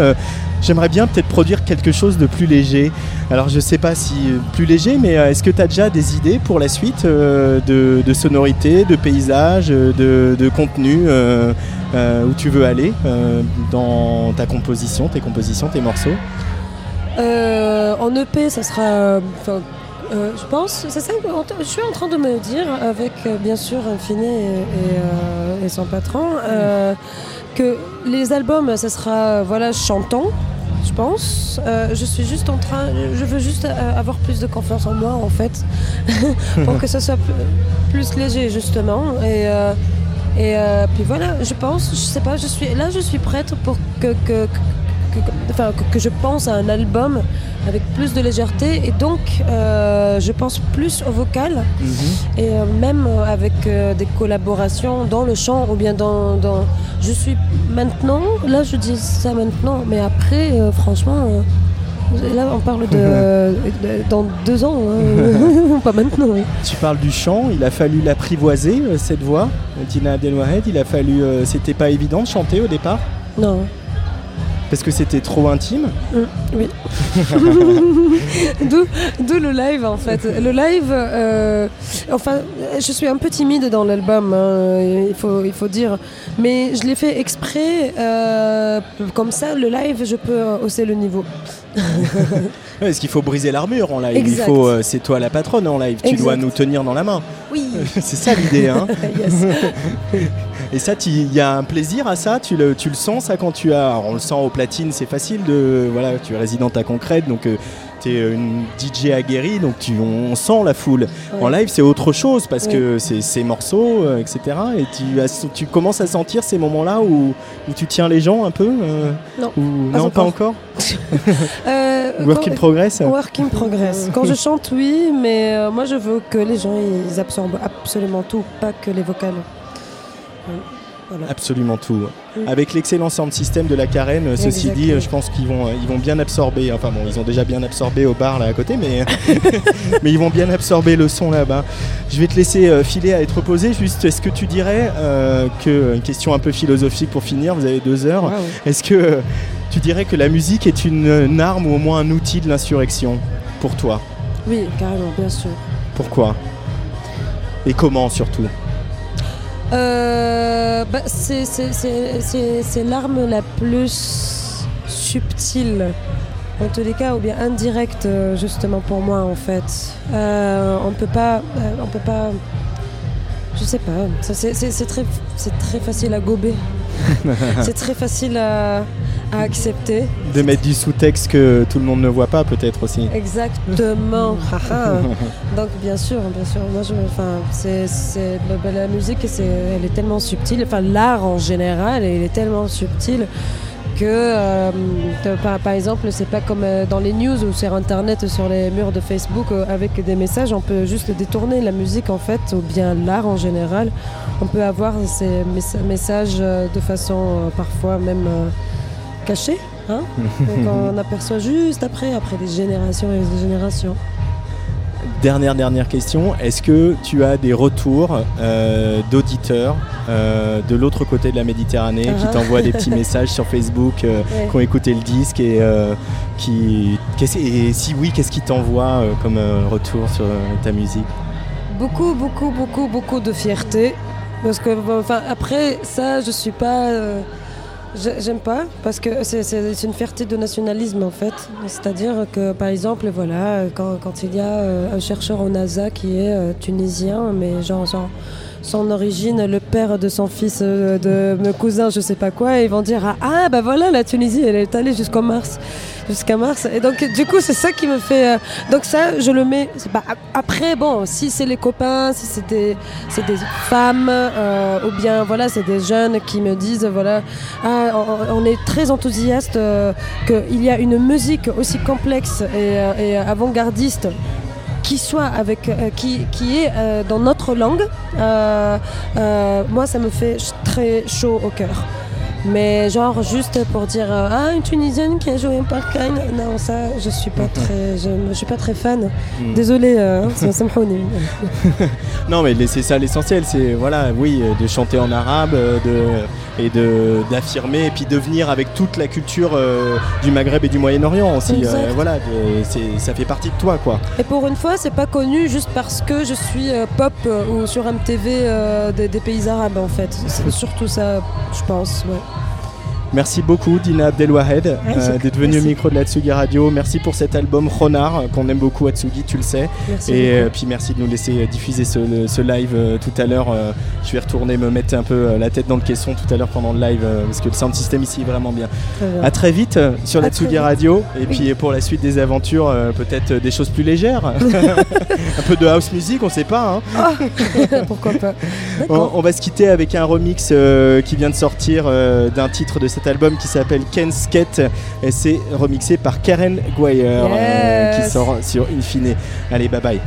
j'aimerais bien peut-être produire quelque chose de plus léger. Alors je sais pas si plus léger, mais est-ce que tu as déjà des idées pour la suite de, de sonorité, de paysage, euh, de, de contenu où tu veux aller dans ta composition, tes compositions, tes morceaux? En EP, ça sera. Euh, je pense, c'est ça que je suis en train de me dire, avec euh, bien sûr Infini et, euh, son patron, que les albums, ça sera voilà, chantant, je pense. Je suis juste en train. Je veux juste avoir plus de confiance en moi, en fait, <laughs> pour que ce soit plus, léger, justement. Et. puis voilà, je pense, je sais pas, je suis là, je suis prête pour que- enfin, que, que je pense à un album avec plus de légèreté et donc euh, je pense plus au vocal et euh, même avec euh, des collaborations dans le chant ou bien dans, dans- je suis maintenant là je dis ça maintenant mais après franchement là on parle de, <laughs> de- dans deux ans hein. <laughs> pas maintenant oui. Tu parles du chant, il a fallu l'apprivoiser, cette voix, Dina Abdelwahed, il a fallu. c'était pas évident de chanter au départ? Non Parce que c'était trop intime Mm, oui. <laughs> D'où le live en fait. Le live, euh, enfin, je suis un peu timide dans l'album, hein, il, faut, il faut dire. Mais je l'ai fait exprès, euh, comme ça, le live, je peux hausser le niveau. <laughs> Parce qu'il faut briser l'armure en live. Exact. Il faut, euh, c'est toi la patronne en live. Tu Exact. dois nous tenir dans la main. Oui. <laughs> c'est ça l'idée. Hein Yes. Et ça, il y a un plaisir à ça? Tu le, tu le sens ça quand tu as. alors, on le sent aux platines, c'est facile de. Voilà, tu es résident à concrète, donc. euh, es une DJ aguerrie, donc tu, on sent la foule. Ouais. En live, c'est autre chose parce que c'est ces morceaux, euh, etc. Et tu, as- tu commences à sentir ces moments-là où, où tu tiens les gens un peu euh, Non, ou- pas non, pas encore. encore? <laughs> Euh, Work in progress? Work in progress. <laughs> Quand je chante, oui, mais euh, moi je veux que les gens ils absorbent absolument tout, pas que les vocales. Voilà. Absolument tout. Avec l'excellent sound system de la Carène, ceci dit, Exactement. je pense qu'ils vont, ils vont bien absorber. Enfin bon, ils ont déjà bien absorbé au bar là à côté, mais, <laughs> <laughs> mais ils vont bien absorber le son là-bas. Je vais te laisser euh, filer à être reposé. Juste, est-ce que tu dirais euh, que une question un peu philosophique pour finir Vous avez deux heures. Est-ce que euh, tu dirais que la musique est une, une arme ou au moins un outil de l'insurrection? Pour toi Oui, carrément, bien sûr. Pourquoi? Et comment surtout? Euh, bah, c'est- l'arme la plus subtile, en tous les cas, ou bien indirecte, euh, justement pour moi, en fait. Euh, on peut pas, on peut pas, je sais pas. Ça, c'est- très, très facile à gober. <laughs> c'est très facile à, à accepter. De mettre du sous-texte que tout le monde ne voit pas peut-être aussi. Exactement. <laughs> Donc bien sûr, bien sûr. Moi, je, enfin, c'est, c'est la, la musique, c'est, elle est tellement subtile. Enfin, l'art en général, il est tellement subtil que, euh, par, par exemple, c'est pas comme euh, dans les news ou sur Internet, sur les murs de Facebook, euh, avec des messages. On peut juste détourner la musique en fait, ou bien l'art en général. On peut avoir ces mes- messages de façon parfois même cachée. Hein <laughs> Donc on aperçoit juste après, après des générations et des générations. Dernière, dernière question. Est-ce que tu as des retours euh, d'auditeurs euh, de l'autre côté de la Méditerranée qui Ah. t'envoient des <laughs> petits messages sur Facebook, euh, Ouais. qui ont écouté le disque et qui. Et si oui, qu'est-ce qu'ils t'envoient euh, comme retour sur ta musique? Beaucoup, beaucoup, beaucoup, beaucoup de fierté. Parce que, enfin, après, ça, je suis pas. J'ai- J'aime pas, parce que c'est- une fierté de nationalisme en fait. C'est-à-dire que par exemple, voilà, quand, il y a euh, un chercheur au NASA qui est euh, tunisien, mais genre, son origine, le père de son fils, euh, de mes cousins, je sais pas quoi, ils vont dire Ah, ah, bah voilà, la Tunisie, elle est allée jusqu'au Mars. Jusqu'à Mars. Et donc, du coup, c'est ça qui me fait. euh, Donc, ça, je le mets. pas- Après, bon, si c'est les copains, si c'est des, femmes, euh, ou bien, voilà, c'est des jeunes qui me disent Voilà, ah, on, est très enthousiaste euh, qu'il y a une musique aussi complexe et, avant-gardiste qui soit avec qui, qui est dans notre langue moi ça me fait très chaud au cœur mais genre juste pour dire euh, ah une tunisienne qui a joué par Kane non ça je suis pas très je, je suis pas très fan Mm. désolé euh, ça. <laughs> Non, mais c'est ça l'essentiel, c'est voilà, oui, de chanter en arabe, euh, de, et de d'affirmer, et puis de venir avec toute la culture euh, du Maghreb et du Moyen-Orient aussi. Voilà, de- c'est- ça fait partie de toi, quoi. Et pour une fois, c'est pas connu juste parce que je suis pop ou sur MTV des, des pays arabes en fait. C'est surtout ça, je pense. ouais. Merci beaucoup Dina Abdelwahed euh, d'être venue au micro de la Tsugi Radio. Merci pour cet album Renard euh, qu'on aime beaucoup à Tsugi, tu le sais. Merci et euh, puis merci de nous laisser diffuser ce, le- ce live euh, tout à l'heure. Je vais retourner me mettre un peu la tête dans le caisson tout à l'heure pendant le live parce que le sound system ici est vraiment bien. Très bien. À très vite sur la À Tsugi. Radio et Oui. puis pour la suite des aventures peut-être des choses plus légères. <laughs> <laughs> un peu de house music, on sait pas. hein. Ah, <laughs> Pourquoi pas On, on va se quitter avec un remix qui vient de sortir d'un titre de cet album qui s'appelle Ken Skate et c'est remixé par Karen Guire euh, qui sort sur Infine. Allez, bye bye.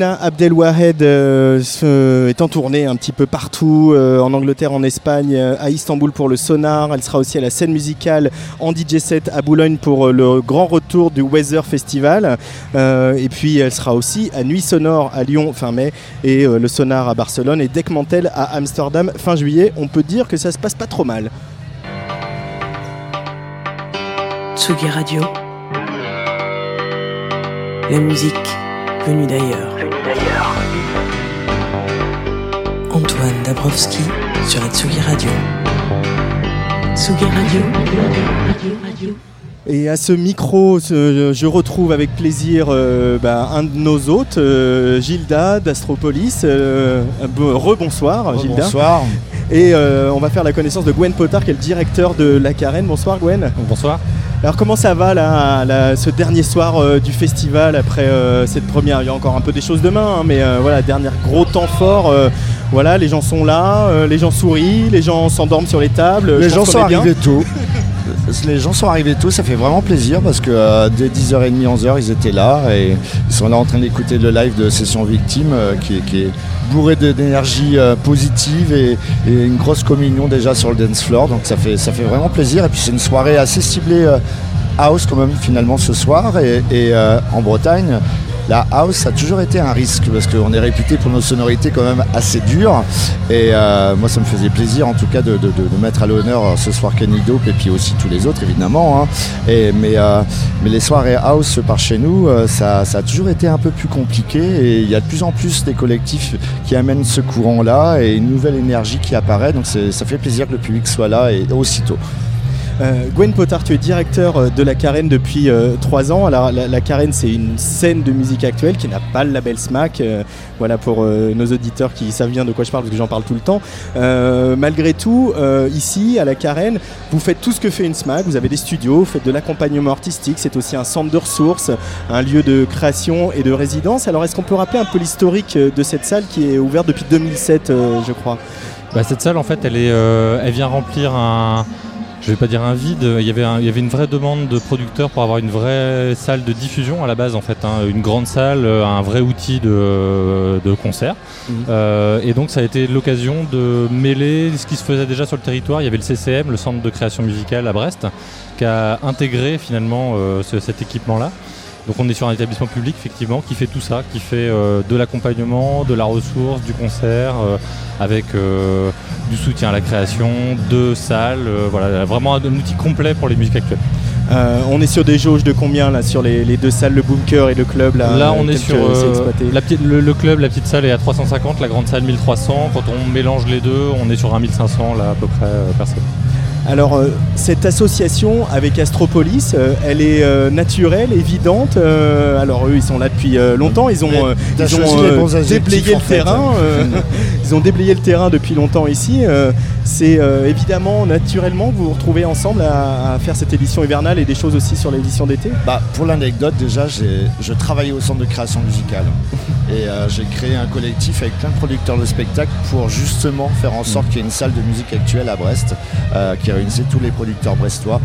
Dina Abdelwahed euh, se- est en tournée un petit peu partout, euh, en Angleterre, en Espagne, euh, à Istanbul pour le Sonar. Elle sera aussi à la scène musicale en DJ set à Boulogne pour euh, le grand retour du Weather Festival. Euh, et puis elle sera aussi à Nuit Sonore à Lyon fin mai et euh, le Sonar à Barcelone et Deckmantel à Amsterdam fin juillet. On peut dire que ça se passe pas trop mal. Tsugi Radio. La musique venue d'ailleurs. Antoine Dabrowski sur la Tsugi Radio. Tsugi Radio. Et à ce micro, je retrouve avec plaisir euh, bah, un de nos hôtes, euh, Gilda d'Astropolis. Euh, bon- Rebonsoir, Gilda. Bonsoir. Et euh, on va faire la connaissance de Gwen Potard, qui est le directeur de la Carène. Bonsoir, Gwen. Bonsoir. Alors, comment ça va là, là, ce dernier soir euh, du festival après euh, cette première? Il y a encore un peu des choses demain, hein, mais euh, voilà, dernier gros temps fort. voilà, les gens sont là, les gens sourient, les gens s'endorment sur les tables. Les gens sont arrivés tôt. <laughs> Les gens sont arrivés tôt, ça fait vraiment plaisir parce que dès 10h30, 11h, ils étaient là et ils sont là en train d'écouter le live de Session Victime qui, qui est bourré d'énergie euh, positive et, une grosse communion déjà sur le dance floor. Donc ça fait, ça fait vraiment plaisir. Et puis c'est une soirée assez ciblée euh, house quand même finalement ce soir. Et, et, euh, en Bretagne, la house a toujours été un risque parce qu'on est réputé pour nos sonorités quand même assez dures. Et euh, moi, ça me faisait plaisir en tout cas de, mettre à l'honneur euh, ce soir Kenny Dope et puis aussi tous les autres évidemment. hein. Euh, mais les soirées house par chez nous, ça, ça a toujours été un peu plus compliqué et il y a de plus en plus des collectifs qui amènent ce courant-là et une nouvelle énergie qui apparaît. Donc ça fait plaisir que le public soit là et aussitôt. Euh, Gwen Potard, tu es directeur euh, de la Carène depuis euh, trois ans. Alors, la, Carène, c'est une scène de musique actuelle qui n'a pas le label SMAC. euh, voilà pour nos auditeurs qui savent bien de quoi je parle parce que j'en parle tout le temps. Malgré tout, ici, à la Carène, vous faites tout ce que fait une SMAC. Vous avez des studios, vous faites de l'accompagnement artistique. C'est aussi un centre de ressources, un lieu de création et de résidence. Alors, est-ce qu'on peut rappeler un peu l'historique de cette salle qui est ouverte depuis 2007, euh, je crois? Bah, cette salle, en fait, elle, est, elle vient remplir un. Je vais pas dire un vide. Il y, avait un- il y avait une vraie demande de producteurs pour avoir une vraie salle de diffusion à la base, en fait. hein. Une grande salle, euh, un vrai outil de, de concert. Euh, et donc, ça a été l'occasion de mêler ce qui se faisait déjà sur le territoire. Il y avait le CCM, le Centre de création musicale à Brest, qui a intégré finalement euh, ce- cet équipement-là. Donc on est sur un établissement public effectivement qui fait tout ça, qui fait euh, de l'accompagnement, de la ressource, du concert, euh, avec euh, du soutien à la création, deux salles, voilà, vraiment un, un outil complet pour les musiques actuelles. On est sur des jauges de combien là sur les, les deux salles, le bunker et le club là, Là, on est sur la le, le club, la petite salle est à 350, la grande salle 1300. Quand on mélange les deux, on est sur un 1500 là à peu près personnes. Alors euh, cette association avec Astropolis, euh, elle est euh, naturelle, évidente. alors eux, ils sont là depuis longtemps. Ils ont, ils ont déblayé le terrain. <laughs> ils ont déblayé le terrain depuis longtemps ici. c'est évidemment naturellement que vous vous retrouvez ensemble à, à faire cette édition hivernale et des choses aussi sur l'édition d'été? Bah, pour l'anecdote, déjà, je travaillais au centre de création musicale. <laughs> Et j'ai créé un collectif avec plein de producteurs de spectacles pour justement faire en sorte qu'il y ait une salle de musique actuelle à Brest qui réunissait tous les producteurs brestois.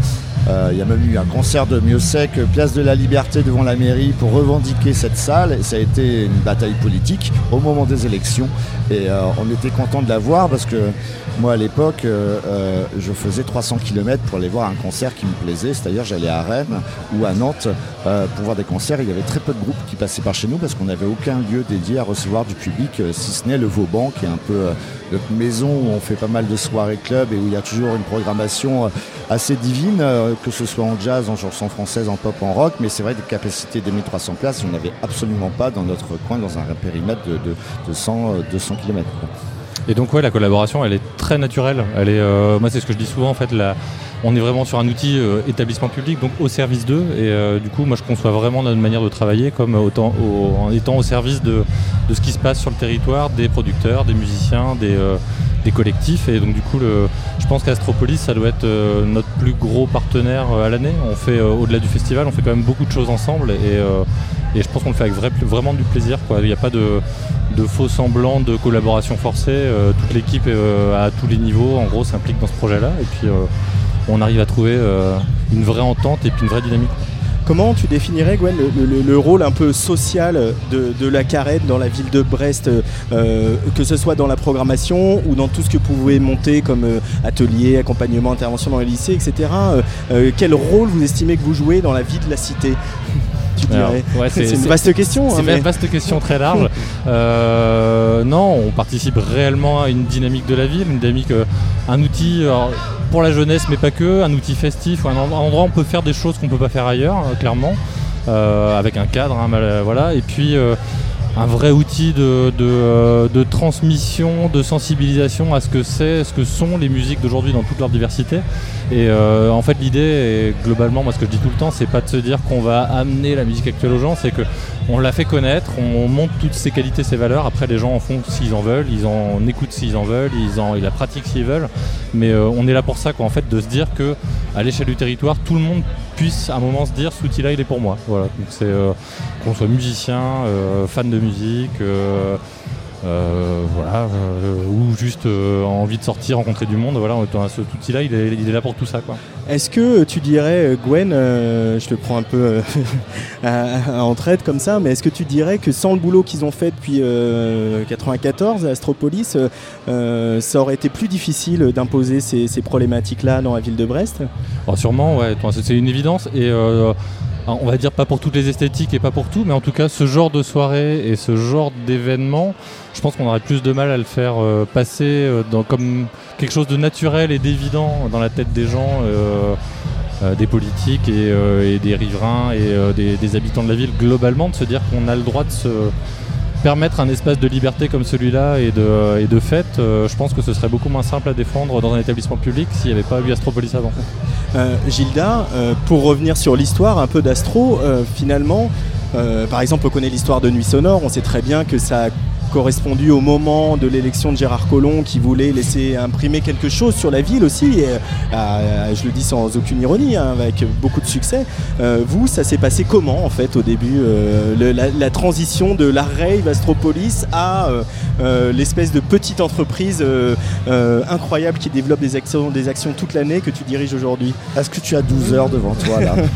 Euh, Il y a même eu un concert de Miosec, place de la Liberté devant la mairie pour revendiquer cette salle. Et ça a été une bataille politique au moment des élections. Et euh, on était content de la voir parce que moi à l'époque, euh, je faisais 300 km pour aller voir un concert qui me plaisait. C'est-à-dire j'allais à Rennes ou à Nantes pour voir des concerts. Il y avait très peu de groupes qui passaient par chez nous parce qu'on n'avait aucun lieu dédié à recevoir du public, si ce n'est le Vauban qui est un peu notre maison où on fait pas mal de soirées club et où il y a toujours une programmation assez divine, que ce soit en jazz, en chanson française, en pop, en rock. Mais c'est vrai, des capacités de 1300 places, on n'avait absolument pas dans notre coin, dans un périmètre de, de, de 100, euh, 200 km. Et donc ouais, la collaboration, elle est très naturelle. Elle est, euh, moi, c'est ce que je dis souvent. En fait, la- on est vraiment sur un outil euh, établissement public, donc au service d'eux. Et euh, du coup, moi, je conçois vraiment notre manière de travailler comme en étant au service de, ce qui se passe sur le territoire, des producteurs, des musiciens, des, des collectifs. Et donc du coup, le, je pense qu'Astropolis, ça doit être euh, notre plus gros partenaire euh, à l'année. On fait euh, au-delà du festival, on fait quand même beaucoup de choses ensemble. Et, et je pense qu'on le fait avec vrai- vraiment du plaisir. quoi. Il n'y a pas de, de faux semblants de collaboration forcée. Toute l'équipe à tous les niveaux, en gros, s'implique dans ce projet-là. Et puis, on arrive à trouver une vraie entente et puis une vraie dynamique. Comment tu définirais, Gwen, le, le- le rôle un peu social de, de la carrette dans la ville de Brest, euh, que ce soit dans la programmation ou dans tout ce que vous pouvez monter comme euh, atelier, accompagnement, intervention dans les lycées, etc. Euh, quel rôle vous estimez que vous jouez dans la vie de la cité? Tu Alors, dirais ouais, C'est <laughs> une vaste question. C'est hein, une vaste question très large. <laughs> Non, on participe réellement à une dynamique de la ville, une dynamique, un outil alors, pour la jeunesse, mais pas que, un outil festif, en- un endroit où on peut faire des choses qu'on peut pas faire ailleurs, euh, clairement, euh, avec un cadre, hein, voilà. Et puis euh, un vrai outil de, de transmission, de sensibilisation à ce que c'est, ce que sont les musiques d'aujourd'hui dans toute leur diversité. Et euh, en fait, l'idée, globalement, moi ce que je dis tout le temps, c'est pas de se dire qu'on va amener la musique actuelle aux gens, c'est que on la fait connaître, on montre toutes ses qualités, ses valeurs. Après, les gens en font s'ils en veulent, ils en écoutent s'ils en veulent, ils, en, ils la pratiquent s'ils veulent. Mais euh, on est là pour ça, quoi, en fait, de se dire que à l'échelle du territoire, tout le monde puisse à un moment se dire cet outil-là, il est pour moi. Voilà. Donc c'est euh, qu'on soit musicien, euh, fan de musique. Euh, voilà, euh, ou juste euh, envie de sortir, rencontrer du monde, voilà, cet outil-là, il est, il est là pour tout ça, quoi. Est-ce que tu dirais, Gwen, je te prends un peu <laughs> à- à- en traite comme ça, mais est-ce que tu dirais que sans le boulot qu'ils ont fait depuis euh, 94 à Astropolis, ça aurait été plus difficile d'imposer ces, ces problématiques-là dans la ville de Brest? Alors sûrement, ouais, c'est une évidence. Et on va dire pas pour toutes les esthétiques et pas pour tout, mais en tout cas, ce genre de soirée et ce genre d'événement, je pense qu'on aurait plus de mal à le faire euh, passer euh, comme quelque chose de naturel et d'évident dans la tête des gens. euh, des politiques et, des riverains et des habitants de la ville globalement de se dire qu'on a le droit de se permettre un espace de liberté comme celui-là et de, et de fête, euh, je pense que ce serait beaucoup moins simple à défendre dans un établissement public s'il n'y avait pas eu Astropolis avant. Euh, Gilda, euh, pour revenir sur l'histoire un peu d'Astro, euh, finalement, euh, par exemple, on connaît l'histoire de Nuit Sonore, on sait très bien que ça a correspondu au moment de l'élection de Gérard Collomb qui voulait laisser imprimer quelque chose sur la ville aussi, et, euh, je le dis sans aucune ironie, hein, avec beaucoup de succès. Euh, vous, ça s'est passé comment en fait au début, euh, le- la, la transition de la rave Astropolis à euh, euh, l'espèce de petite entreprise euh, euh, incroyable qui développe des actions, des actions toute l'année que tu diriges aujourd'hui? Est-ce que tu as 12 heures devant toi là? <laughs>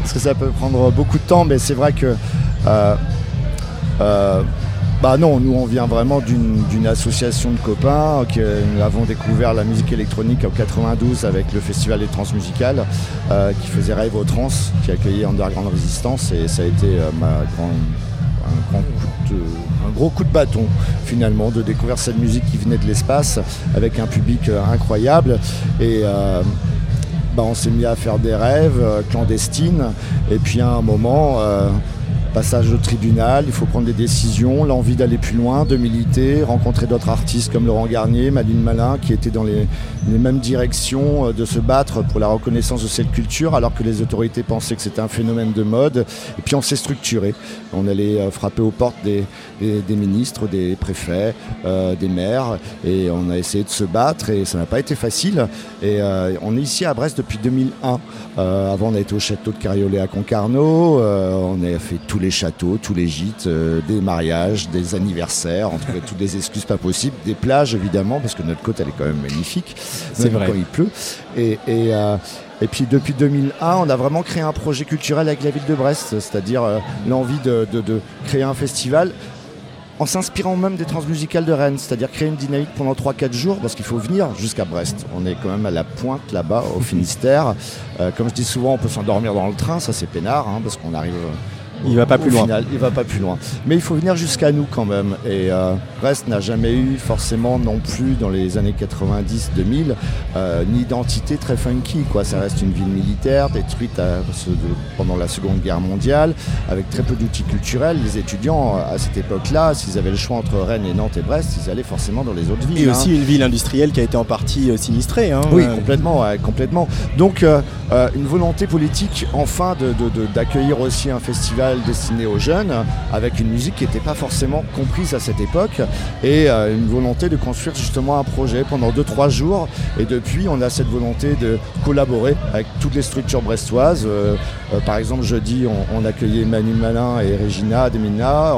Parce que ça peut prendre beaucoup de temps, mais c'est vrai que. euh, euh, bah non, nous on vient vraiment d'une association de copains que nous avons découvert la musique électronique en 92 avec le festival des transmusicales euh, qui faisait Rêve aux Trans, qui accueillait Underground Résistance et ça a été euh, un, gros coup de bâton finalement de découvrir cette musique qui venait de l'espace avec un public euh, incroyable. Et euh, bah, on s'est mis à faire des rêves euh, clandestines. Et puis à un moment euh, passage au tribunal, il faut prendre des décisions, l'envie d'aller plus loin, de militer, rencontrer d'autres artistes comme Laurent Garnier, Madine Malin, qui étaient dans les, les mêmes directions, euh, de se battre pour la reconnaissance de cette culture, alors que les autorités pensaient que c'était un phénomène de mode. Et puis on s'est structuré. On allait euh, frapper aux portes des, des- ministres, des préfets, euh, des maires, et on a essayé de se battre, et ça n'a pas été facile. Et on est ici à Brest depuis 2001. Euh, avant, on a été au château de Cariolet à Concarneau. On a fait tous les châteaux, tous les gîtes, euh, des mariages, des anniversaires, on trouvait toutes des excuses pas possibles, des plages évidemment, parce que notre côte elle est quand même magnifique, même vrai. quand il pleut. Et, et, euh, et puis depuis 2001, on a vraiment créé un projet culturel avec la ville de Brest, c'est-à-dire euh, l'envie de, de- de créer un festival en s'inspirant même des transmusicales de Rennes, c'est-à-dire créer une dynamique pendant 3-4 jours, parce qu'il faut venir jusqu'à Brest. On est quand même à la pointe là-bas, au Finistère. Euh, comme je dis souvent, on peut s'endormir dans le train, ça c'est peinard, hein, parce qu'on arrive. Euh, Il va pas au plus loin. final, il va pas plus loin. Mais il faut venir jusqu'à nous quand même. Et euh, Brest n'a jamais eu forcément non plus dans les années 90-2000 euh, une identité très funky. Quoi. Ça reste une ville militaire détruite à- de- pendant la Seconde Guerre mondiale, avec très peu d'outils culturels. Les étudiants à cette époque-là, s'ils avaient le choix entre Rennes et Nantes et Brest, ils allaient forcément dans les autres villes. Et hein. aussi une ville industrielle qui a été en partie euh, sinistrée. hein. Oui, Euh, complètement, complètement. Donc, euh, euh, une volonté politique, enfin, de- de- de- d'accueillir aussi un festival festival destiné aux jeunes, avec une musique qui n'était pas forcément comprise à cette époque, et euh, une volonté de construire justement un projet pendant 2-3 jours. Et depuis, on a cette volonté de collaborer avec toutes les structures brestoises. Euh, euh, par exemple, jeudi, on, accueillait Manu Malin et Regina Demina.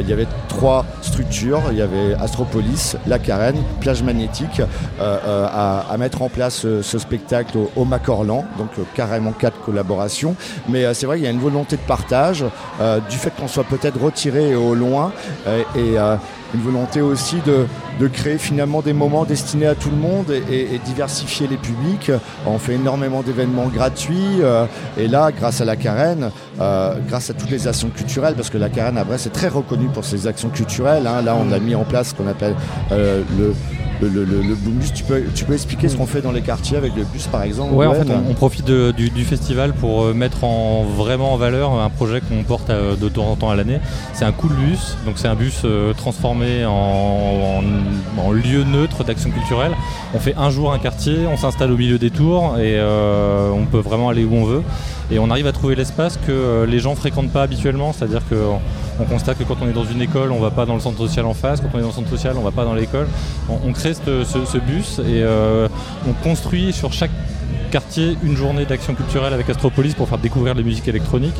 Il y avait trois structures. Il y avait Astropolis, La Carène, Plage Magnétique, à, mettre en place ce spectacle au, Macorlan. Donc carrément quatre collaborations. Mais c'est vrai qu'il y a une volonté de partage, euh, du fait qu'on soit peut-être retiré au loin euh, et euh, une volonté aussi de, de créer finalement des moments destinés à tout le monde et, diversifier les publics. On fait énormément d'événements gratuits et là, grâce à la Carène, grâce à toutes les actions culturelles, parce que la Carène à Brest est très reconnue pour ses actions culturelles. hein. Là, on a mis en place ce qu'on appelle le le, le, le- le boom bus. Tu peux, tu peux expliquer ce qu'on fait dans les quartiers avec le bus par exemple Ouais, en fait, on, on profite de- du, du festival pour euh, mettre en vraiment en valeur un projet qu'on porte euh, de temps en temps à l'année. C'est un cool bus, donc c'est un bus euh, transformé en, en- en lieu neutre d'action culturelle. On fait un jour un quartier, on s'installe au milieu des tours et euh, on peut vraiment aller où on veut. Et on arrive à trouver l'espace que euh, les gens fréquentent pas habituellement, c'est-à-dire que on constate que quand on est dans une école, on va pas dans le centre social en face, quand on est dans le centre social, on va pas dans l'école. On, crée ce bus et euh, on construit sur chaque quartier une journée d'action culturelle avec Astropolis pour faire découvrir les musiques électroniques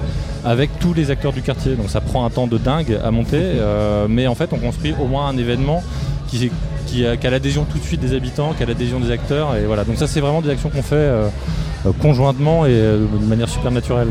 avec tous les acteurs du quartier. Donc ça prend un temps de dingue à monter, euh, mais en fait on construit au moins un événement qui, a, l'adhésion tout de suite des habitants, qui a l'adhésion des acteurs. Et voilà. Donc ça c'est vraiment des actions qu'on fait euh, euh, conjointement et euh, de manière super naturelle.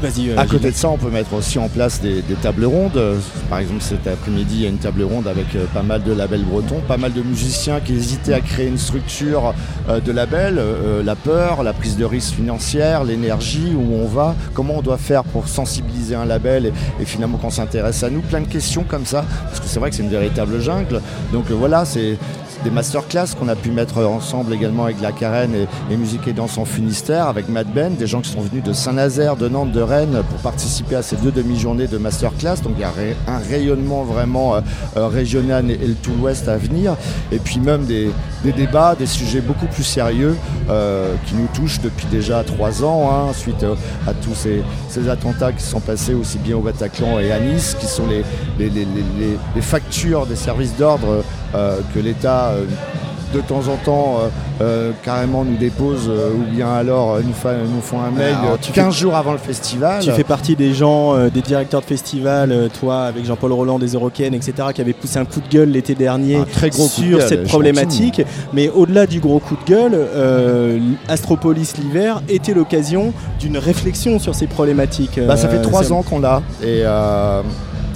Vas-y. À côté de ça, on peut mettre aussi en place des, des tables rondes. Euh, Par exemple, cet après-midi, il y a une table ronde avec euh, pas mal de labels bretons, pas mal de musiciens qui hésitaient à créer une structure euh, de label. euh, la peur, la prise de risque financière, l'énergie, où on va, comment on doit faire pour sensibiliser un label et, et finalement qu'on s'intéresse à nous. Plein de questions comme ça, parce que c'est vrai que c'est une véritable jungle. Donc euh, voilà, c'est c'est des masterclass qu'on a pu mettre ensemble également avec la Carène et, et Musique et Danse en Finistère, avec Mad Ben, des gens qui sont venus de Saint-Nazaire, de Nantes, de Pour participer à ces deux demi-journées de masterclass. Donc il y a un rayonnement vraiment euh, euh, régional et, le tout l'Ouest à venir. Et puis même des, débats, des sujets beaucoup plus sérieux euh, qui nous touchent depuis déjà trois ans, hein, suite à tous ces, attentats qui sont passés aussi bien au Bataclan et à Nice, qui sont les, factures des services d'ordre que l'État de temps en temps euh, euh, carrément nous dépose euh, ou bien alors nous, fa- nous font un mail Alors, euh, tu 15 fais- jours avant le festival. Tu fais partie des gens, des directeurs de festival, toi avec Jean-Paul Roland des Eurocaines, etc., qui avait poussé un coup de gueule l'été dernier très gros sur gueule, cette problématique. Mais au-delà du gros coup de gueule, Astropolis l'hiver était l'occasion d'une réflexion sur ces problématiques. Bah, ça fait trois ans qu'on l'a. Et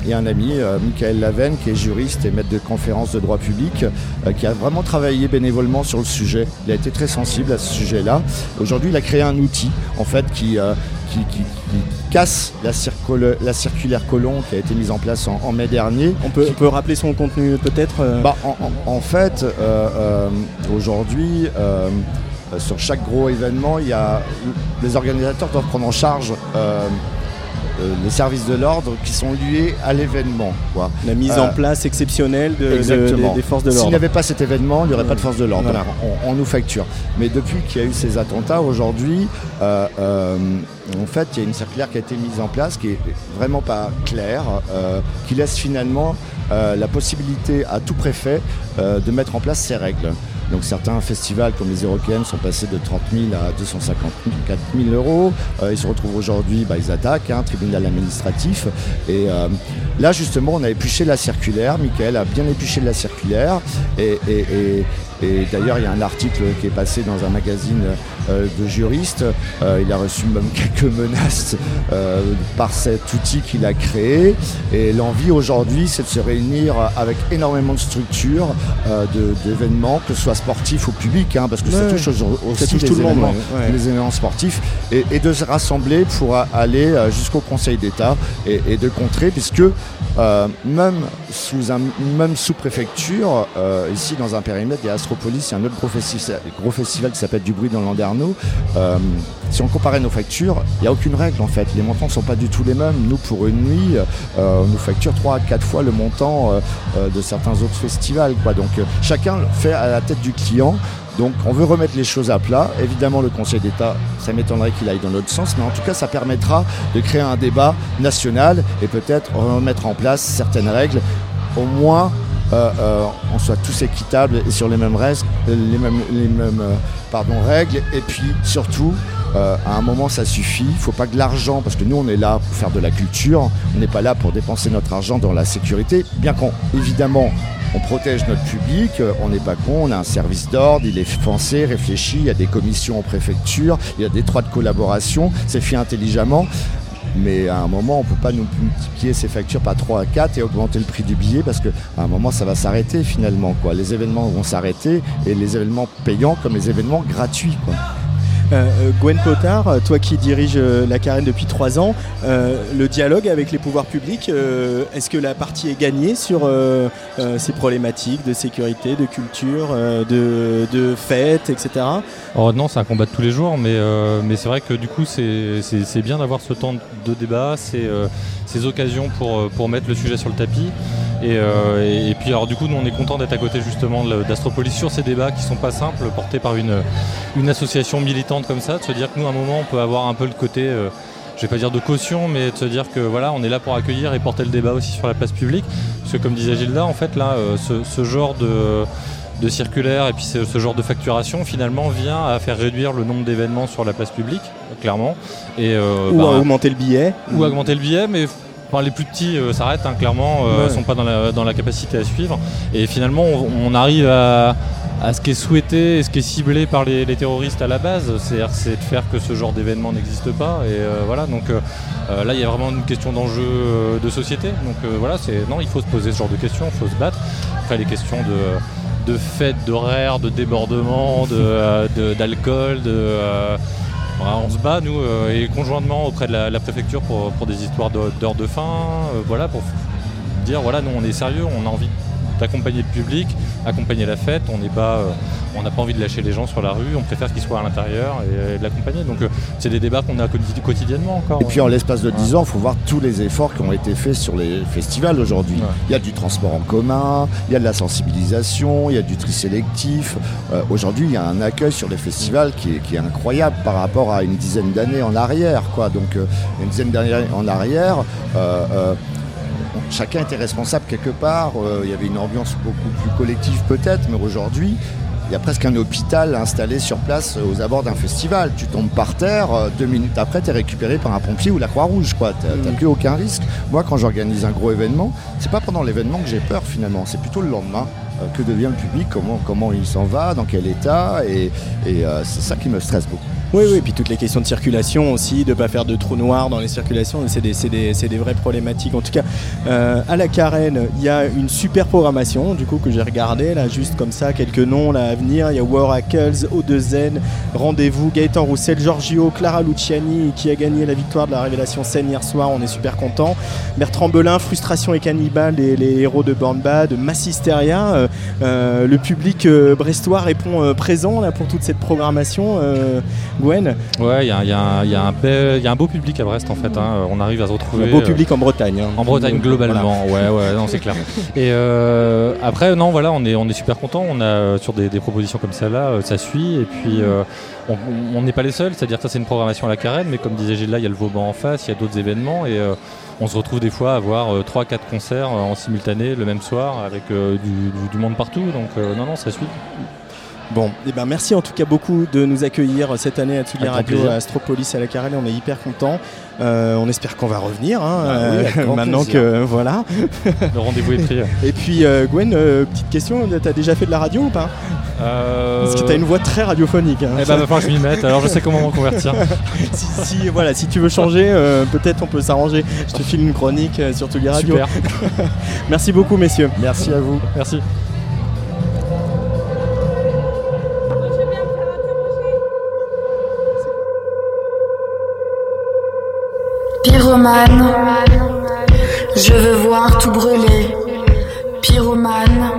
il y a un ami, euh, Michael Lavenne, qui est juriste et maître de conférence de droit public, euh, qui a vraiment travaillé bénévolement sur le sujet. Il a été très sensible à ce sujet-là. Aujourd'hui, il a créé un outil, en fait, qui, euh, qui, qui- qui casse la, circule- la circulaire colon qui a été mise en place en, en mai dernier. On peut, on peut rappeler son contenu peut-être euh, Bah, en, en- en fait, euh, euh, aujourd'hui, sur chaque gros événement, il y a, les organisateurs doivent prendre en charge les services de l'ordre qui sont liés à l'événement. quoi. La mise Euh, en place exceptionnelle de, de- Exactement. des, forces de S'il l'ordre. n'y avait pas cet événement, il n'y aurait pas de force de l'ordre. Voilà. On, on nous facture. Mais depuis qu'il y a eu ces attentats, aujourd'hui, euh, euh, en fait, il y a une circulaire qui a été mise en place qui est vraiment pas claire, euh, qui laisse finalement euh, la possibilité à tout préfet euh, de mettre en place ces règles. Donc certains festivals comme les Européennes sont passés de 30 000 à 254 000 euros. Euh, ils se retrouvent aujourd'hui, bah, ils attaquent, un tribunal administratif. Et euh, là justement, on a épluché la circulaire. Michael a bien épluché la circulaire. Et- et d'ailleurs, il y a un article qui est passé dans un magazine euh, de juristes. Euh, il a reçu même <laughs> quelques menaces euh, par cet outil qu'il a créé. Et l'envie aujourd'hui, c'est de se réunir avec énormément de structures, d'événements, que ce soit sportifs ou publics, hein, parce que ça touche aussi Ça touche les tout le monde, ouais, les événements sportifs, et, et de se rassembler pour aller jusqu'au Conseil d'État et, et de contrer, puisque euh, même sous un même sous préfecture, euh, ici dans un périmètre, il y a Astropolis, il y a un autre gros, festi- gros festival qui s'appelle Du bruit dans Landerneau. Euh, si on comparait nos factures, il n'y a aucune règle en fait. Les montants ne sont pas du tout les mêmes. Nous, pour une nuit, on nous facture 3 à 4 fois le montant de certains autres festivals. Donc chacun fait à la tête du client Donc on veut remettre les choses à plat. Évidemment, le Conseil d'État, ça m'étonnerait qu'il aille dans l'autre sens, mais en tout cas, ça permettra de créer un débat national et peut-être remettre en place certaines règles, au moins euh, euh, on soit tous équitables et sur les mêmes les mêmes, euh, règles. Et puis surtout, euh, à un moment, ça suffit. Il ne faut pas que l'argent, parce que nous, on est là pour faire de la culture, on n'est pas là pour dépenser notre argent dans la sécurité, bien qu'on, évidemment, on protège notre public, euh, on n'est pas con, on a un service d'ordre, il est pensé, réfléchi, il y a des commissions en préfecture, il y a des droits de collaboration, c'est fait intelligemment. Mais à un moment, on ne peut pas nous multiplier ces factures par 3 à 4 et augmenter le prix du billet parce qu'à un moment, ça va s'arrêter finalement. Les événements vont s'arrêter et les événements payants comme les événements gratuits. Euh, euh, Gwen Potard, toi qui diriges euh, la Carène depuis trois ans, le dialogue avec les pouvoirs publics, est-ce que la partie est gagnée sur ces problématiques de sécurité, de culture, de, fêtes, etc. Oh non, c'est un combat de tous les jours, mais, c'est vrai que du coup, c'est bien d'avoir ce temps de débat, euh, ces occasions pour mettre le sujet sur le tapis. Et, euh, et, puis, alors, du coup, nous, on est content d'être à côté justement d'Astropolis sur ces débats qui sont pas simples, portés par une, une association militante comme ça, de se dire que nous, à un moment, on peut avoir un peu le côté. euh, je vais pas dire de caution, mais de se dire que voilà, on est là pour accueillir et porter le débat aussi sur la place publique. Parce que comme disait Gilda, en fait, là, euh, ce, ce genre de, de circulaire et puis ce, ce genre de facturation, finalement, vient à faire réduire le nombre d'événements sur la place publique, clairement. Et, euh, Ou bah, à augmenter le billet. ou augmenter le billet, mais les plus petits euh, s'arrêtent, hein, clairement, euh, Ouais. sont pas dans la, dans la capacité à suivre. Et finalement, on, on arrive à, à ce qui est souhaité et ce qui est ciblé par les, les terroristes à la base, c'est de faire que ce genre d'événement n'existe pas. Et euh, voilà, donc euh, là, il y a vraiment une question d'enjeu de société. Donc voilà, c'est non, il faut se poser ce genre de questions, il faut se battre. Après, les questions de de fêtes, d'horaires, de débordements, de, de- d'alcool, de, euh, voilà, on se bat, nous, euh, et conjointement auprès de la, préfecture pour, pour des histoires d'heures de fin, euh, voilà, pour dire, voilà, nous, on est sérieux, on a envie d'accompagner le public, accompagner la fête, on n'est pas, euh, on n'a pas envie de lâcher les gens sur la rue, on préfère qu'ils soient à l'intérieur et, et de l'accompagner. Donc, euh, c'est des débats qu'on a quotidi- quotidiennement encore. Et puis en l'espace de 10 ans, il faut voir tous les efforts qui ont été faits sur les festivals aujourd'hui. Il y a du transport en commun, il y a de la sensibilisation, il y a du tri sélectif. Euh, aujourd'hui, il y a un accueil sur les festivals qui est, qui est incroyable par rapport à une dizaine d'années en arrière. Quoi. Donc euh, une dizaine d'années en arrière, euh, euh, chacun était responsable quelque part. Euh, il y avait une ambiance beaucoup plus collective peut-être, mais aujourd'hui, il y a presque un hôpital installé sur place aux abords d'un festival. Tu tombes par terre, euh, deux minutes après, tu es récupéré par un pompier ou la Croix-Rouge. Tu n'as plus aucun risque. Moi, quand j'organise un gros événement, c'est pas pendant l'événement que j'ai peur finalement, c'est plutôt le lendemain. Euh, que devient le public, comment, comment il s'en va, dans quel état, et, et euh, c'est ça qui me stresse beaucoup. Oui, oui, et puis toutes les questions de circulation aussi, de ne pas faire de trous noirs dans les circulations, c'est des, des- des vraies problématiques. En tout cas, euh, à la Carène, il y a une super programmation, du coup, que j'ai regardé, là, juste comme ça, quelques noms là, à venir. Il y a Waracles, O2N, Rendez-vous, Gaëtan Roussel, Giorgio, Clara Luciani, qui a gagné la victoire de la Révélation scène hier soir, on est super content. Bertrand Belin, Frustration et Cannibal, les, héros de Born Bad, Massisteria. euh, euh, le public brestois répond présent là, pour toute cette programmation. Gwen Ouais, il y a, y un- y y a beau public à Brest en fait. hein. On arrive à se retrouver. Un beau public en Bretagne. hein. En Bretagne globalement, ouais, ouais, non, c'est clair. Et euh, après, non, voilà, on est, on est super content. On a euh, sur des, des propositions comme celle-là, euh, ça suit. Et puis, euh, on- n'est pas les seuls. C'est-à-dire que ça, c'est une programmation à la carène, mais comme disait Gilles là, il y a le Vauban en face, il y a d'autres événements, et euh, on se retrouve des fois à avoir 3-4 concerts euh, en simultané le même soir avec euh, du, du- du monde partout. Donc, non, non, ça suit. Bon, eh ben merci en tout cas beaucoup de nous accueillir cette année à Tsugi Radio plaisir. à Astropolis à la Carène. On est hyper contents. Euh, on espère qu'on va revenir hein, Ah oui, avec <laughs> euh, maintenant plaisir. que voilà. Le rendez-vous est pris. <laughs> Et puis euh, Gwen, euh, petite question, t'as déjà fait de la radio ou pas? Parce que t'as une voix très radiophonique. hein. Eh ben, que je m'y mette. Alors, je sais comment m'en convertir. <laughs> si, si, voilà, si tu veux changer, euh, peut-être on peut s'arranger. Je te file une chronique euh, sur Tsugi Radio. Super. Merci beaucoup messieurs. Merci à vous. Merci. Pyromane, je veux voir tout brûler. Pyromane,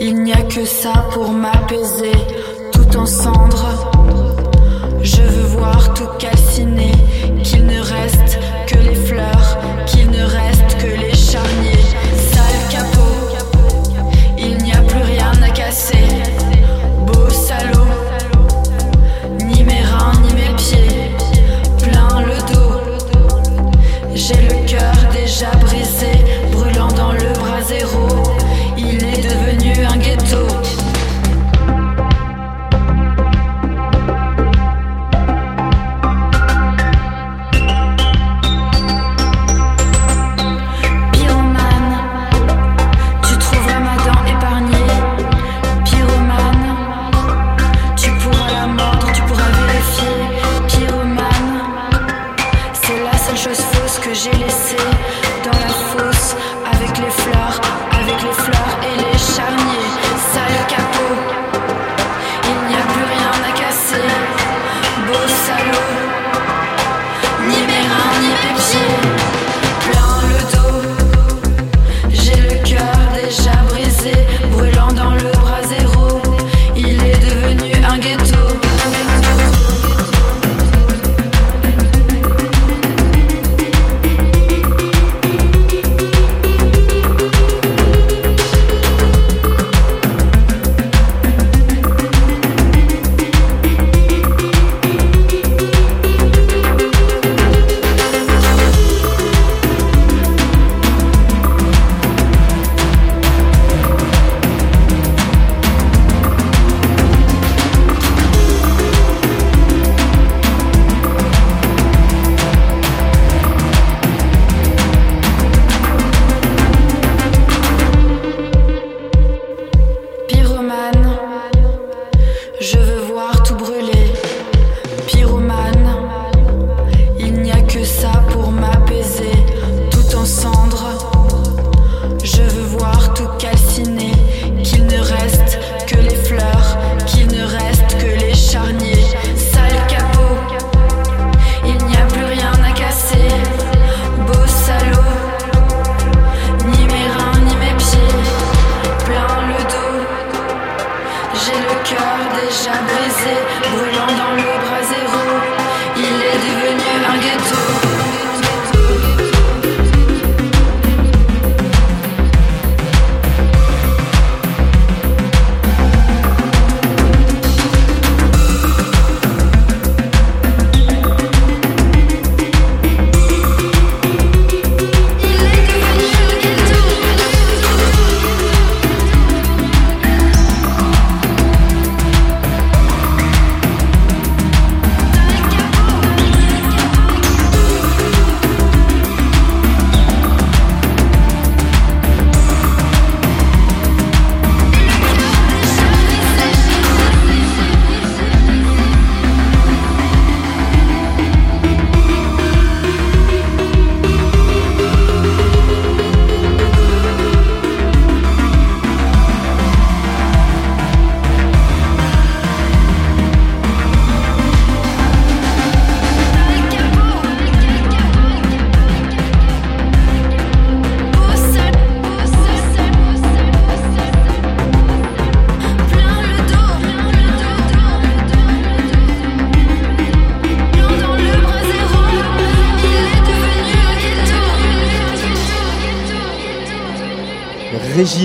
il n'y a que ça pour m'apaiser, tout en cendres. Je veux voir tout calciner,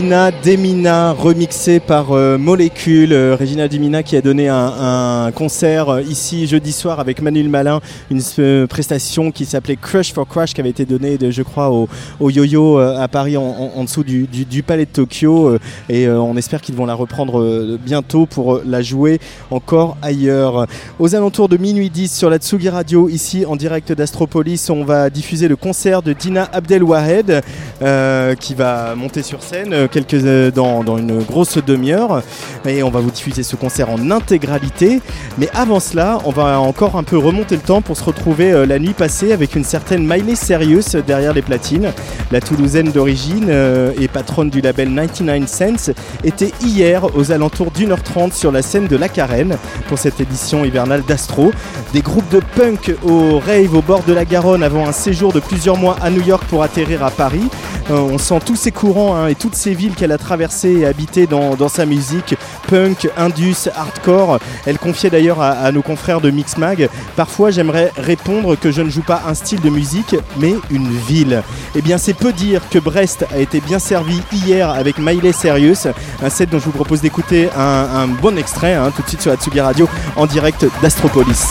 Regina Demina, remixée par euh, Molécule. Euh, Regina Demina qui a donné un, concert euh, ici jeudi soir avec Manuel Malin, une euh, prestation qui s'appelait Crush for Crash qui avait été donnée, je crois, au, au Yo-Yo à Paris en, dessous du, Palais de Tokyo. et on espère qu'ils vont la reprendre bientôt pour la jouer encore ailleurs. Aux alentours de minuit 10 sur la Tsugi Radio, ici en direct d'Astropolis, on va diffuser le concert de Dina Abdelwahed qui va monter sur scène euh, dans, une grosse demi-heure. Et on va vous diffuser ce concert en intégralité. Mais avant cela, on va encore un peu remonter le temps pour se retrouver euh, la nuit passée avec une certaine Miley Serious derrière les platines. La Toulousaine d'origine euh, et patronne du label 99 Cents était hier aux alentours d'une heure trente sur la scène de la Carène pour cette édition hivernale d'Astro. Des groupes de punk au rave au bord de la Garonne avant un séjour de plusieurs mois à New York pour atterrir à Paris. On sent tous ces courants hein, et toutes ces qu'elle a traversées et habitées dans, sa musique, punk, indus, hardcore. Elle confiait d'ailleurs à, nos confrères de Mixmag, parfois j'aimerais répondre que je ne joue pas un style de musique, mais une ville. Eh bien c'est peu dire que Brest a été bien servi hier avec Miley Serious, un set dont je vous propose d'écouter un, un bon extrait hein, tout de suite sur Atsugi Radio en direct d'Astropolis.